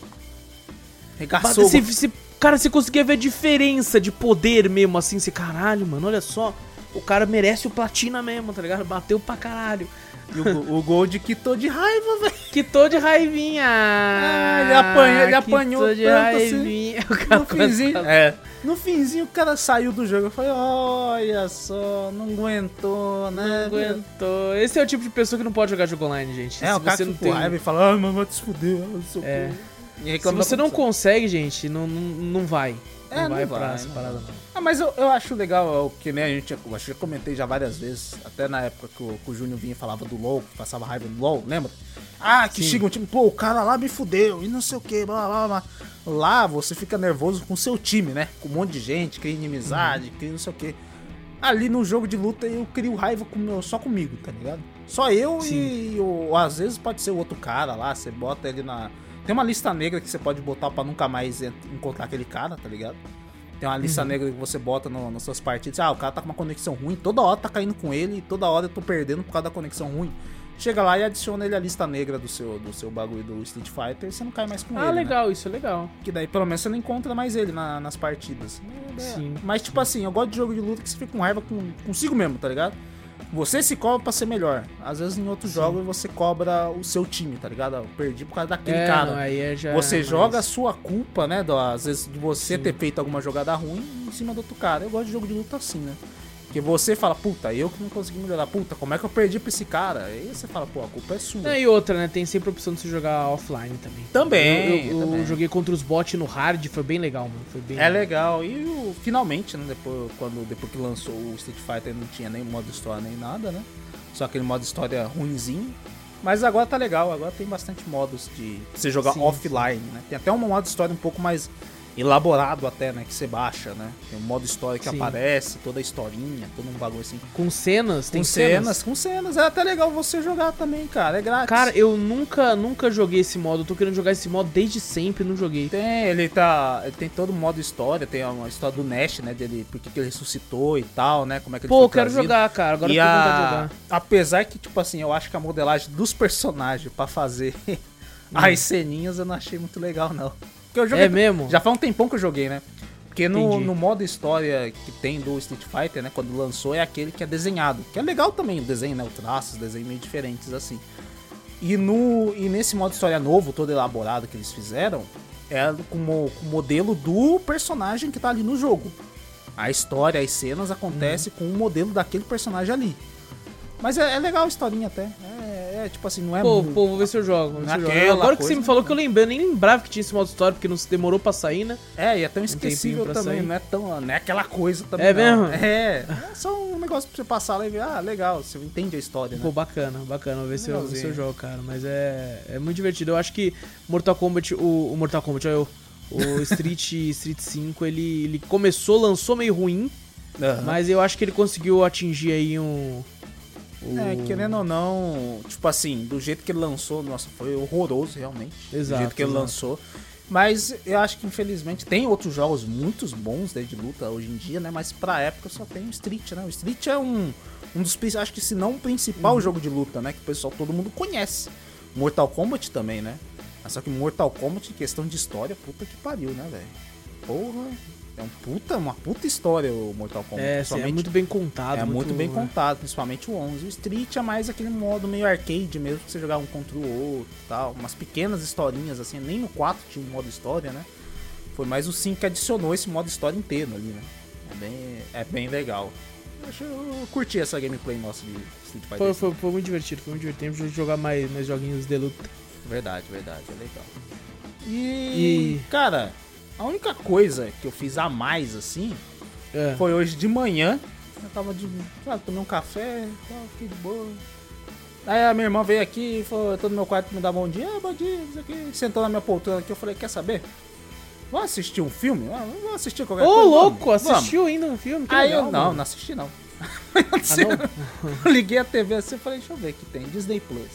Regaçou. Bate- se- se- cara, você conseguia ver a diferença de poder mesmo, assim, você, caralho, mano, olha só. O cara merece o platina mesmo, tá ligado? Bateu pra caralho. E o, o Gold quitou de raiva, velho. Quitou de raivinha. Ah, ele apanhou- ele apanhou tanto assim. raivinha. O cara No finzinho, é, no finzinho o cara saiu do jogo. Eu falei, olha só, não aguentou, né? Não aguentou. Esse é o tipo de pessoa que não pode jogar jogo online, gente. É, Se o cara fica tem... raiva e fala, ai, mano, vai te fuder. É. Se você não consegue, gente, não, não, não vai. É, não não vai vai, pra essa parada, vai. não. Ah, mas eu, eu acho legal, é o que nem a gente, eu acho que já comentei já várias vezes, até na época que o, que o Júnior vinha e falava do LoL, que passava raiva no LoL, lembra? Ah, que Sim. chega um time, pô, o cara lá me fudeu, e não sei o que, blá blá blá. Lá você fica nervoso com o seu time, né? Com um monte de gente, cria inimizade, cria não sei o que. Ali no jogo de luta eu crio raiva com meu, só comigo, tá ligado? Só eu e ou, às vezes pode ser o outro cara lá, você bota ele na. Tem uma lista negra que você pode botar pra nunca mais en- encontrar aquele cara, tá ligado? Tem uma lista negra que você bota no- nas suas partidas. Ah, o cara tá com uma conexão ruim, toda hora tá caindo com ele, e toda hora eu tô perdendo por causa da conexão ruim. Chega lá e adiciona ele à lista negra do seu, do seu bagulho do Street Fighter e você não cai mais com Ah, ele. né? legal, isso é legal. Que daí pelo menos você não encontra mais ele na- nas partidas. Sim. Mas tipo assim, eu gosto de jogo de luta que você fica com raiva com, consigo mesmo, tá ligado? Você se cobra pra ser melhor. Às vezes em outros Sim. jogos você cobra o seu time, tá ligado? Eu perdi por causa daquele é, cara. não, é Você joga a sua culpa, né? do- às vezes de você Sim. ter feito alguma jogada ruim em cima do outro cara. Eu gosto de jogo de luta assim, né? Porque você fala, puta, eu que não consegui melhorar. Puta, como é que eu perdi pra esse cara? Aí você fala, pô, a culpa é sua. Não, e outra, né? Tem sempre a opção de você jogar offline também. Também, Eu, eu- eu também. joguei contra os bots no hard, foi bem legal, mano. Foi bem É legal. E o- finalmente, né? Depois, quando, depois que lançou o Street Fighter não tinha nem modo história nem nada, né? Só aquele modo história ruinzinho. Mas agora tá legal, agora tem bastante modos de você jogar Sim, offline, né? Tem até um modo história um pouco mais elaborado até, né? Que você baixa, né? Tem um modo história que Sim. aparece, toda a historinha, todo um bagulho assim. Com cenas, tem com cenas, com cenas. É até legal você jogar também, cara. É grátis. Cara, eu nunca, nunca joguei esse modo. Eu tô querendo jogar esse modo desde sempre, não joguei. Tem, ele tá. Ele tem todo o modo história, tem uma história do Nash, né? Dele, porque que ele ressuscitou e tal, né? Como é que ele Pô, foi eu quero trazido. jogar, cara. Agora e eu tô com vontade de a... jogar. Apesar que, tipo assim, eu acho que a modelagem dos personagens pra fazer *laughs* as ceninhas eu não achei muito legal, não. É mesmo? Já faz um tempão que eu joguei, né? Porque no, no modo história que tem do Street Fighter, né? Quando lançou, é aquele que é desenhado. Que é legal também o desenho, né? O traço, os desenhos meio diferentes, assim. E, no, e nesse modo história novo, todo elaborado que eles fizeram, é com, com o modelo do personagem que tá ali no jogo. A história, as cenas acontecem com o modelo daquele personagem ali. Mas é, é legal a historinha até. É, é, tipo assim, não é Pô, mu- pô, vou ver se eu jogo. Se eu jogo. Naquela Agora que você me falou que eu lembrei, eu nem lembrava que tinha esse modo história, porque não se demorou pra sair, né? É, e é tão tempinho esquecível também, sair. não é tão. Não é aquela coisa também. É não. mesmo? É. É só um negócio pra você passar lá e ver, ah, legal, você entende a história, né? Pô, bacana, bacana. Vou ver se eu, se eu jogo, cara. Mas é, é muito divertido. Eu acho que Mortal Kombat, o, o Mortal Kombat, olha eu. O Street, *laughs* Street 5, ele, ele começou, lançou meio ruim, Aham. mas eu acho que ele conseguiu atingir aí um. O- É, querendo ou não, tipo assim, do jeito que ele lançou, nossa, foi horroroso realmente. Exato, Do jeito que ele lançou. Mas eu acho que infelizmente tem outros jogos muito bons né, de luta hoje em dia, né? Mas pra época só tem o Street, né? O Street é um, um dos, acho que se não o principal Uhum. jogo de luta, né? Que o pessoal, todo mundo conhece. Mortal Kombat também, né? Mas Só que Mortal Kombat, questão de história, puta que pariu, né, velho? Porra, é um puta, uma puta história o Mortal Kombat. É, sim, é muito bem contado. é muito, bem contado, principalmente o 11. O Street é mais aquele modo meio arcade mesmo, que você jogar um contra o outro e tal. Umas pequenas historinhas, assim. Nem no 4 tinha um modo história, né? Foi mais o 5 que adicionou esse modo história inteiro ali, né? É bem, é bem legal. Eu, acho, eu curti essa gameplay nossa de Street Fighter. Foi, foi, foi muito divertido, foi muito divertido. Temos jogar mais, mais joguinhos de luta. Verdade, verdade, é legal. E, E- cara, a única coisa que eu fiz a mais, assim, É. Foi hoje de manhã. Eu tava de. Sabe, tomei um café, tal, fiquei de boa. Aí a minha irmã veio aqui e falou, eu tô no meu quarto me dar bom dia, ah, bom dia, isso aqui. Sentou na minha poltrona aqui, eu falei, quer saber? Vamos assistir um filme? Ah, Vamos assistir qualquer Ô, coisa. louco, Vamos, vamos. assistiu ainda um filme? Que Aí legal, eu, não, mano. não assisti não. *laughs* Ah, não? eu liguei a TV assim e falei, deixa eu ver o que tem, Disney Plus.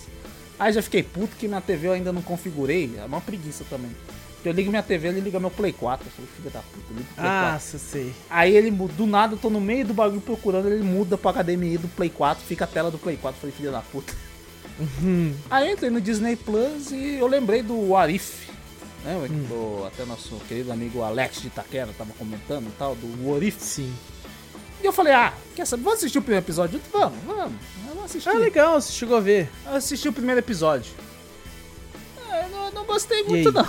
Aí já fiquei puto que minha TV eu ainda não configurei, é uma preguiça também. Eu ligo minha TV, ele liga meu Play 4. Eu falei, filha da puta, liga o Play 4. Ah, sei. Aí ele, do nada, eu tô no meio do bagulho procurando, ele muda pro HDMI do Play 4, fica a tela do Play 4. Falei, filha da puta. Uhum. Aí eu entrei no Disney Plus e eu lembrei do Arif. Né, Hum. até nosso querido amigo Alex de Itaquera tava comentando e tal, do Arif. Sim. E eu falei, ah, quer saber? Vamos assistir o primeiro episódio? Vamos, vamos. Vamos assistir. Ah, legal, você chegou a ver. Eu assisti o primeiro episódio. É, não, não gostei muito, não.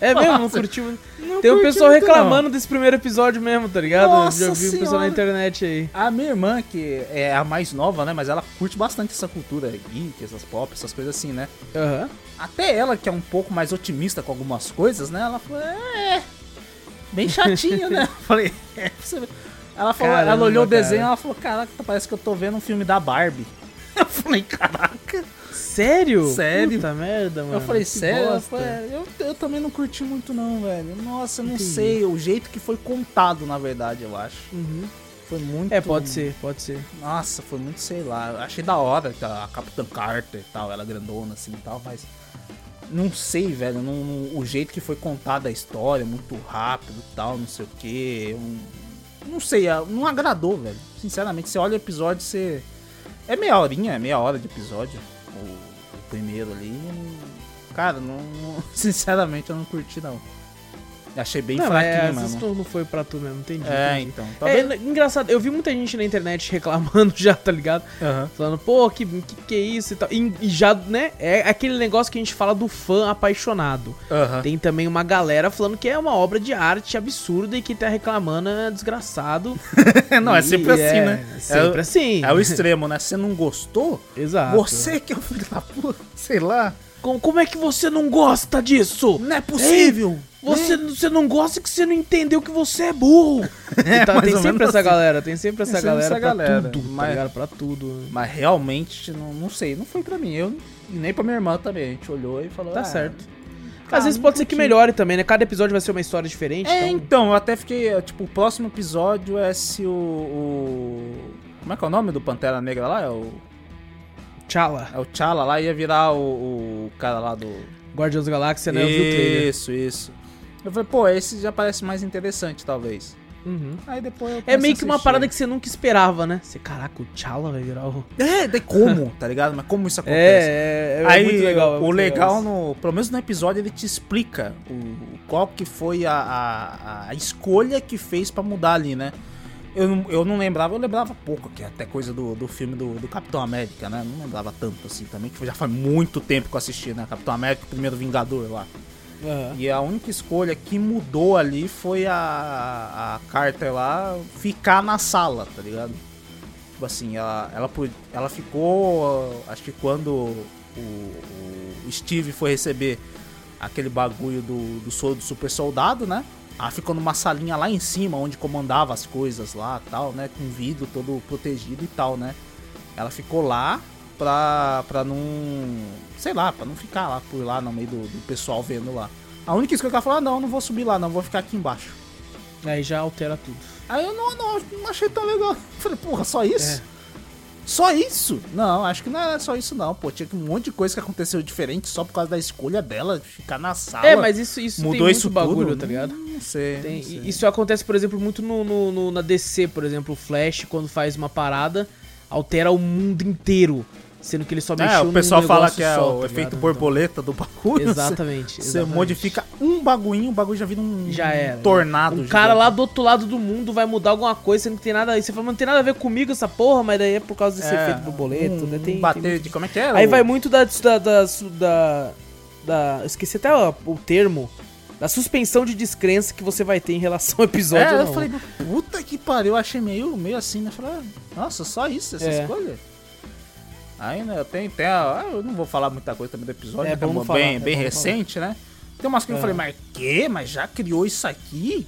É mesmo, não curtiu. Não Tem um pessoal reclamando desse primeiro episódio mesmo, tá ligado? Nossa Já vi o pessoal senhora. na internet aí. A minha irmã, que é a mais nova, né? Mas ela curte bastante essa cultura geek, essas pop, essas coisas assim, né? Aham. Até ela, que é um pouco mais otimista com algumas coisas, né? Ela falou, é. Bem chatinho, né? *laughs* Eu falei, é. você. Ela, falou, Caramba, ela olhou o cara. desenho e ela falou, caraca, parece que eu tô vendo um filme da Barbie. *laughs* Eu falei, caraca. Sério? Sério. Puta merda, mano. eu falei, que sério? Eu, "É, eu, eu também não curti muito, não, velho. Nossa, eu não Entendi. sei. O jeito que foi contado, na verdade, eu acho. Uhum. Foi muito. É, pode ser, pode ser. Nossa, foi muito, sei lá. eu Achei da hora que a Capitã Carter e tal, ela grandona assim e tal, mas. Não sei, velho. não- não- o jeito que foi contada a história, muito rápido e tal, não sei o que. não sei, não agradou, velho. Sinceramente, você olha o episódio, você. É meia horinha, é meia hora de episódio. O, primeiro ali. Cara, não, não- *laughs* Sinceramente, eu não curti, não. Achei bem não, é, fraquinho vezes mesmo. não não foi pra tu mesmo, entendi. É, entendi. então. É, Talvez. n- engraçado, eu vi muita gente na internet *laughs* reclamando já, tá ligado? Aham. Falando, pô, que, que que é isso e tal. E, e já, né, é aquele negócio que a gente fala do fã apaixonado. Aham. Tem também uma galera falando que é uma obra de arte absurda e que tá reclamando é desgraçado. *laughs* não, é E sempre assim, é, né? Sempre é, assim. É o extremo, né? Você não gostou? Exato. Você que é o filho da puta, sei lá. Como, como é que você não gosta disso? Não é possível. Você, você não gosta que você não entendeu que você é burro. *laughs* É, Tá, mais tem sempre essa assim. galera, tem sempre essa Tem sempre galera essa pra galera, tudo, tá mas- ligado? Pra tudo. Mas realmente, não, não sei, não foi pra mim. Eu nem pra minha irmã também. A gente olhou e falou. Tá ah, certo. cara, Às vezes pode ser que melhore também, né? Cada episódio vai ser uma história diferente, É, então... então, eu até fiquei. Tipo, o próximo episódio é se o. o- Como é que é o nome do Pantera Negra lá? É o, Tchala. é o T'Challa lá, ia virar o, o cara lá do. Guardiões da Galáxia, né? Eu vi o trailer. Isso, isso. Eu falei, pô, esse já parece mais interessante, talvez. Uhum. Aí depois eu É meio que uma parada que você nunca esperava, né? Você, caraca, o T'Challa vai virar o... É, daí como, *laughs* tá ligado? Mas como isso acontece? É, é, é Aí, muito legal. é o muito legal, isso. no, pelo menos no episódio, ele te explica o, qual que foi a, a, a escolha que fez pra mudar ali, né? Eu, não- eu não lembrava, eu lembrava pouco, que é até coisa do, do filme do, do Capitão América, né? Não lembrava tanto assim também, que já faz muito tempo que eu assisti, né? Capitão América, o primeiro Vingador lá. Aham. E a única escolha que mudou ali foi a, a Carter lá ficar na sala, tá ligado? Tipo assim, ela, ela, ela ficou. Acho que quando o, o Steve foi receber aquele bagulho do, do soro do super soldado, né? Ela ficou numa salinha lá em cima, onde comandava as coisas lá tal, né? Com vidro todo protegido e tal, né? Ela ficou lá pra, pra não. Sei lá, pra não ficar lá por lá no meio do, do pessoal vendo lá. A única escolha que ela falou: ah, não, não vou subir lá, não, vou ficar aqui embaixo. Aí já altera tudo. Aí eu não, não, não achei tão legal. Falei, porra, só isso? É. Só isso? Não, acho que não era só isso não, pô. Tinha um monte de coisa que aconteceu diferente só por causa da escolha dela de ficar na sala. É, mas isso, isso mudou isso bagulho, tudo? tá ligado? Não sei. Tem- não sei. isso acontece, por exemplo, muito no, no- no- na DC, por exemplo, o Flash, quando faz uma parada, altera o mundo inteiro. Sendo que ele só mexeu É, o pessoal fala que é só, o tá efeito borboleta do bagulho. Então, exatamente. Você exatamente. modifica um bagulhinho, o bagulho já vira um Já era. tornado. Um cara lá do outro lado do mundo vai mudar alguma coisa, sendo que tem nada. Aí você fala, não tem nada a ver comigo essa porra, mas daí é por causa desse É, efeito borboleta, um, né? Tem, bater tem muito de... Como é que é? Aí O- vai muito da. da, da, da, da- esqueci até o, o termo. Da suspensão de descrença que você vai ter em relação ao episódio. É, eu não. falei, puta que pariu, eu achei meio, meio assim, né? Falei, ah, nossa, só isso, essa É. escolha? Né, tem, tem a, ah, eu não vou falar muita coisa também do episódio, É é bom uma- falar, bem, é bem bom recente, né? Tem umas coisas que É. eu falei, mas que? Mas já criou isso aqui?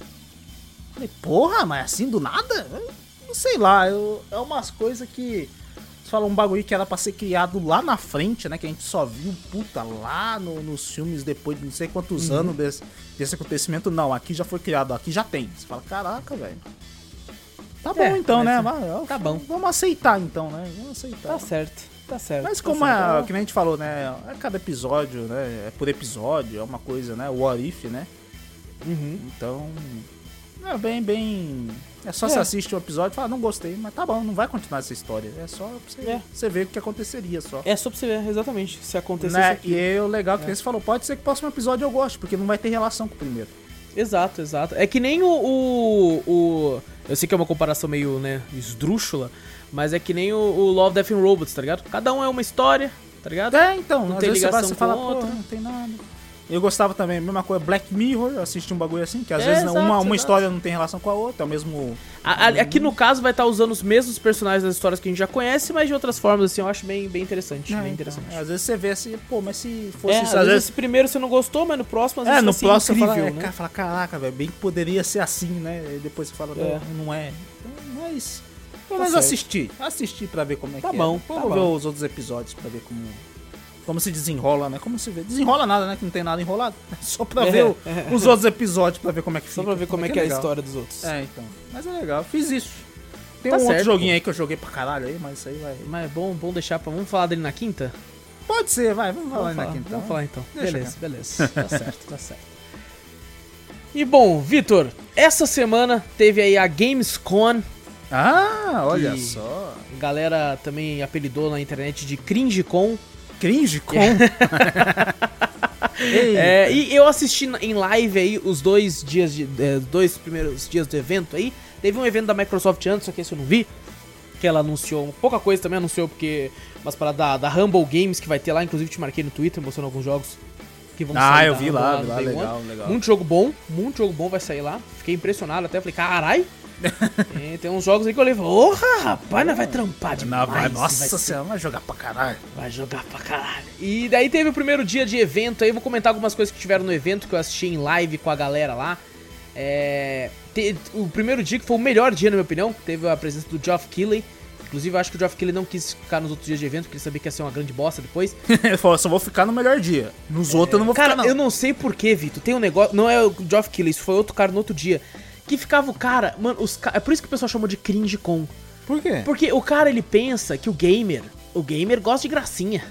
Falei, porra, mas assim do nada? Eu Não sei lá, eu, é umas coisas que. Você fala um bagulho que era pra ser criado lá na frente, né? Que a gente só viu, puta, lá no- nos filmes depois de não sei quantos Uhum. anos desse, desse acontecimento. Não, aqui já foi criado, aqui já tem. Você fala, caraca, velho. Tá bom É, então, mas né? Vai, tá bom. Vamos aceitar então, né? Vamos aceitar. Tá certo, tá certo. Mas tá como certo. é, que a gente falou, né? É cada episódio, né? É por episódio, é uma coisa, né? O What If, né? Uhum. Então. É bem, bem. É só É. você assiste um episódio e fala, não gostei, mas tá bom, não vai continuar essa história. É só pra você, É. você ver o que aconteceria só. É só pra você ver, exatamente. Se acontecer Né? aqui. E é o legal que nem você falou, pode ser que o próximo episódio eu goste, porque não vai ter relação com o primeiro. Exato, exato. É que nem o, o, o- Eu sei que é uma comparação meio, né, esdrúxula, mas é que nem o, o Love, Death and Robots, tá ligado? Cada um é uma história, tá ligado? É, então, Não às tem você, ligação você fala, com pô, outra. não tem nada. Eu gostava também, a mesma coisa, Black Mirror, eu assisti um bagulho assim, que às É, vezes exato, uma, uma história não tem relação com a outra, é o mesmo. A- a- aqui no caso vai estar usando os mesmos personagens das histórias que a gente já conhece, mas de outras formas, assim, eu acho bem, bem interessante. É, bem então, interessante. é, às vezes você vê assim, pô, mas se fosse É, isso, às às vezes vezes. esse primeiro você não gostou, mas no próximo às É, vezes no próximo você incrível, fala, é, né? cara, fala, caraca, velho, bem que poderia ser assim, né? E depois você fala, não, É. não é. Então, é isso. Pelo Tá menos assistir. Assistir pra ver como é Tá que bom, é. tá Vamos bom. ver os outros episódios pra ver como. Como se desenrola, né? Como se vê. Desenrola nada, né? Que não tem nada enrolado. É *laughs* só pra É, ver o- é. os outros episódios pra ver como é que Só fica. pra ver como é que é a história dos outros. É, então. Mas é legal. Fiz isso. Tem Tá um outro certo, joguinho pô. aí que eu joguei pra caralho aí, mas isso aí vai. Mas é bom, bom deixar pra... Vamos falar dele na quinta? Pode ser, vai. Vamos falar Vamos falar, na quinta. vamos falar então. Deixa, beleza, beleza. *laughs* Tá certo, *laughs* tá certo. E bom, Vitor, essa semana teve aí a Gamescom. Ah, olha só. Galera também apelidou na internet de CringeCon. Cringe com. *laughs* Ei, É, e eu assisti em live aí os dois dias de, é, dois primeiros dias do evento aí. Teve um evento da Microsoft antes, só que esse eu não vi. Que ela anunciou, pouca coisa também anunciou, porque umas paradas da, da Humble Games que vai ter lá, inclusive te marquei no Twitter mostrando alguns jogos que vão Ah, sair eu da vi lá, lá, One. legal, legal. Muito jogo bom, muito jogo bom vai sair lá. Fiquei impressionado até, falei, carai. *laughs* É, tem uns jogos aí que eu olhei e falei, porra, rapaz, nós vai trampar demais. Não, vai, nossa vai senhora, vai jogar pra caralho. Vai jogar pra caralho. E daí teve o primeiro dia de evento aí, vou comentar algumas coisas que tiveram no evento que eu assisti em live com a galera lá. É, te- o primeiro dia que foi o melhor dia, na minha opinião, teve a presença do Geoff Keighley. Inclusive, eu acho que o Geoff Keighley não quis ficar nos outros dias de evento, porque ele sabia que ia ser uma grande bosta depois. *laughs* Ele falou, só vou ficar no melhor dia. Nos outros eu não vou Cara, ficar, não. eu não sei porquê, Vitor. Tem um negócio. Não é o Geoff Keighley, isso foi outro cara no outro dia. Que ficava o cara. Mano, os ca... é por isso que o pessoal chamou de cringe com. Por quê? Porque o cara ele pensa que o gamer. O gamer gosta de gracinha.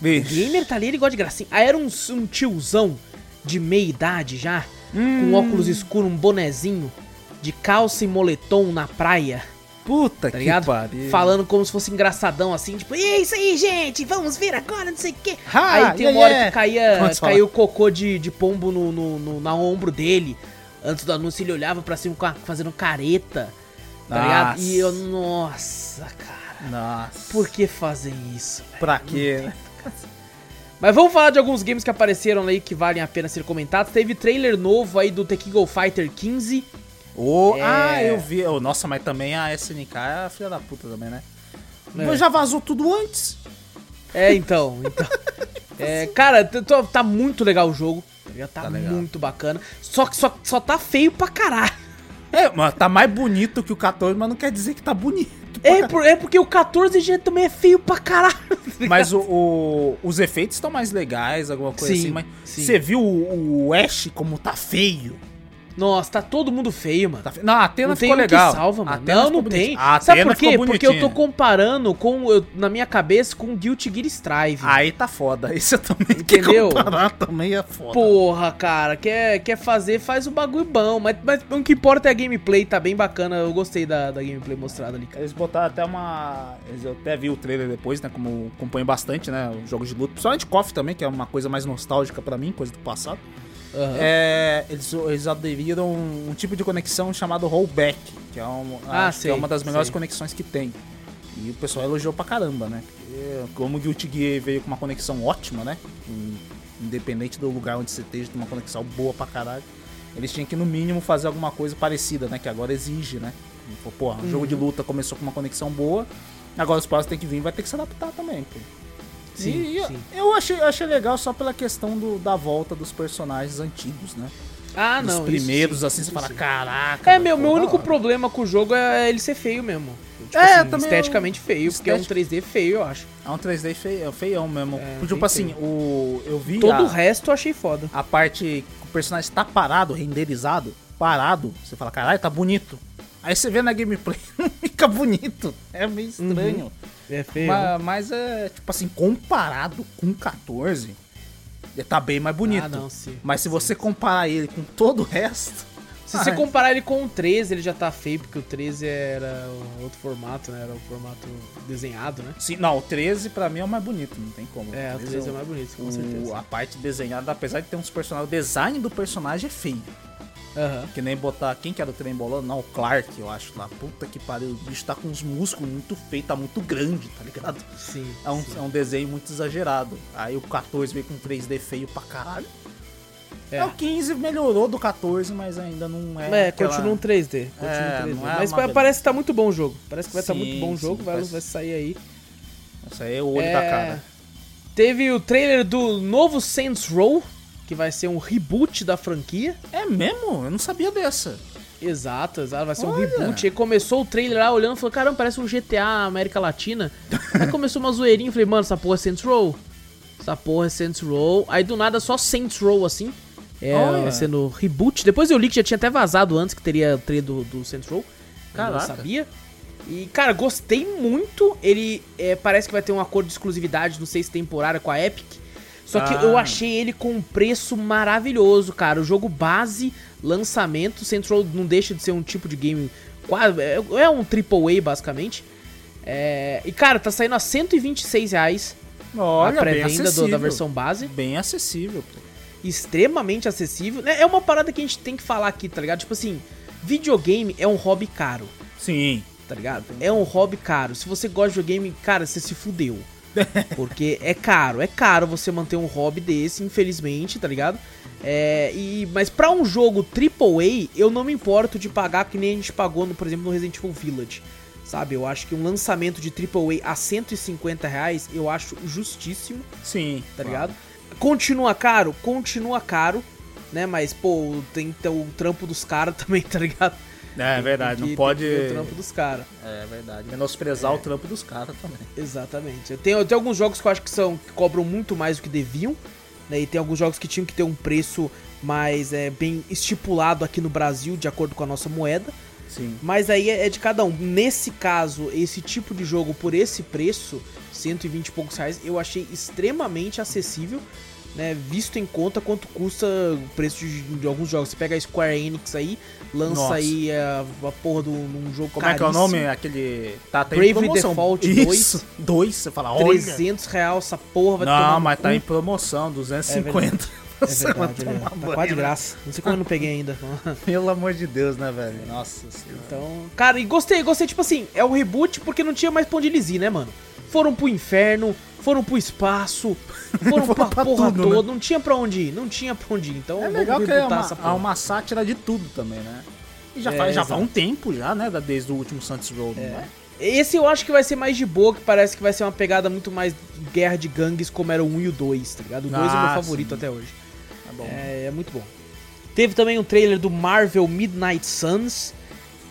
O Bicho. gamer tá ali, ele gosta de gracinha. Aí era um, um tiozão de meia idade já, Hum. com óculos escuros, um bonezinho, de calça e moletom na praia, Puta tá que ligado? pariu. Falando como se fosse engraçadão, assim, tipo, e é isso aí, gente, vamos ver agora, não sei o quê. Ha, aí tem uma yeah, hora yeah. que caía, caiu cocô de, de pombo no, no, no- na ombro dele. Antes do anúncio, ele olhava pra cima fazendo careta, tá ligado? E eu, nossa, cara, Nossa. por que fazer isso, velho? Pra quê, né? Mas vamos falar de alguns games que apareceram aí que valem a pena ser comentados. Teve trailer novo aí do The King of Fighter 15. Oh, É. Ah, eu vi. Oh, nossa, mas também a SNK é a filha da puta também, né? É. Mas já vazou tudo antes. É, então. então. *laughs* É, cara, tá muito legal o jogo. Já tá, Tá muito bacana. Só que só, só tá feio pra caralho. É, mas tá mais bonito que o 14, mas não quer dizer que tá bonito. É, por- é porque o 14 já também é feio pra caralho. tá? Mas o, o- os efeitos estão mais legais, alguma coisa Sim, assim. Mas sim. você viu o, o Ash como tá feio? Nossa, tá todo mundo feio, mano. Tá feio. Não, a Atena Não tem ficou um legal. que salva, A mano. Atena Não, não tem. A Sabe Atena por quê? ficou Porque eu tô comparando com, eu- na minha cabeça com Guilty Gear Strive. Aí tá foda. Esse eu também Entendeu? comparar também é foda. Porra, cara, quer, quer fazer, faz o bagulho bom. Mas, mas o que importa é a gameplay, tá bem bacana. Eu gostei da, da gameplay mostrada ali, cara. Eles botaram até uma. eles- Eu até vi o trailer depois, né? Como acompanho bastante, né? Os jogos de luta. Principalmente KOF também, que é uma coisa mais nostálgica pra mim, coisa do passado. Aham. É, eles, eles aderiram um, tipo de conexão chamado rollback, que é, um, Ah, acho que sei, é uma das melhores sei. conexões que tem. E o pessoal elogiou pra caramba, né? Porque como o Guilty Gear veio com uma conexão ótima, né? In- Independente do lugar onde você esteja, tem uma conexão boa pra caralho. Eles tinham que, no mínimo, fazer alguma coisa parecida, né? Que agora exige, né? Pô, Porra, o Uhum. jogo de luta começou com uma conexão boa, agora os próximos tem que vir vai ter que se adaptar também, pô. Sim, e eu- sim. eu achei, eu achei legal só pela questão do, da volta dos personagens antigos, né? Ah, Os não. isso primeiros, sim, assim, isso você fala, caraca. É, meu, meu único hora." problema com o jogo é ele ser feio mesmo. Tipo É, assim, também esteticamente feio, porque é um estético- 3D feio, eu acho. É um 3D feio, feião mesmo. É, tipo bem assim, o, eu vi Todo a, o resto eu achei foda. a parte que o personagem tá parado, renderizado, parado. Você fala, caralho, tá bonito. Aí você vê na gameplay, *laughs* não fica bonito. É meio estranho. É feio. Mas, mas é, tipo assim, comparado com 14, ele tá bem mais bonito. Ah, não, sim. Mas se você comparar ele com todo o resto. *laughs* Se você comparar ele com o 13, ele já tá feio, porque o 13 era outro formato, né? Era o formato desenhado, né? Sim, não, o 13 pra mim é o mais bonito, não tem como. É, o 13 é mais bonito, com o- certeza. A parte desenhada, apesar de ter uns personagens, o design do personagem é feio. Aham. Que nem botar. Quem que era o trem bolando? Não, o Clark, eu acho lá. Puta que pariu. O bicho tá com uns músculos muito feios, tá muito grande, tá ligado? Sim. É um, sim. é um desenho muito exagerado. Aí o 14 veio com 3D feio pra caralho. É. o 15 melhorou do 14, mas ainda não é. É, aquela- continua um 3D. Continua É, um 3D. não é Mas parece que tá muito bom o jogo. Parece que vai estar Sim, muito bom o jogo, sim, vai, parece- vai sair aí. Isso aí é o olho É, da cara. Teve o trailer do novo Saints Row, que vai ser um reboot da franquia. É mesmo? Eu não sabia dessa. Exato, exato, vai ser um Olha. reboot. Aí começou o trailer lá olhando e falou: caramba, parece um GTA América Latina. *laughs* Aí começou uma zoeirinha, falei, mano, essa porra é Saints Row. Essa porra é Saints Row. Aí do nada só Saints Row assim. É, Olha. sendo reboot. Depois eu li que já tinha até vazado antes que teria trailer do, do Saints Row. Eu não Caraca. sabia. E, cara, gostei muito. Ele é, parece que vai ter um acordo de exclusividade, não sei se temporária, com a Epic. Só que Ah. eu achei ele com um preço maravilhoso, cara. O jogo base, lançamento, Row não deixa de ser um tipo de game quase é, é um AAA basicamente. É, e cara, tá saindo a 126 reais Olha, a bem pré-venda da versão base, Bem acessível, pô. extremamente acessível. né? É uma parada que a gente tem que falar aqui, tá ligado? Tipo assim, videogame é um hobby caro, Sim. tá ligado? É um hobby caro. Se você gosta de videogame, cara, você se fudeu. *laughs* Porque é caro, é caro você manter um hobby desse, infelizmente, tá ligado? É, e, mas pra um jogo AAA, eu não me importo de pagar que nem a gente pagou, no, por exemplo, no Resident Evil Village. Sabe, eu acho que um lançamento de AAA a 150 reais, eu acho justíssimo, Sim. tá claro. ligado? Continua caro? Continua caro, né? Mas, pô, tem que ter o trampo dos caras *laughs* também, tá ligado? É verdade, Tem que- não pode. o trampo dos caras. É verdade. Menosprezar o trampo dos caras também. Exatamente. Tem, tem alguns jogos que eu acho que são que cobram muito mais do que deviam, né? E tem alguns jogos que tinham que ter um preço mais é, bem estipulado aqui no Brasil, de acordo com a nossa moeda. Sim. Mas aí é é de cada um. Nesse caso, esse tipo de jogo por esse preço, 120 e poucos reais, eu achei extremamente acessível, né? Visto em conta quanto custa o preço de, de alguns jogos. Você pega a Square Enix aí, lança Nossa. aí a, a porra de um de jogo Como é que é o nome? Aquele. Tá até Bravely. Default Isso, *laughs* dois. Você fala, olha. 300 reais essa porra vai Não, mas tá em promoção, 250. É *laughs* vai verdade, tomar né? tá quase de graça. Não sei como eu não peguei ainda. *laughs* Pelo amor de Deus, né, velho? Nossa senhora. Então, cara, e gostei, gostei, tipo assim, é o reboot porque não tinha mais onde eles ir, né, mano? Foram pro inferno, foram pro espaço, *laughs* foram Foram pra, pra porra tudo, né? toda, não tinha pra onde ir, não tinha pra onde ir. Então É vamos legal que é uma, essa é porra. uma sátira de tudo também, né? E já, É, faz, já exato. faz um tempo já, né? da- Desde o último Saints Row, não é? Esse eu acho que vai ser mais de boa, que parece que vai ser uma pegada muito mais guerra de gangues como era o 1 e o 2, tá ligado? O 2 é o meu Ah, favorito sim. até hoje. Tá bom. É, é muito bom. Teve também um trailer do Marvel Midnight Suns,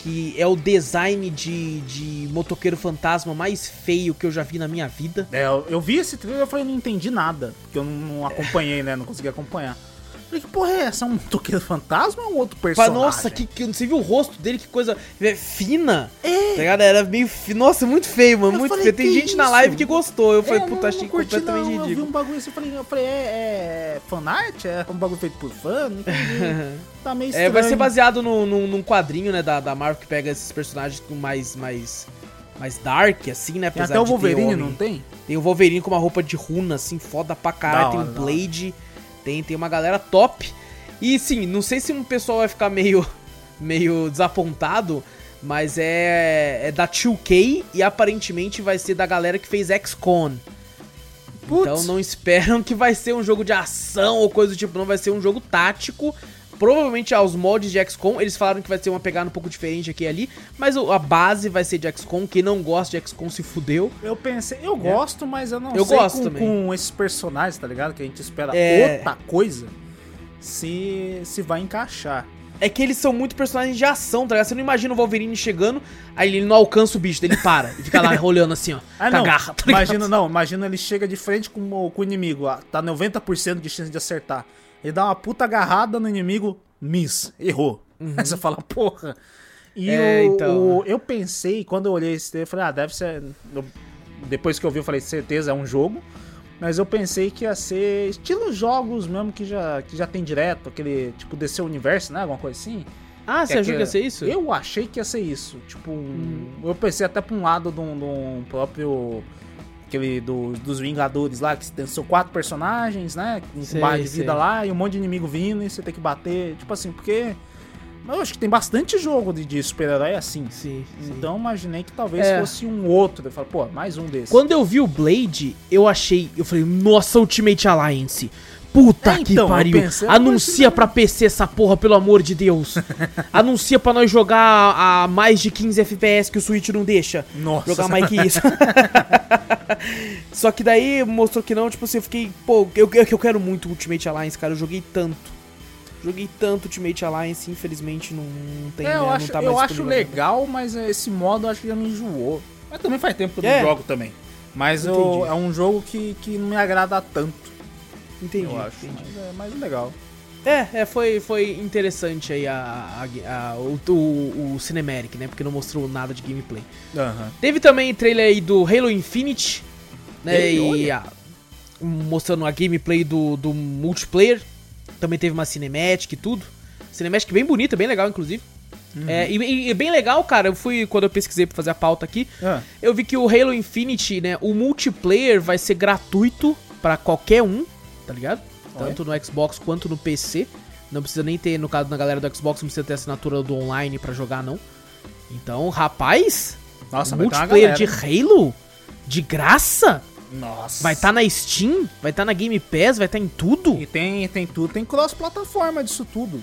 que é o design de, de motoqueiro fantasma mais feio que eu já vi na minha vida. É, eu, vi esse trailer e falei, não entendi nada. Porque eu não, não acompanhei, né? Não consegui acompanhar. Falei, que porra é essa? É um motoqueiro fantasma ou um outro personagem? nossa, que, que, você viu o rosto dele? Que coisa é, fina. É. Tá ligado? Era meio. fi- Nossa, muito feio, mano. Eu muito falei, feio. Tem gente na isso? live que gostou. Eu É, falei, não- puta, achei não curti, completamente não. Eu vi ridículo. um bagulho assim, eu falei, eu falei, é, é fanart? É um bagulho feito por fã? Não entendi. *laughs* tá meio estranho. É, vai ser baseado no, no- num quadrinho, né, da, da Marvel que pega esses personagens mais, mais, mais dark, assim, né? Tem Apesar até o Wolverine, homem. não tem? Tem o Wolverine com uma roupa de runa, assim, foda pra caralho. Tem o hora. Blade, tem, tem uma galera top. E sim, não sei se um pessoal vai ficar meio, *laughs* meio desapontado, mas é, é da 2K e aparentemente vai ser da galera que fez XCON. Putz. Então não *laughs* esperam que vai ser um jogo de ação ou coisa do tipo, não vai ser um jogo tático. Provavelmente aos mods de XCOM, eles falaram que vai ter uma pegada um pouco diferente aqui e ali, mas a base vai ser de XCOM. Quem não gosta de XCOM se fudeu. Eu pensei, eu gosto, mas eu não Eu sei gosto com, também. com esses personagens, tá ligado? Que a gente espera É. outra coisa, se, se vai encaixar. É que eles são muito personagens de ação, tá ligado? Você não imagina o Wolverine chegando, aí ele não alcança o bicho, daí ele para e fica lá *laughs* rolando assim, ó. Ah, não. garra, tá imagina, não, imagina ele chega de frente com o, com o inimigo, ó, tá 90% de chance de acertar. Ele dá uma puta agarrada no inimigo, miss, errou. Aí *laughs* você fala, porra. E Uhum. É, o, então. o- eu pensei, quando eu olhei esse trailer, eu falei, ah, deve ser. eu- depois que eu vi, eu falei, certeza é um jogo. Mas eu pensei que ia ser estilo jogos mesmo que já, que já tem direto, aquele tipo DC Universo, né? Alguma coisa assim. Ah, você É achou que ia ser isso? Eu achei que ia ser isso. Tipo, um- Uhum. eu pensei até pra um lado de um, de um próprio. Aquele do- dos Vingadores lá, que são quatro personagens, né? Com Sei, barra de sei. vida lá, e um monte de inimigo vindo, e você tem que bater. Tipo assim, porque. Eu acho que tem bastante jogo de, de super-herói assim. Sim, sim. Então imaginei que talvez É. fosse um outro. Eu falei, pô, mais um desses. Quando eu vi o Blade, eu achei. Eu falei, nossa, Ultimate Alliance. Puta É, que então, pariu. pensei, Anuncia pra PC essa porra, pelo amor de Deus. *laughs* Anuncia pra nós jogar a mais de 15 FPS que o Switch não deixa. Nossa. Jogar mais que isso. *laughs* Só que daí mostrou que não, tipo assim, eu fiquei, pô, eu, eu, eu quero muito Ultimate Alliance, cara. Eu joguei tanto. Joguei tanto Ultimate Alliance, infelizmente não, não tem, É, né, eu não acho, tá eu acho legal, mas esse modo eu acho que já me enjoou. Mas também faz tempo que eu É. não jogo também. Mas eu- é um jogo que, que não me agrada tanto, Entendi, eu acho. entendi. Mas é mais legal. É, é foi, foi interessante aí a, a- a- o, o, o Cinematic, né? Porque não mostrou nada de gameplay. Teve também trailer aí do Halo Infinite, né? E Olha. a- mostrando a gameplay do, do multiplayer. Também teve uma Cinematic e tudo. Cinematic bem bonita, bem legal, inclusive. Uhum. É, e, e- e bem legal, cara, eu fui, quando eu pesquisei pra fazer a pauta aqui, Ah, eu vi que o Halo Infinite, né, o multiplayer vai ser gratuito pra qualquer um, tá ligado? Tanto no Xbox quanto no PC. Não precisa nem ter, no caso da galera do Xbox, não precisa ter assinatura do online pra jogar, não. Então, rapaz, Nossa, vai multiplayer de. Halo? De graça? Nossa. Vai estar na Steam? Vai estar na Game Pass? Vai estar em tudo? E tem, tem tudo, tem cross-plataforma disso tudo.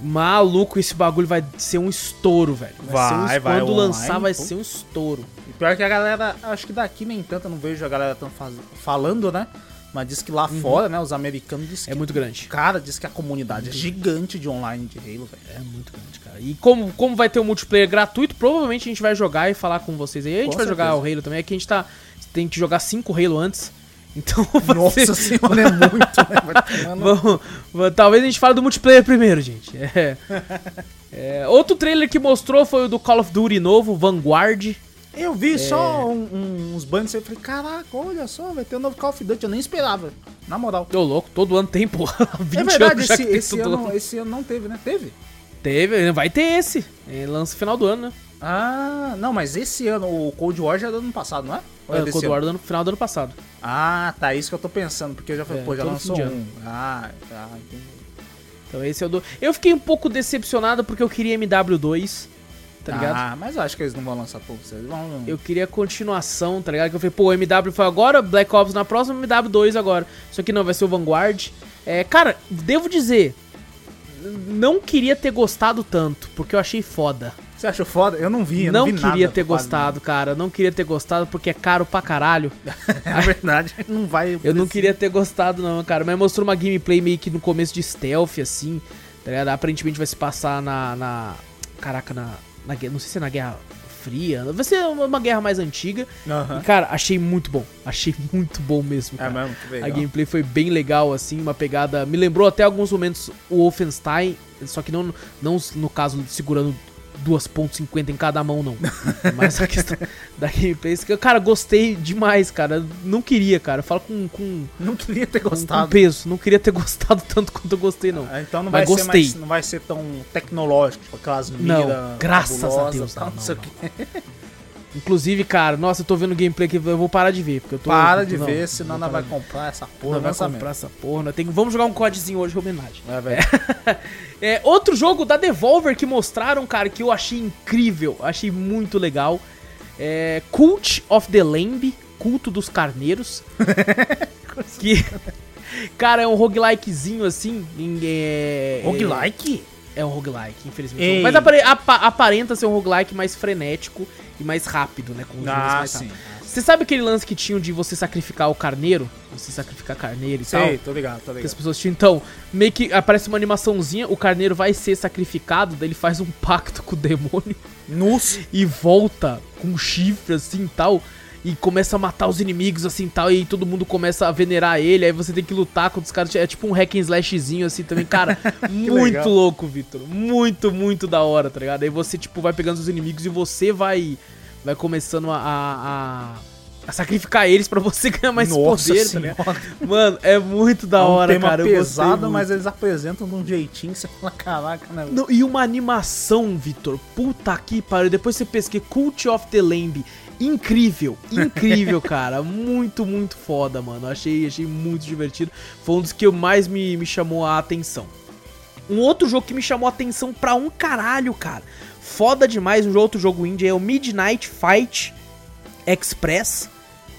Maluco, esse bagulho vai ser um estouro, velho. Vai, ser um, vai, Quando online, lançar, vai pô. ser um estouro. E pior que a galera, acho que daqui nem tanto, eu não vejo a galera tão faz- falando, né? Mas diz que lá fora, né, os americanos dizem É muito grande. Cara, diz que a comunidade é gigante de online de Halo, velho. É muito grande, cara. E como, como vai ter o multiplayer gratuito, provavelmente a gente vai jogar e falar com vocês aí. A gente Com vai jogar certeza. o Halo também. Aqui a gente tá. Tem que jogar 5 Halo antes. *laughs* Então Nossa ser- senhora, é muito, né? *laughs* Vamos, vamos- talvez a gente fale do multiplayer primeiro, gente. É. *laughs* É, outro trailer que mostrou foi o do Call of Duty novo, Vanguard. Eu vi só um- um- uns banners e falei, caraca, olha só, vai ter um novo Call of Duty, eu nem esperava. Na moral. Tô louco, todo ano tem, porra. *laughs* 20 É verdade, esse, esse, todo ano, esse ano não teve, né? Teve? Teve, vai ter esse. É, lança final do ano, né? Ah, não, mas esse ano, o Cold War já é do ano passado, não é? Ou É, desse Cold ano? War do ano, final do ano passado. Ah, tá, isso que eu tô pensando, porque eu já falei, É, pô, já lançou um. ano. Ah, tá, entendi. Então esse é o do. Eu fiquei um pouco decepcionado porque eu queria MW2, tá ligado? Ah, mas eu acho que eles não vão lançar. Eles vão... Eu queria continuação, tá ligado? Que eu falei, pô, o MW foi agora, Black Ops na próxima, MW 2 agora. Só que não, vai ser o Vanguard. É, cara, devo dizer, não queria ter gostado tanto, porque eu achei foda. Você achou foda? Eu não vi, eu não, Não vi queria ter gostado, cara. Não queria ter gostado porque é caro pra caralho. *laughs* É verdade, não vai... Eu não queria ter gostado, não, cara. Mas mostrou uma gameplay meio que no começo de stealth, assim. Tá ligado? Aparentemente vai se passar na. na caraca, na, na. guerra- Não sei se é na Guerra Fria. Vai ser uma, guerra mais antiga. Aham. E, cara, achei muito bom. Achei *laughs* muito bom mesmo, É cara. mesmo, que A legal. gameplay foi bem legal, assim, uma pegada. Me lembrou até alguns momentos o Wolfenstein, só que não, não no caso segurando 2.50 em cada mão, não. Mas a questão da gameplay. Cara, gostei demais, cara. Não queria, cara. Eu falo com, com, Não queria ter com, com gostado. peso. Não queria ter *laughs* gostado tanto quanto eu gostei, não. Ah, Então não Mas vai, ser gostei. mais, não vai ser tão tecnológico, tipo aquelas Não, graças a Deus, tal, não, não sei o não. Inclusive, cara, nossa, eu tô vendo gameplay aqui, eu vou parar de ver. Porque eu tô, Para eu tô- de não, ver, não senão parar vai comprar essa porra Não vai lançamento. comprar essa porra. Tem, vamos jogar um CODzinho hoje, homenagem. É, velho. *laughs* É, outro jogo da Devolver que mostraram, cara, que eu achei incrível, achei muito legal. É Cult of the Lamb, Culto dos Carneiros. *laughs* que, cara, é um roguelikezinho assim. em- É, Roguelike? É um roguelike, infelizmente. Ei. Mas apare- apa- aparenta ser um roguelike mais frenético e mais rápido, né? Com Ah, mais sim. Você sabe aquele lance que tinham de você sacrificar o carneiro? Você sacrificar carneiro e tal? Sei, tô ligado, tô que as ligado. pessoas tinham. Então, meio que aparece uma animaçãozinha, o carneiro vai ser sacrificado, daí ele faz um pacto com o demônio Nus. *laughs* e volta com chifre assim e tal. E começa a matar os inimigos assim e tal. E todo mundo começa a venerar ele. Aí você tem que lutar contra os caras. É tipo um hack and slashzinho assim também. Cara, *laughs* muito legal. louco, Vitor. Muito, muito da hora, tá ligado? Aí você, tipo, vai pegando os inimigos e você vai. Vai começando a. a, a- sacrificar eles pra você *laughs* ganhar mais Nossa poder, tá ligado? senhora. Mano, é muito da é um hora, tema cara. Pesado, mas eles apresentam de um jeitinho que você fala, caraca, né? Não, e uma animação, Vitor. Puta que pariu. Depois você pesquisa Cult of the Lamb. Incrível, incrível, cara. *laughs* Muito, muito foda, mano. Achei, achei muito divertido. Foi um dos que mais me, me chamou a atenção. Um outro jogo que me chamou a atenção pra um caralho, cara. Foda demais. Um outro jogo indie é o Midnight Fight Express.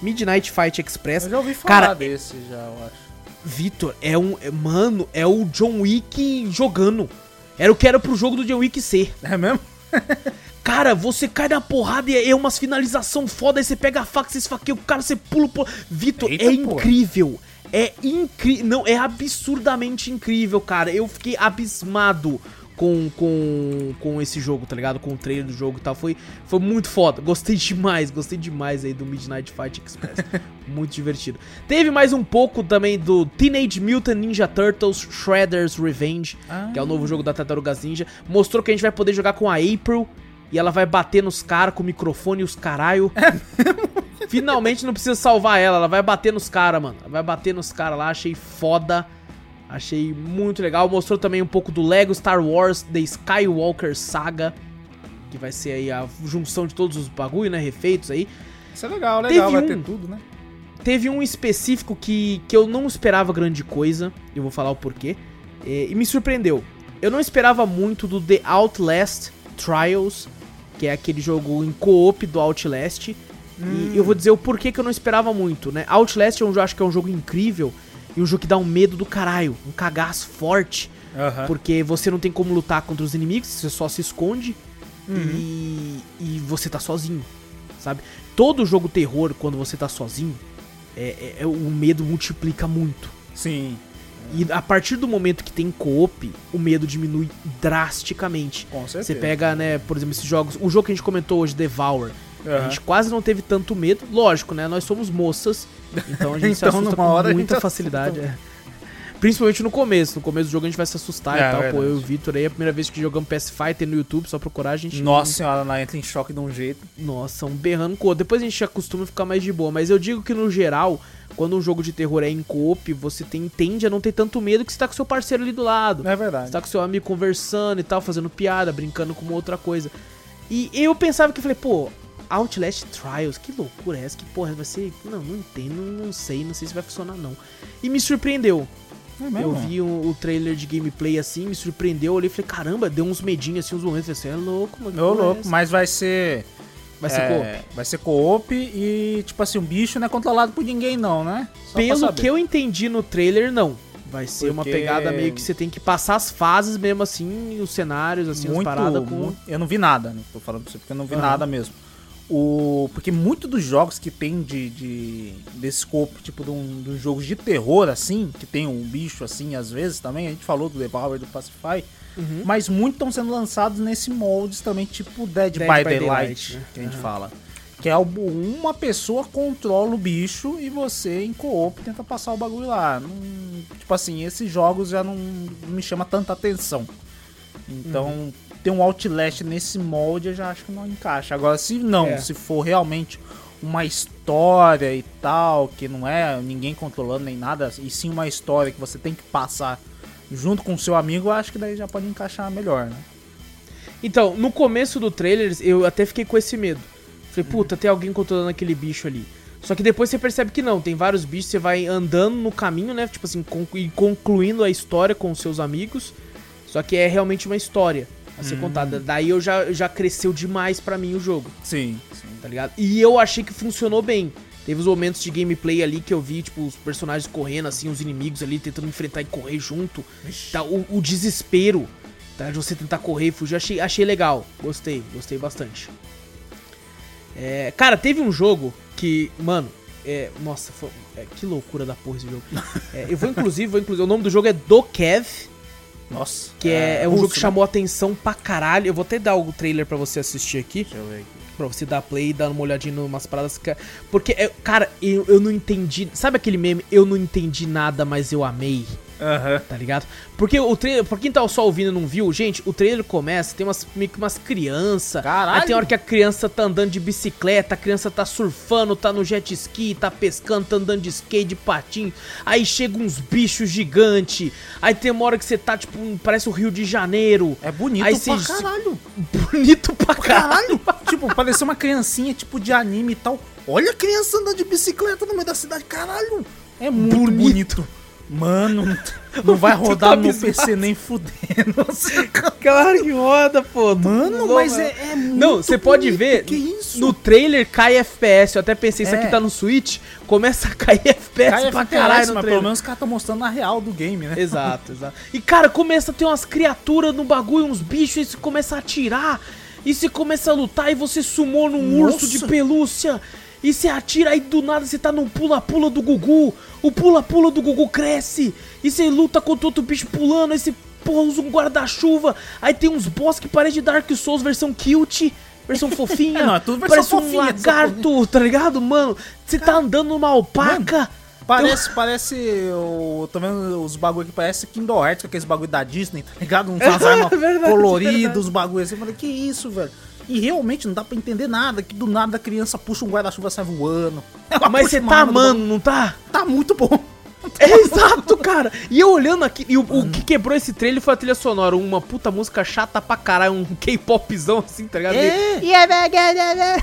Midnight Fight Express. Eu já ouvi falar Cara, desse, já, eu acho. Vitor, é um. é- Mano, é o John Wick jogando. Era o que era pro jogo do John Wick ser. É mesmo? *laughs* Cara, você cai na porrada e é umas finalização foda, aí você pega a faca, você esfaqueia o cara, você pula, pula. Vitor, é incrível. É incrível. Não, é absurdamente incrível, cara. Eu fiquei abismado com, com, com esse jogo, tá ligado? Com o trailer do jogo e tal. Foi, foi muito foda. Gostei demais, gostei demais aí do Midnight Fight Express. *laughs* muito divertido. Teve mais um pouco também do Teenage Mutant Ninja Turtles Shredder's Revenge, Ah. que é o novo jogo da Tartarugas Ninja. Mostrou que a gente vai poder jogar com a April. E ela vai bater nos caras com o microfone e os caralho. *laughs* Finalmente não precisa salvar ela, ela vai bater nos caras, mano. Ela vai bater nos caras lá, achei foda. Achei muito legal. Mostrou também um pouco do Lego Star Wars The Skywalker Saga. Que vai ser aí a junção de todos os bagulho, né? Refeitos aí. Isso é legal, legal, Teve vai um- ter tudo, né? Teve um específico que, que eu não esperava grande coisa. Eu vou falar o porquê. É, E, me surpreendeu. Eu não esperava muito do The Outlast Trials, que é aquele jogo em co-op do Outlast. E eu vou dizer o porquê que eu não esperava muito, né? Outlast é um, jo- acho que é um jogo incrível e um jogo que dá um medo do caralho, um cagaço forte, Aham. porque você não tem como lutar contra os inimigos, você só se esconde e, e você tá sozinho, sabe? Todo jogo terror, quando você tá sozinho, é, é- é- o medo multiplica muito. Sim, E a partir do momento que tem co-op, o medo diminui drasticamente. com certeza. Você pega, né, por exemplo, esses jogos. O jogo que a gente comentou hoje, Devour. A Aham. gente quase não teve tanto medo. Lógico, né? Nós somos moças. Então a *laughs* gente se Então, assusta numa hora a com muita *laughs* assusta facilidade. é. Principalmente no começo. No começo do jogo a gente vai se assustar É, e tal. Pô, verdade. eu e o Vitor aí, a primeira vez que jogamos PS Fighter no YouTube, só procurar, a gente. Nossa senhora, ela entra em choque de um jeito. Nossa, um berrando com. Depois a gente acostuma a ficar mais de boa. Mas eu digo que no geral, quando um jogo de terror é em co-op, você tem, tende a não ter tanto medo que você tá com seu parceiro ali do lado. É Você verdade. tá com seu amigo conversando e tal, fazendo piada, brincando com uma outra coisa. E eu pensava que eu falei, pô, Outlast Trials, que loucura é essa? Que porra vai ser? Não, não entendo, não sei, não sei se vai funcionar não. E me surpreendeu. É Eu vi o, o trailer de gameplay assim, me surpreendeu. Eu olhei e falei, caramba, deu uns medinhos assim, uns momentos. Assim, é louco, mano. Ô, é louco, essa?" mas vai ser. Vai ser é, co Vai ser co-op e, tipo assim, o bicho não é controlado por ninguém, não, né? Só Pelo que eu entendi no trailer, não. Vai ser uma Porque- pegada meio que você tem que passar as fases mesmo assim, os cenários, assim, as muito, paradas com. muito- Eu não vi nada, né? Tô falando pra você porque eu não vi Aham. nada mesmo. O, porque muito dos jogos que tem de, de desse scope, tipo, de um, de um jogo de terror, assim, que tem um bicho assim, às vezes também, a gente falou do Devour do Pacify, Uhum. mas muito estão sendo lançados nesse moldes também, tipo Dead, Dead by, by Daylight, Daylight, né? que a gente Aham. fala. Que é uma pessoa controla o bicho e você em co-op tenta passar o bagulho lá. Não- tipo assim, esses jogos já não, não me chama tanta atenção. Então, Uhum. ter um Outlast nesse molde eu já acho que não encaixa. Agora, se não, É. se for realmente uma história e tal, que não é ninguém controlando nem nada, e sim uma história que você tem que passar junto com o seu amigo, eu acho que daí já pode encaixar melhor, né? Então, no começo do trailer, eu até fiquei com esse medo. Falei, puta, tem alguém controlando aquele bicho ali. Só que depois você percebe que não, tem vários bichos, você vai andando no caminho, né? Tipo assim, e concluindo a história com os seus amigos. Só que é realmente uma história a ser contada. Daí eu já, já cresceu demais pra mim o jogo, Sim, sim. tá ligado? E eu achei que funcionou bem. Teve os momentos de gameplay ali que eu vi, tipo, os personagens correndo, assim, os inimigos ali tentando enfrentar e correr junto. Tá, o, o desespero, tá? De você tentar correr e fugir, achei, achei legal. Gostei, gostei bastante. É, cara, teve um jogo que, mano, é, nossa, foi- é, que loucura da porra esse jogo. *laughs* É, eu vou inclusive, vou inclusive, o nome do jogo é Do Kev, Nossa. que é, é um russo, jogo que né? chamou atenção pra caralho. Eu vou até dar o trailer pra você assistir aqui. Deixa eu ver aqui. Pra você dar play e dar uma olhadinha em umas paradas. que- Porque, é, cara, eu, eu não entendi. Sabe aquele meme? Eu não entendi nada, mas eu amei. Aham. Tá ligado? Porque o trailer, pra quem tá só ouvindo e não viu, gente, o trailer começa, tem umas, meio que umas crianças. Caralho! Aí tem hora que a criança tá andando de bicicleta, a criança tá surfando, tá no jet ski, tá pescando, tá andando de skate, de patinho. Aí chega uns bichos gigantes. Aí tem uma hora que você tá, tipo, parece o Rio de Janeiro. É bonito Aí pra cê- caralho. *laughs* Bonito pra caralho. Caralho! tipo, pareceu uma criancinha, tipo, de anime e tal. Olha a criança andando de bicicleta no meio da cidade, caralho! É muito Bonito. bonito. Mano, *laughs* não vai rodar tá no meu. PC nem fudendo. *laughs* Claro que roda, pô. Mano, mas mano. é, é muito Não, você pode ver, Que isso? no trailer cai FPS, eu até pensei, isso É. aqui tá no Switch, começa a cair *laughs* FPS Cai pra FPS, caralho no mas pelo trailer. menos os caras estão mostrando a real do game, né? Exato, exato. E cara, começa a ter umas criaturas no bagulho, uns bichos, e você começa a atirar, e você começa a lutar, e você sumou num Nossa. urso de pelúcia, e você atira, aí do nada você tá num pula-pula do Gugu, o pula-pula do Gugu cresce, e você luta contra outro bicho pulando, aí você porra, usa um guarda-chuva, aí tem uns boss que parecem de Dark Souls versão cute, versão fofinha, *laughs* É, não, é tudo versão parece um fofinha, essa lagarto, tá ligado, mano? Você tá andando numa alpaca... Parece, parece. Eu tô vendo os bagulho aqui, parece Kingdom Hearts, aqueles bagulho da Disney, tá ligado? Uns *laughs* umas armas verdade, coloridas, verdade. os bagulho assim. Eu falei, que isso, velho? E realmente não dá pra entender nada, que do nada a criança puxa um guarda-chuva e sai voando. *laughs* Ela Mas puxa você tá amando, não tá? Tá muito bom. *laughs* É exato, cara. E eu olhando aqui, e o, o que quebrou esse trailer foi a trilha sonora. Uma puta música chata pra caralho, um K-popzão assim, tá ligado? É.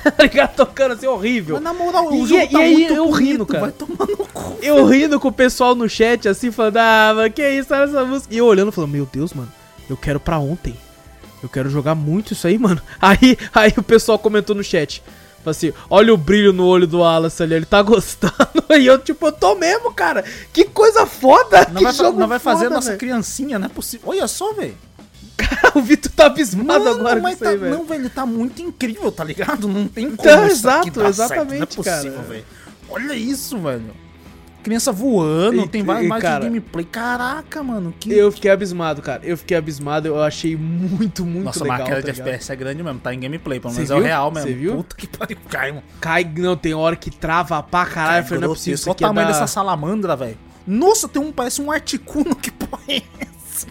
*laughs* tá ligado? Tocando assim, horrível. Mas na moral, E- o jogo e tá aí muito eu bonito, rindo, cara. Vai tomar no cu. Eu rindo com o pessoal no chat, assim, falando, ah, mas que isso, essa música. E eu olhando, falando, meu Deus, mano, eu quero pra ontem. Eu quero jogar muito isso aí, *laughs* mano. Aí, aí o pessoal comentou no chat. Assim, olha o brilho no olho do Wallace ali, ele tá *laughs* gostando. E eu, tipo, eu tô mesmo, cara. Que coisa foda. Não vai, jogo não vai fazer foda, nossa criancinha, não é possível. Olha só, velho. *laughs* o Vitor tá abismado Mano, agora mas tá, aí, não, velho, ele tá muito incrível, tá ligado? Não tem como Tá, isso aqui exato, dar certo, exatamente, não é possível, cara. velho. Olha isso, velho. Criança voando, E- tem várias mais cara, de gameplay. Caraca, mano, que... Eu fiquei abismado, cara. Eu fiquei abismado, eu achei muito, muito Nossa, legal. mas a queda tá de ligado? FPS é grande mesmo, tá em gameplay, pelo menos é o real mesmo. Cê viu? Puta que pariu, cai, mano. Cai, não, tem hora que trava pra caralho. Eu falei, não é possível. Olha o é tamanho da... dessa salamandra, velho. Nossa, tem um, parece um articuno, *laughs* que porra é essa?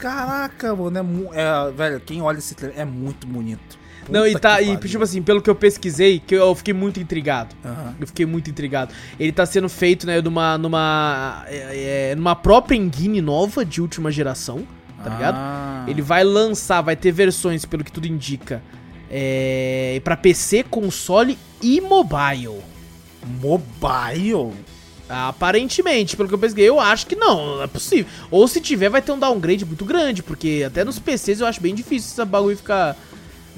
Caraca, mano, é, é velho, quem olha esse trailer é muito bonito. Não, e tá, e tipo assim, pelo que eu pesquisei, que eu fiquei muito intrigado. Aham. Eu fiquei muito intrigado. Ele tá sendo feito, né, numa. numa. é, é, numa própria engine nova de última geração, tá ligado? Ah. Ele vai lançar, vai ter versões, pelo que tudo indica, é, pra PC, console e mobile. Mobile? Aparentemente, pelo que eu pesquei, eu acho que não, não é possível. Ou se tiver, vai ter um downgrade muito grande, porque até nos PCs eu acho bem difícil esse bagulho ficar.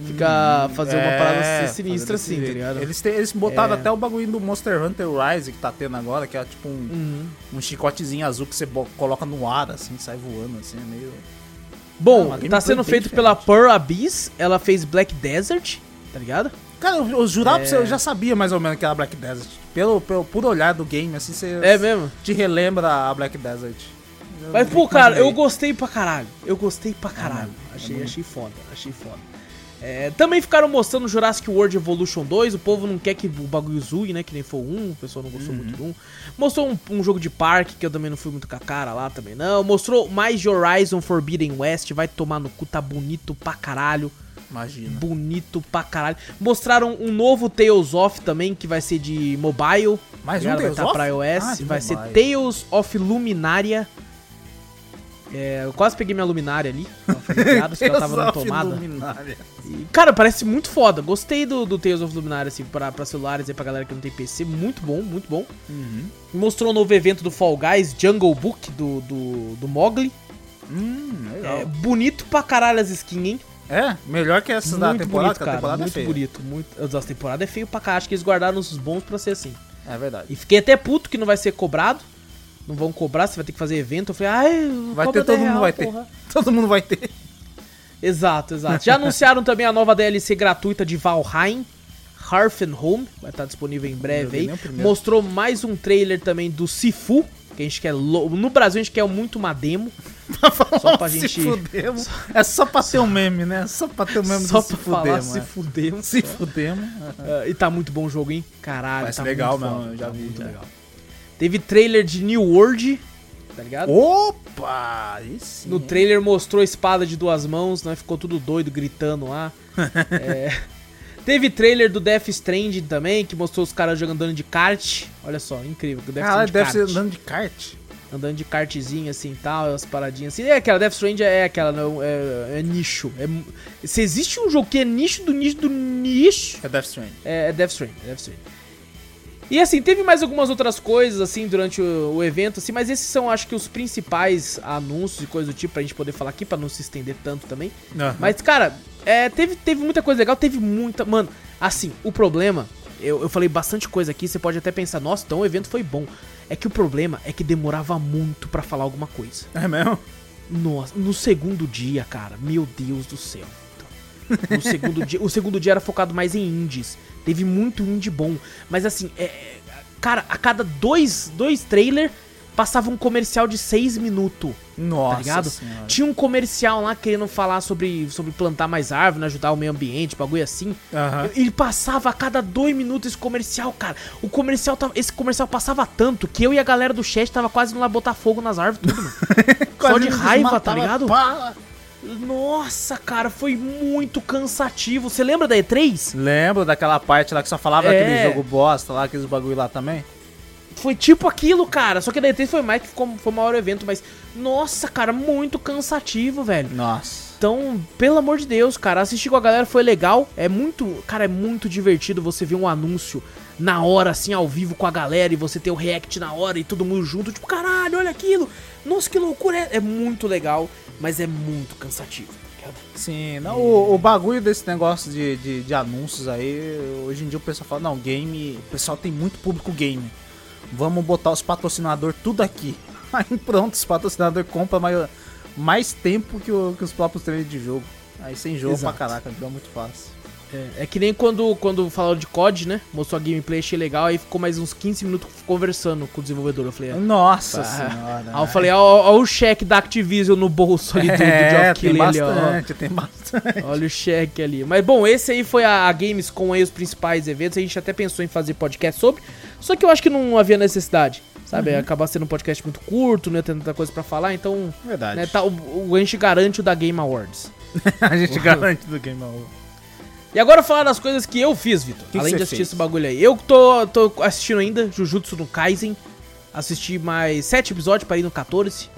Ficar. fazer uma parada É, sinistra fazer assim, tá ligado? Eles, têm- eles botaram É. até o bagulho do Monster Hunter Rise que tá tendo agora, que é tipo um, Uhum. um chicotezinho azul que você coloca no ar, assim, sai voando, assim, é meio. Ah, Bom, uma tá sendo feito diferente. pela Pearl Abyss, ela fez Black Desert, tá ligado? Cara, eu, eu jurava pra É. você, eu já sabia mais ou menos que era Black Desert. Pelo, pelo por olhar do game, assim, você É mesmo? te relembra a Black Desert. Eu Mas, pô, cara, eu gostei pra caralho. Eu gostei pra caralho. mano, é achei, achei foda, achei foda. É, também ficaram mostrando Jurassic World Evolution 2. O povo não quer que o bagulho zoe, né? Que nem foi 1. O pessoal não gostou muito do 1. Mostrou um, um jogo de parque, que eu também não fui muito com a cara lá também, não. Mostrou mais de Horizon Forbidden West. Vai tomar no cu, tá bonito pra caralho. Imagina. Bonito pra caralho. Mostraram um novo Tales of também, que vai ser de mobile. Mais tá um? Tales vai tá of? pra iOS. Ah, vai ser mobile. Tales of Luminária. É, eu quase peguei minha luminária ali. Ligada, *laughs* que ela tava na tomada. E, cara, parece muito foda. Gostei do, do Tales of Luminária, assim, pra, pra celulares e pra galera que não tem PC. Muito bom, muito bom. Uhum. Mostrou um novo evento do Fall Guys, Jungle Book, do, do, do Mogli. Hum, legal. É, bonito pra caralho as skins, hein? É, melhor que essas da muito temporada, bonito, cara. temporada muito é bonito. Muito... As das temporadas é feio pra caralho. Acho que eles guardaram os bons pra ser assim. É verdade. E fiquei até puto que não vai ser cobrado. Não vão cobrar, você vai ter que fazer evento. Eu falei, ai, Vai ter, todo 10 mundo real, vai ter. porra. *laughs* Todo mundo vai ter. Exato, exato. Já anunciaram também a nova DLC gratuita de Valheim, Home, vai estar disponível em breve aí. Mostrou mais um trailer também do Sifu, que a gente quer. lo- No Brasil a gente quer muito uma demo. *laughs* Só pra Se gente- fudemos. É só pra ter um meme, né? Só pra ter um meme Só do pra se falar fudemos. se é. fudemos. Se fudemos. Ah, e tá muito bom o jogo, hein? Caralho, Parece tá legal muito mesmo, foda, eu já tá vi, muito já. legal. Teve trailer de New World, tá ligado? Opa! Sim. No trailer mostrou a espada de duas mãos, né? Ficou tudo doido, gritando lá. *laughs* É. Teve trailer do Death Stranding também, que mostrou os caras jogando andando de kart. Olha só, incrível. o Death Stranding deve ser kart. andando de kart. Andando de kartzinho assim e tal, as paradinhas assim. É aquela, Death Stranding é aquela, não, é, é nicho. É, se existe um jogo que é nicho do nicho do nicho, É Death Stranding. é, é Death Stranding, é Death Stranding. E assim, teve mais algumas outras coisas, assim, durante o, o evento, assim, mas esses são, acho que, os principais anúncios e coisas do tipo pra gente poder falar aqui, pra não se estender tanto também. Aham. Mas, cara, é, teve, teve muita coisa legal, teve muita. Mano, assim, o problema. Eu, eu falei bastante coisa aqui, você pode até pensar, nossa, então o evento foi bom. É que o problema é que demorava muito pra falar alguma coisa. É mesmo? Nossa, no segundo dia, cara, meu Deus do céu. *laughs* No segundo dia, o segundo dia era focado mais em indies. Teve muito indie bom. Mas assim, é, é, cara, a cada dois, dois trailers passava um comercial de seis minutos Nossa tá ligado? senhora. Tinha um comercial lá querendo falar sobre, sobre plantar mais árvore, ajudar o meio ambiente, bagulho assim. Ele passava a cada dois minutos esse comercial, cara. O comercial tava, esse comercial passava tanto que eu e a galera do chat tava quase indo lá botar fogo nas árvores, tudo, mano. *laughs* Só de raiva, tá ligado? Nossa, cara, foi muito cansativo. Você lembra da E3? Lembra daquela parte lá que só falava É. aquele jogo bosta lá, aqueles bagulho lá também? Foi tipo aquilo, cara. Só que da E3 foi mais que ficou, foi o maior evento, mas. Nossa, cara, muito cansativo, velho. Nossa. Então, pelo amor de Deus, cara, assistir com a galera foi legal. É muito, cara, é muito divertido você ver um anúncio na hora, assim, ao vivo com a galera e você ter o react na hora e todo mundo junto, tipo, caralho, olha aquilo. Nossa, que loucura. É, é muito legal, mas é muito cansativo. tá ligado? Sim, não, o, o bagulho desse negócio de, de, de anúncios aí, hoje em dia o pessoal fala, não, game, o pessoal tem muito público game. Vamos botar os patrocinadores tudo aqui. *laughs* Aí pronto, os patrocinadores compram mais, mais tempo que, o- que os próprios trailers de jogo. Aí sem jogo Exato. pra caraca, então é muito fácil. É, é que nem quando, quando falaram de COD, né? Mostrou a gameplay, achei legal, aí ficou mais uns 15 minutos conversando com o desenvolvedor. Eu falei, é. Nossa Ah, senhora. Aí eu falei, ó, ó, ó o cheque da Activision no bolso ali do, do é, Geoff tem ali, ó. bastante, tem bastante. Olha o cheque ali. Mas bom, esse aí foi a, a Games com aí os principais eventos. A gente até pensou em fazer podcast sobre. Só que eu acho que não havia necessidade. Sabe? Uhum. Acabar sendo um podcast muito curto, não ia ter tanta coisa pra falar. Então, Verdade. né, tá, o, o- a gente garante o da Game Awards. *laughs* a gente garante do Game Over. E agora falar das coisas que eu fiz, Vitor. Além de assistir fez? esse bagulho aí. Eu tô, tô assistindo ainda Jujutsu no Kaisen. Assisti mais sete episódios para ir no 14.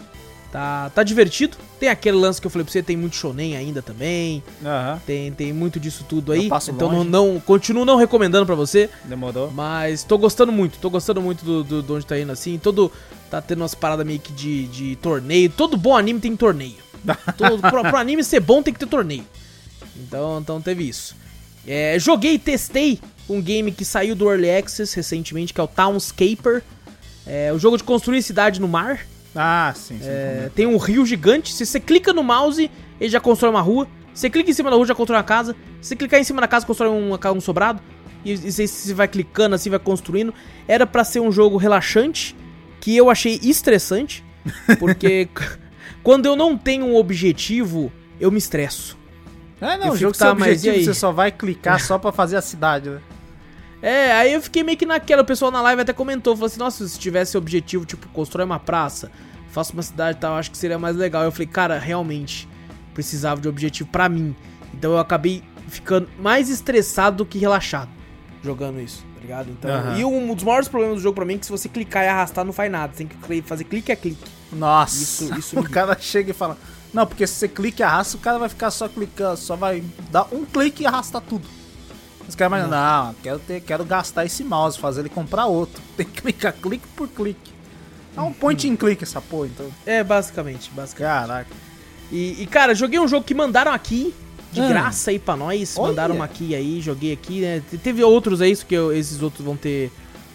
Tá, tá divertido. Tem aquele lance que eu falei pra você, tem muito shonen ainda também. Aham. Tem, tem muito disso tudo aí. Então não, longe. não continuo não recomendando pra você, Demorou. mas tô gostando muito. Tô gostando muito do, do, de onde tá indo assim. Todo tá tendo umas paradas meio que de, de torneio. Todo bom anime tem torneio. *laughs* Todo, pro, pro anime ser bom tem que ter torneio. Então, então teve isso. É, joguei e testei um game que saiu do Early Access recentemente, que é o Townscaper. É o jogo de construir cidade no mar. Ah, sim, sim. É, tem um rio gigante. Se você clica no mouse, ele já constrói uma rua. Você clica em cima da rua, já constrói uma casa. Se você clicar em cima da casa, constrói um, um sobrado. E, e você, você vai clicando assim, vai construindo. Era pra ser um jogo relaxante, que eu achei estressante. Porque *laughs* quando eu não tenho um objetivo, eu me estresso. É, não, eu o jogo tá, mas objetivo, você só vai clicar *laughs* só pra fazer a cidade, né? É, aí eu fiquei meio que naquela. O pessoal na live até comentou, falou assim: Nossa, se tivesse objetivo, tipo, constrói uma praça, faça uma cidade e tal, acho que seria mais legal. Eu falei, cara, realmente precisava de objetivo pra mim. Então eu acabei ficando mais estressado do que relaxado jogando isso, tá ligado? Então, Aham. E um dos maiores problemas do jogo pra mim é que se você clicar e arrastar não faz nada. Você tem que fazer clique a clique. Nossa, Isso- isso *laughs* o cara chega e fala... Não, porque se você clica e arrasta, o cara vai ficar só clicando, só vai dar um clique e arrastar tudo. Os caras mais, não, quero, ter, quero gastar esse mouse, fazer ele comprar outro. *laughs* Tem que clicar clique por clique. É um point and click essa porra, então. É, basicamente, basicamente. Caraca. E, e, cara, joguei um jogo que mandaram aqui, de Hum. graça aí pra nós. Olha. Mandaram uma aqui aí, joguei aqui, né? Te- Teve outros aí, isso que eu- esses outros vão ter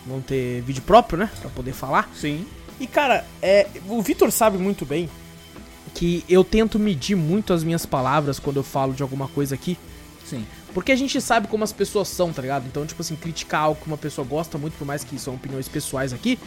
vão ter vídeo próprio, né? Pra poder falar. Sim. E, cara, é, o Vitor sabe muito bem que eu tento medir muito as minhas palavras quando eu falo de alguma coisa aqui. Sim. Porque a gente sabe como as pessoas são, tá ligado? Então, tipo assim, criticar algo que uma pessoa gosta muito, por mais que são opiniões pessoais aqui,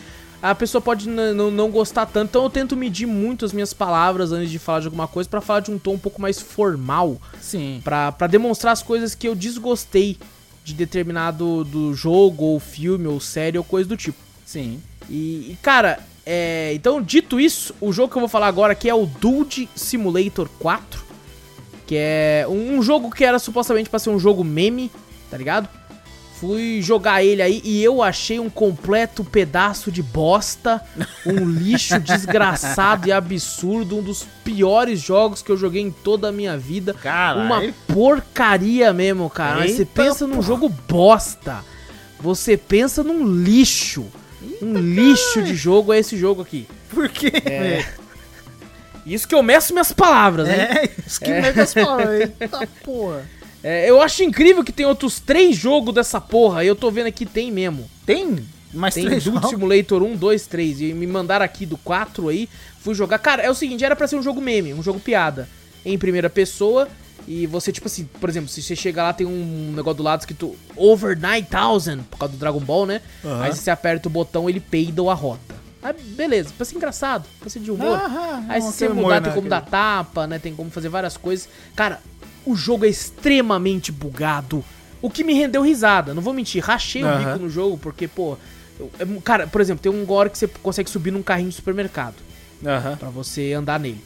a pessoa pode não gostar tanto. Então, eu tento medir muito as minhas palavras antes de falar de alguma coisa pra falar de um tom um pouco mais formal, Sim. Pra pra demonstrar as coisas que eu desgostei de determinado do jogo, ou filme, ou série, ou coisa do tipo. Sim. E, e, cara, é, então, dito isso, o jogo que eu vou falar agora aqui é o Dude Simulator 4. Que é um, jogo que era supostamente pra ser um jogo meme, tá ligado? Fui jogar ele aí e eu achei um completo pedaço de bosta, um lixo *laughs* desgraçado e absurdo, um dos piores jogos que eu joguei em toda a minha vida. Caralho. Uma porcaria mesmo, cara. Mas você Eita pensa num jogo bosta. Você pensa num lixo. Um lixo de jogo é esse jogo aqui. Por quê? É. Isso que eu meço minhas palavras, hein? É, isso que mega *laughs* só. Eita porra. É, eu acho incrível que tem outros três jogos dessa porra. E eu tô vendo aqui, tem mesmo. Tem? Mais Tem três Dude? Simulator 1, 2, 3. E me mandaram aqui do 4 aí. Fui jogar. Cara, é o seguinte, era pra ser um jogo meme, um jogo piada. Em primeira pessoa. E você, tipo assim, por exemplo, se você chega lá, tem um negócio do lado escrito Over 9000, por causa do Dragon Ball, né? Aham. Aí você aperta o botão, ele peida ou arrota. Aí, beleza, pra ser engraçado, pra ser de humor. Aham, Aí se você mudar, tem como dar tapa, né? Tem como fazer várias coisas. Cara, o jogo é extremamente bugado. O que me rendeu risada, não vou mentir, rachei o Aham. bico no jogo, porque, pô. eu- é- Cara, por exemplo, tem um gore que você consegue subir num carrinho de supermercado Aham. pra você andar nele.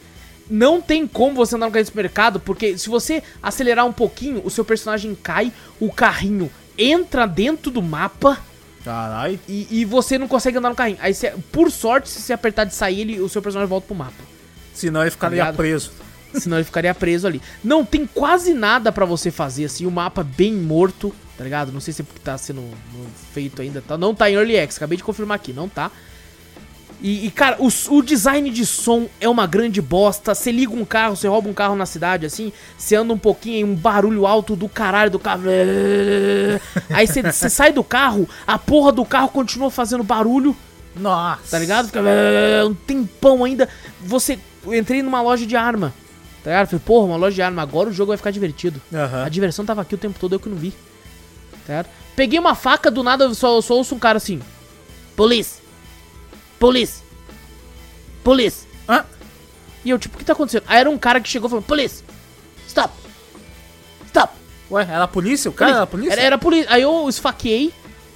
Não tem como você andar no carrinho de supermercado, porque se você acelerar um pouquinho, o seu personagem cai, o carrinho entra dentro do mapa Caralho. e, e você não consegue andar no carrinho. Aí, você- por sorte, se você apertar de sair, ele, o seu personagem volta pro mapa. Senão ele ficaria Ligado? preso. Senão ele ficaria preso ali. Não tem quase nada pra você fazer, assim, o mapa bem morto, tá ligado? Não sei se é porque tá sendo feito ainda, tá? Não tá em Early Access, acabei de confirmar aqui, não tá. E, e, cara, o, o design de som é uma grande bosta. Você liga um carro, você rouba um carro na cidade, assim, você anda um pouquinho e um barulho alto do caralho do carro. *laughs* Aí você você sai do carro, a porra do carro continua fazendo barulho. Nossa. Tá ligado? Fica *laughs* um tempão ainda. Você. Eu entrei numa loja de arma. Tá ligado? Falei, porra, uma loja de arma. Agora o jogo vai ficar divertido. Aham. A diversão tava aqui o tempo todo, eu que não vi. Tá ligado? Peguei uma faca, do nada eu só, só ouço um cara assim. Police! Police! Police! Hã? E eu, tipo, o que tá acontecendo? Aí era um cara que chegou falando, Police! Stop! Stop! Ué, era a polícia? O cara era a polícia? Era, era a polícia. Aí eu esfaqueei,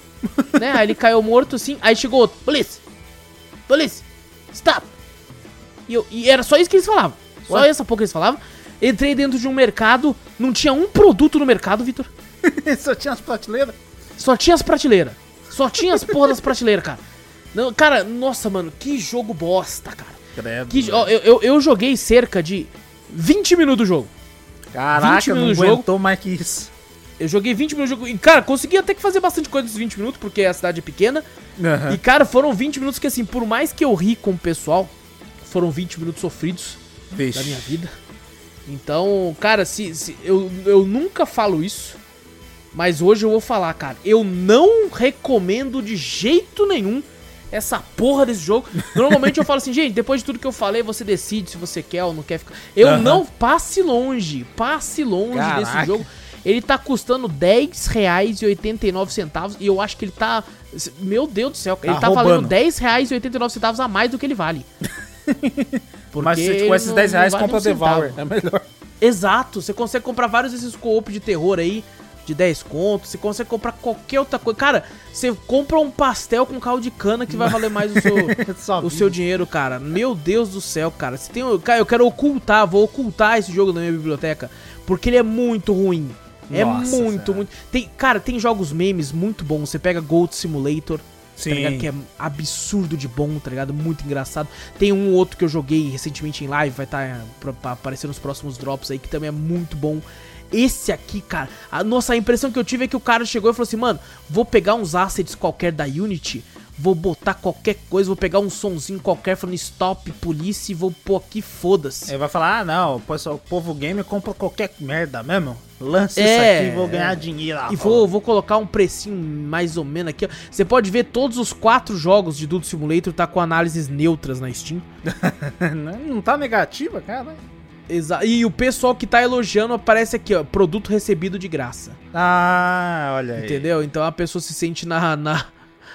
*laughs* né? Aí ele caiu morto assim. Aí chegou outro. Police! Police! Stop! E, eu- e era só isso que eles falavam. Só Ué? essa pouco que eles falavam. Entrei dentro de um mercado. Não tinha um produto no mercado, Vitor. *laughs* Só tinha as prateleiras? Só tinha as prateleiras. Só tinha as porra das prateleiras, cara. Não, cara, nossa, mano, que jogo bosta, cara. Credo. Que, ó, eu, eu, eu joguei cerca de 20 minutos do jogo. 20 Caraca, não do jogo. aguentou mais que isso. Eu joguei 20 minutos do jogo. E, cara, consegui até que fazer bastante coisa nesses 20 minutos, porque a cidade é pequena. Aham. E, cara, foram 20 minutos que, assim, por mais que eu ri com o pessoal, foram 20 minutos sofridos Vixe. da minha vida. Então, cara, se, se eu, eu nunca falo isso, mas hoje eu vou falar, cara. Eu não recomendo de jeito nenhum essa porra desse jogo. Normalmente eu falo assim, gente, depois de tudo que eu falei, você decide se você quer ou não quer ficar. Eu não passe longe, passe longe Caraca. desse jogo. Ele tá custando R$10,89 e eu acho que ele tá. Meu Deus do céu, ele Tá tá valendo roubando. R$10,89 a mais do que ele vale. *laughs* Mas ele com esses não- 10 não reais, vale compra um o Devour. É melhor. Exato, você consegue comprar vários desses co-op de terror aí, de 10 contos, você consegue comprar qualquer outra coisa. Cara, você compra um pastel com caldo de cana que vai valer mais o seu, *laughs* o seu dinheiro, cara. Meu Deus do céu, cara. Se tem, cara, eu quero ocultar, vou ocultar esse jogo na minha biblioteca, porque ele é muito ruim. É Nossa muito, muito. Tem, cara, tem jogos memes muito bons. Você pega Gold Simulator, Sim. tá ligado? Que é absurdo de bom, tá ligado? Muito engraçado. Tem um outro que eu joguei recentemente em live, vai estar pra, pra aparecer nos próximos drops aí, que também é muito bom. Esse aqui, cara, a nossa a impressão que eu tive é que o cara chegou e falou assim: mano, vou pegar uns assets qualquer da Unity, vou botar qualquer coisa, vou pegar um sonzinho qualquer falando stop, polícia e vou pôr aqui, foda-se. Ele vai falar, ah não, o povo gamer compra qualquer merda mesmo. Lance É, isso aqui e vou ganhar dinheiro. E vou, vou colocar um precinho mais ou menos aqui. Você pode ver todos os quatro jogos de Dude Simulator tá com análises neutras na Steam. *laughs* não, não tá negativa, cara. Exa e o pessoal que tá elogiando aparece aqui, ó, produto recebido de graça. Ah, olha aí. Entendeu? Então a pessoa se sente na. na...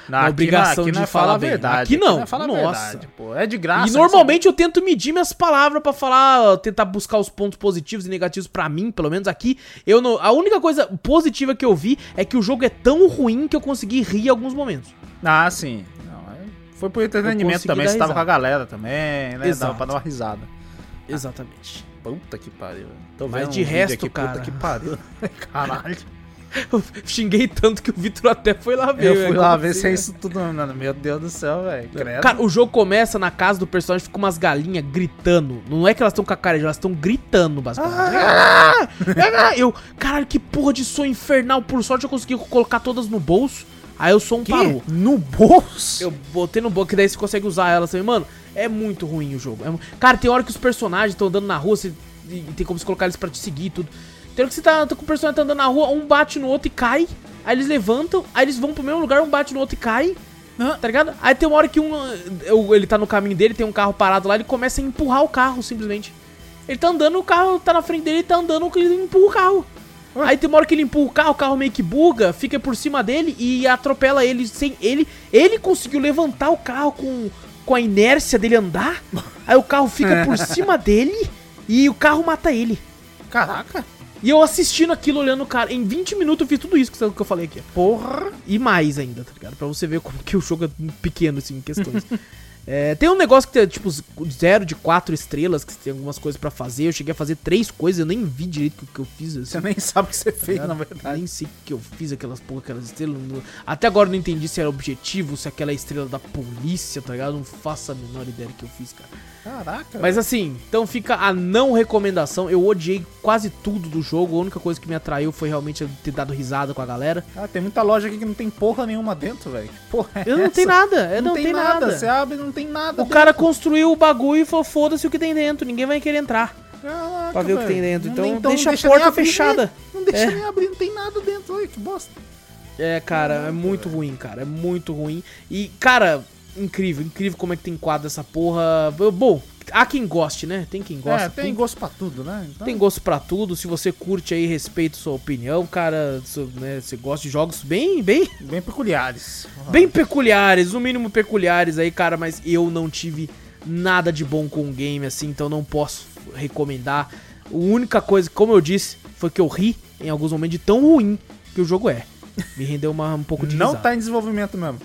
Não, Na aqui obrigação não, aqui de não é falar bem. verdade. Aqui não, é falar a nossa. verdade, pô. É de graça. e normalmente eu tento medir minhas palavras pra falar, tentar buscar os pontos positivos e negativos pra mim, pelo menos aqui. Eu não, a única coisa positiva que eu vi é que o jogo é tão ruim que eu consegui rir em alguns momentos. Ah, sim. Não, é- foi por entretenimento também. Você tava com a galera também, né? Dava Exato. pra dar uma risada. Exatamente. Puta que pariu. Tô Mas de um resto, aqui, cara. Puta que pariu. *laughs* Caralho. *laughs* Eu xinguei tanto que o Vitor até foi lá ver. Eu velho, fui lá como ver assim, se é né? isso tudo, mano. Meu Deus do céu, velho. Cara, o jogo começa na casa do personagem, fica umas galinhas gritando. Não é que elas estão com a cara, elas estão gritando, basicamente. Ah! Ah! *laughs* Eu, caralho, que porra de som infernal. Por sorte eu consegui colocar todas no bolso. Aí o som Que? parou. No bolso? Eu botei no bolso, que daí você consegue usar elas também. Mano, é muito ruim o jogo. É Cara, tem hora que os personagens estão andando na rua, você... e tem como você colocar eles pra te seguir e tudo. Tem hora que você tá, tá com o personagem tá andando na rua, um bate no outro e cai. Aí eles levantam, aí eles vão pro mesmo lugar, um bate no outro e cai. Hã? Tá ligado? Aí tem uma hora que um. eu- Ele tá no caminho dele, tem um carro parado lá, ele começa a empurrar o carro, simplesmente. Ele tá andando, o carro tá na frente dele, ele tá andando, ele empurra o carro. Aí tem uma hora que ele empurra o carro, o carro meio que buga, fica por cima dele e atropela ele sem. Ele, ele conseguiu levantar o carro com, com a inércia dele andar. *laughs* Aí o carro fica por cima dele e o carro mata ele. Caraca. E eu assistindo aquilo, olhando o cara. Em 20 minutos eu fiz tudo isso que eu falei aqui. Porra. E mais ainda, tá ligado? Pra você ver como que o jogo é pequeno, assim, em questões. *laughs* É, tem um negócio que tem, tipo, zero de quatro estrelas, que tem algumas coisas pra fazer. Eu cheguei a fazer três coisas, eu nem vi direito o que, eu fiz. Assim, Você nem sabe o que você fez, tá na ligado? verdade. Nem sei o que eu fiz, aquelas porra, aquelas estrelas. Até agora eu não entendi se era objetivo, se aquela estrela da polícia, tá ligado? Não faço a menor ideia do que eu fiz, cara. Caraca. Mas assim, então fica a não recomendação. Eu odiei quase tudo do jogo. A única coisa que me atraiu foi realmente eu ter dado risada com a galera. Ah, tem muita loja aqui que não tem porra nenhuma dentro, velho. Porra, é Eu não tem nada, é, não, tem, nada. Você abre não tem nada. O dentro. cara construiu o bagulho e falou: foda-se o que tem dentro, ninguém vai querer entrar Caraca, pra ver o que tem dentro. Não- Então, deixa a nem porta abrir, fechada. né? Não deixa É. nem abrir, não tem nada dentro. Olha que bosta. É, cara, é muito ruim, cara. É muito ruim. E, cara, incrível, incrível como é que tem quadro essa porra. Bom, há quem goste, né? Tem quem gosta. é, tem tudo. gosto pra tudo, né? Então, Tem gosto pra tudo. Se você curte aí, respeito sua opinião, cara. né, você gosta de jogos bem, bem, Bem peculiares. bem peculiares, no mínimo peculiares aí, cara. Mas eu não tive nada de bom com o game, assim, então não posso recomendar. A única coisa, como eu disse, foi que eu ri em alguns momentos de tão ruim que o jogo é. Me rendeu uma, um pouco de Não risada. tá em desenvolvimento mesmo.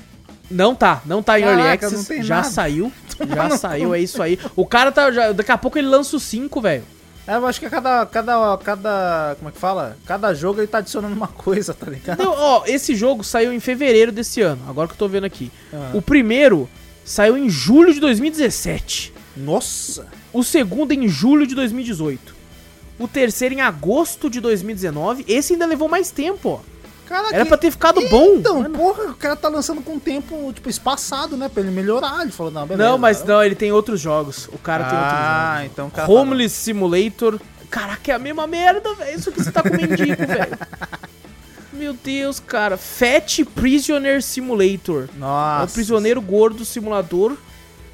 Não tá, não tá em Early Caraca, Access, não tem já nada. saiu, *laughs* já saiu, é isso aí. O cara tá, já, daqui a pouco ele lança o 5, velho. É, eu acho que a cada, cada, cada, como é que fala? Cada jogo ele tá adicionando uma coisa, tá ligado? Não, ó, esse jogo saiu em fevereiro desse ano, agora que eu tô vendo aqui. Ah. O primeiro saiu em julho de 2017. Nossa! O segundo em julho de 2018. O terceiro em agosto de 2019. Esse ainda levou mais tempo, ó. Cara, Era que- pra ter ficado bom. Então, porra, o cara tá lançando com tempo, tipo, espaçado, né? Pra ele melhorar. Ele falou, não, beleza. Não, mas cara. não, ele tem outros jogos. O cara tem outros Ah, jogos. então o cara Homeless Simulator. Caraca, é a mesma merda, velho. Isso que você tá com mendigo, *laughs* velho. Meu Deus, cara. Fat Prisoner Simulator. Fala, Nossa. É o prisioneiro gordo simulador.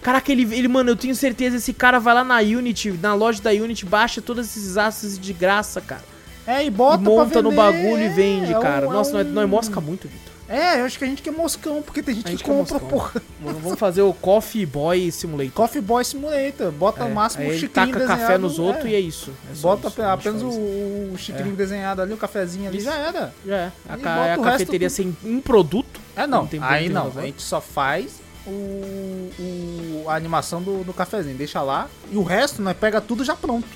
Caraca, ele, ele, mano, eu tenho certeza, esse cara vai lá na Unity, na loja da Unity, baixa todos esses assets de graça, cara. É, e bota e monta no bagulho e vende, é um- cara. é Nossa, nós, um- nós mosca muito, Vitor. É, eu acho que a gente que é moscão, porque tem gente, que que é compra, moscão. porra. Vamos vamos fazer o Coffee Boy Simulator. Coffee Boy Simulator. Bota É, o máximo o chicrinho taca café desenhado, nos outros é. e é isso. É Bota isso, apenas o, o chicrinho desenhado ali, o cafezinho ali, Isso. já era. Já é. A, ca- a cafeteria sem um produto. É, não. Não aí não. A gente só faz o, o- a animação do, do cafezinho. Deixa lá. E o resto, nós pega tudo já pronto.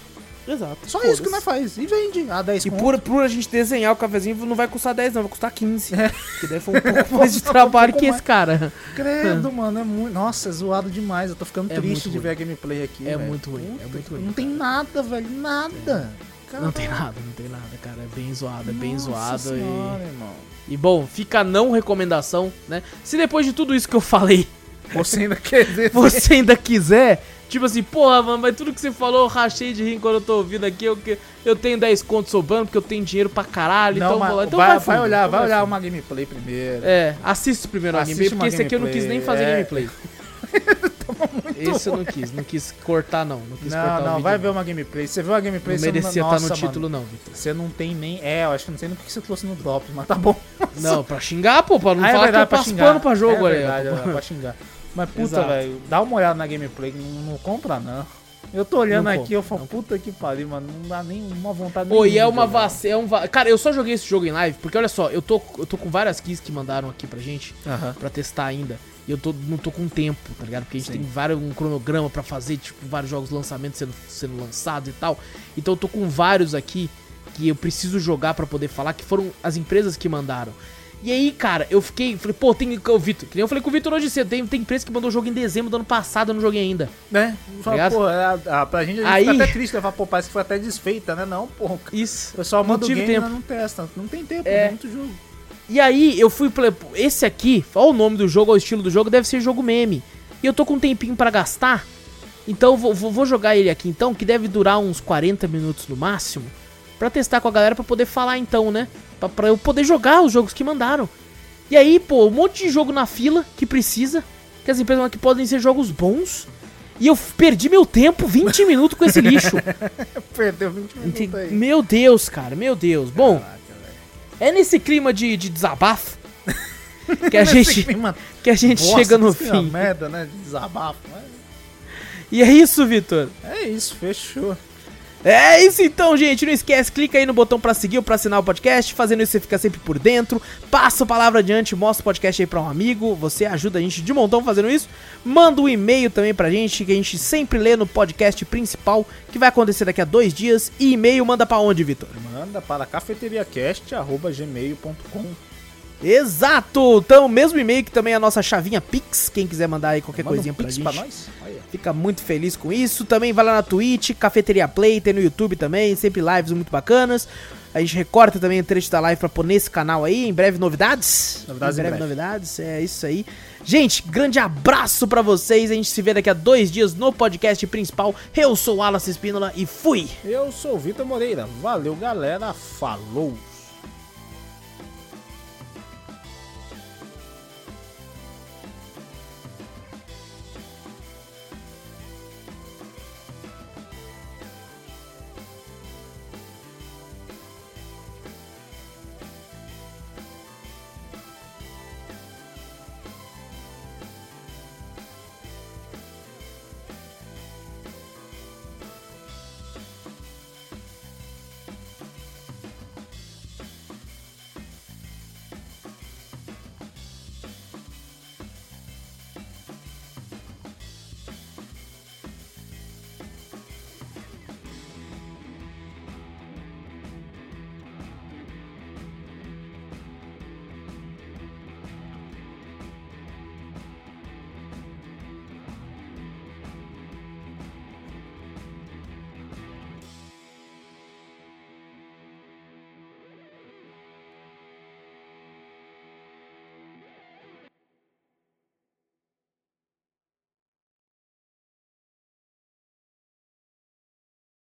Exato. Só isso que nós faz. E vende a 10 E conto. por, por a gente desenhar o cafezinho não vai custar 10, não, vai custar 15. É. Que daí foi um *laughs* pouco mais de trabalho pouco que mais. esse cara. Credo, mano, é muito. Nossa, é zoado demais. Eu tô ficando É triste muito de ruim. ver a gameplay aqui. É velho. muito ruim, é Puta muito que- ruim, Não tem nada, velho. Nada. Não tem nada, não tem nada, cara. É bem zoado, é bem Nossa zoado. senhora, E... irmão. e bom, fica a não recomendação, né? Se depois de tudo isso que eu falei, Você ainda quer ver? você ainda quiser, tipo assim, porra, mano, mas tudo que você falou eu rachei de rir quando eu tô ouvindo aqui, eu, eu tenho 10 contos sobrando porque eu tenho dinheiro pra caralho, Não, então mas vou lá. Então vai, vai, vai fundo, olhar, então vai olhar fundo. uma gameplay primeiro. É, assiste primeiro a gameplay, uma porque esse aqui eu não quis nem fazer gameplay, gameplay. *laughs* Esse eu não quis, não quis cortar não, não quis Não, cortar não, vai ver uma gameplay. Você viu a gameplay, Não você merecia não, estar no nossa, título mano, não, Vitor. Você não tem nem... É, eu acho que não sei nem por que você trouxe no drop, mas tá bom. Não, pra xingar, pô, pra não Ah, é falar verdade, que eu passo pano pra jogo, é aí, verdade, ó. é pra xingar. Mas puta, velho, dá uma olhada na gameplay, não, não compra não. Eu tô olhando Não aqui, compra, eu falo, puta que pariu, mano, não dá nem uma vontade Pô, e é uma vac... é um va... Cara, eu só joguei esse jogo em live, porque olha só, eu tô, eu tô com várias keys que mandaram aqui pra gente, Aham. pra testar ainda. E eu tô, não tô com tempo, tá ligado? Porque a gente Sim. tem vários, um cronograma pra fazer, tipo, vários jogos lançamentos sendo, sendo lançados e tal. Então eu tô com vários aqui que eu preciso jogar pra poder falar, que foram as empresas que mandaram. E aí, cara, eu fiquei, falei, pô, tem o Vitor, que nem eu falei com o Vitor hoje cedo, tem, tem empresa que mandou o jogo em dezembro do ano passado, eu não joguei ainda. Né? Fala, Ligado? pô, é, a, pra gente, a gente Aí- fica até triste, né? Fala, pô, parece que foi até desfeita, né? Não, pô, o Isso. pessoal Não manda o game, tempo. não testa. Não tem tempo, É. é muito jogo. E aí eu fui. Esse aqui, olha o nome do jogo, olha o estilo do jogo, deve ser jogo meme. E eu tô com um tempinho pra gastar. Então eu vou, vou, vou jogar ele aqui então, que deve durar uns 40 minutos no máximo. Pra testar com a galera pra poder falar então, né? Pra, pra eu poder jogar os jogos que mandaram. E aí, pô, um monte de jogo na fila que precisa. Que as empresas que podem ser jogos bons. E eu perdi meu tempo, 20 *laughs* minutos com esse lixo. *laughs* Perdeu 20 minutos aí. Meu Deus, cara, meu Deus. Bom, Caraca, é nesse clima de, de desabafo *laughs* que a gente, que a gente chega no fim. merda, né? De desabafo. mas E é isso, Vitor. É isso, fechou. É isso então, gente. Não esquece, clica aí no botão pra seguir ou pra assinar o podcast. Fazendo isso, você fica sempre por dentro. Passa a palavra adiante, mostra o podcast aí pra um amigo. Você ajuda a gente de montão fazendo isso. Manda um e-mail também pra gente, que a gente sempre lê no podcast principal, que vai acontecer daqui a dois dias. E e-mail manda pra onde, Vitor? Manda para cafeteriacast.gmail.com Exato! Então, o mesmo e-mail que também é a nossa chavinha Pix. Quem quiser mandar aí qualquer Manda coisinha um pra gente. pra nós. Fica muito feliz com isso. Também vai lá na Twitch, Cafeteria Play, tem no YouTube também, sempre lives muito bacanas. A gente recorta também o trecho da live pra pôr nesse canal aí. Em breve novidades. Novidades em em breve, breve. novidades. É isso aí. Gente, grande abraço pra vocês. A gente se vê daqui a dois dias no podcast principal. Eu sou o Wallace Espínola e fui! Eu sou o Vitor Moreira. Valeu, galera. Falou.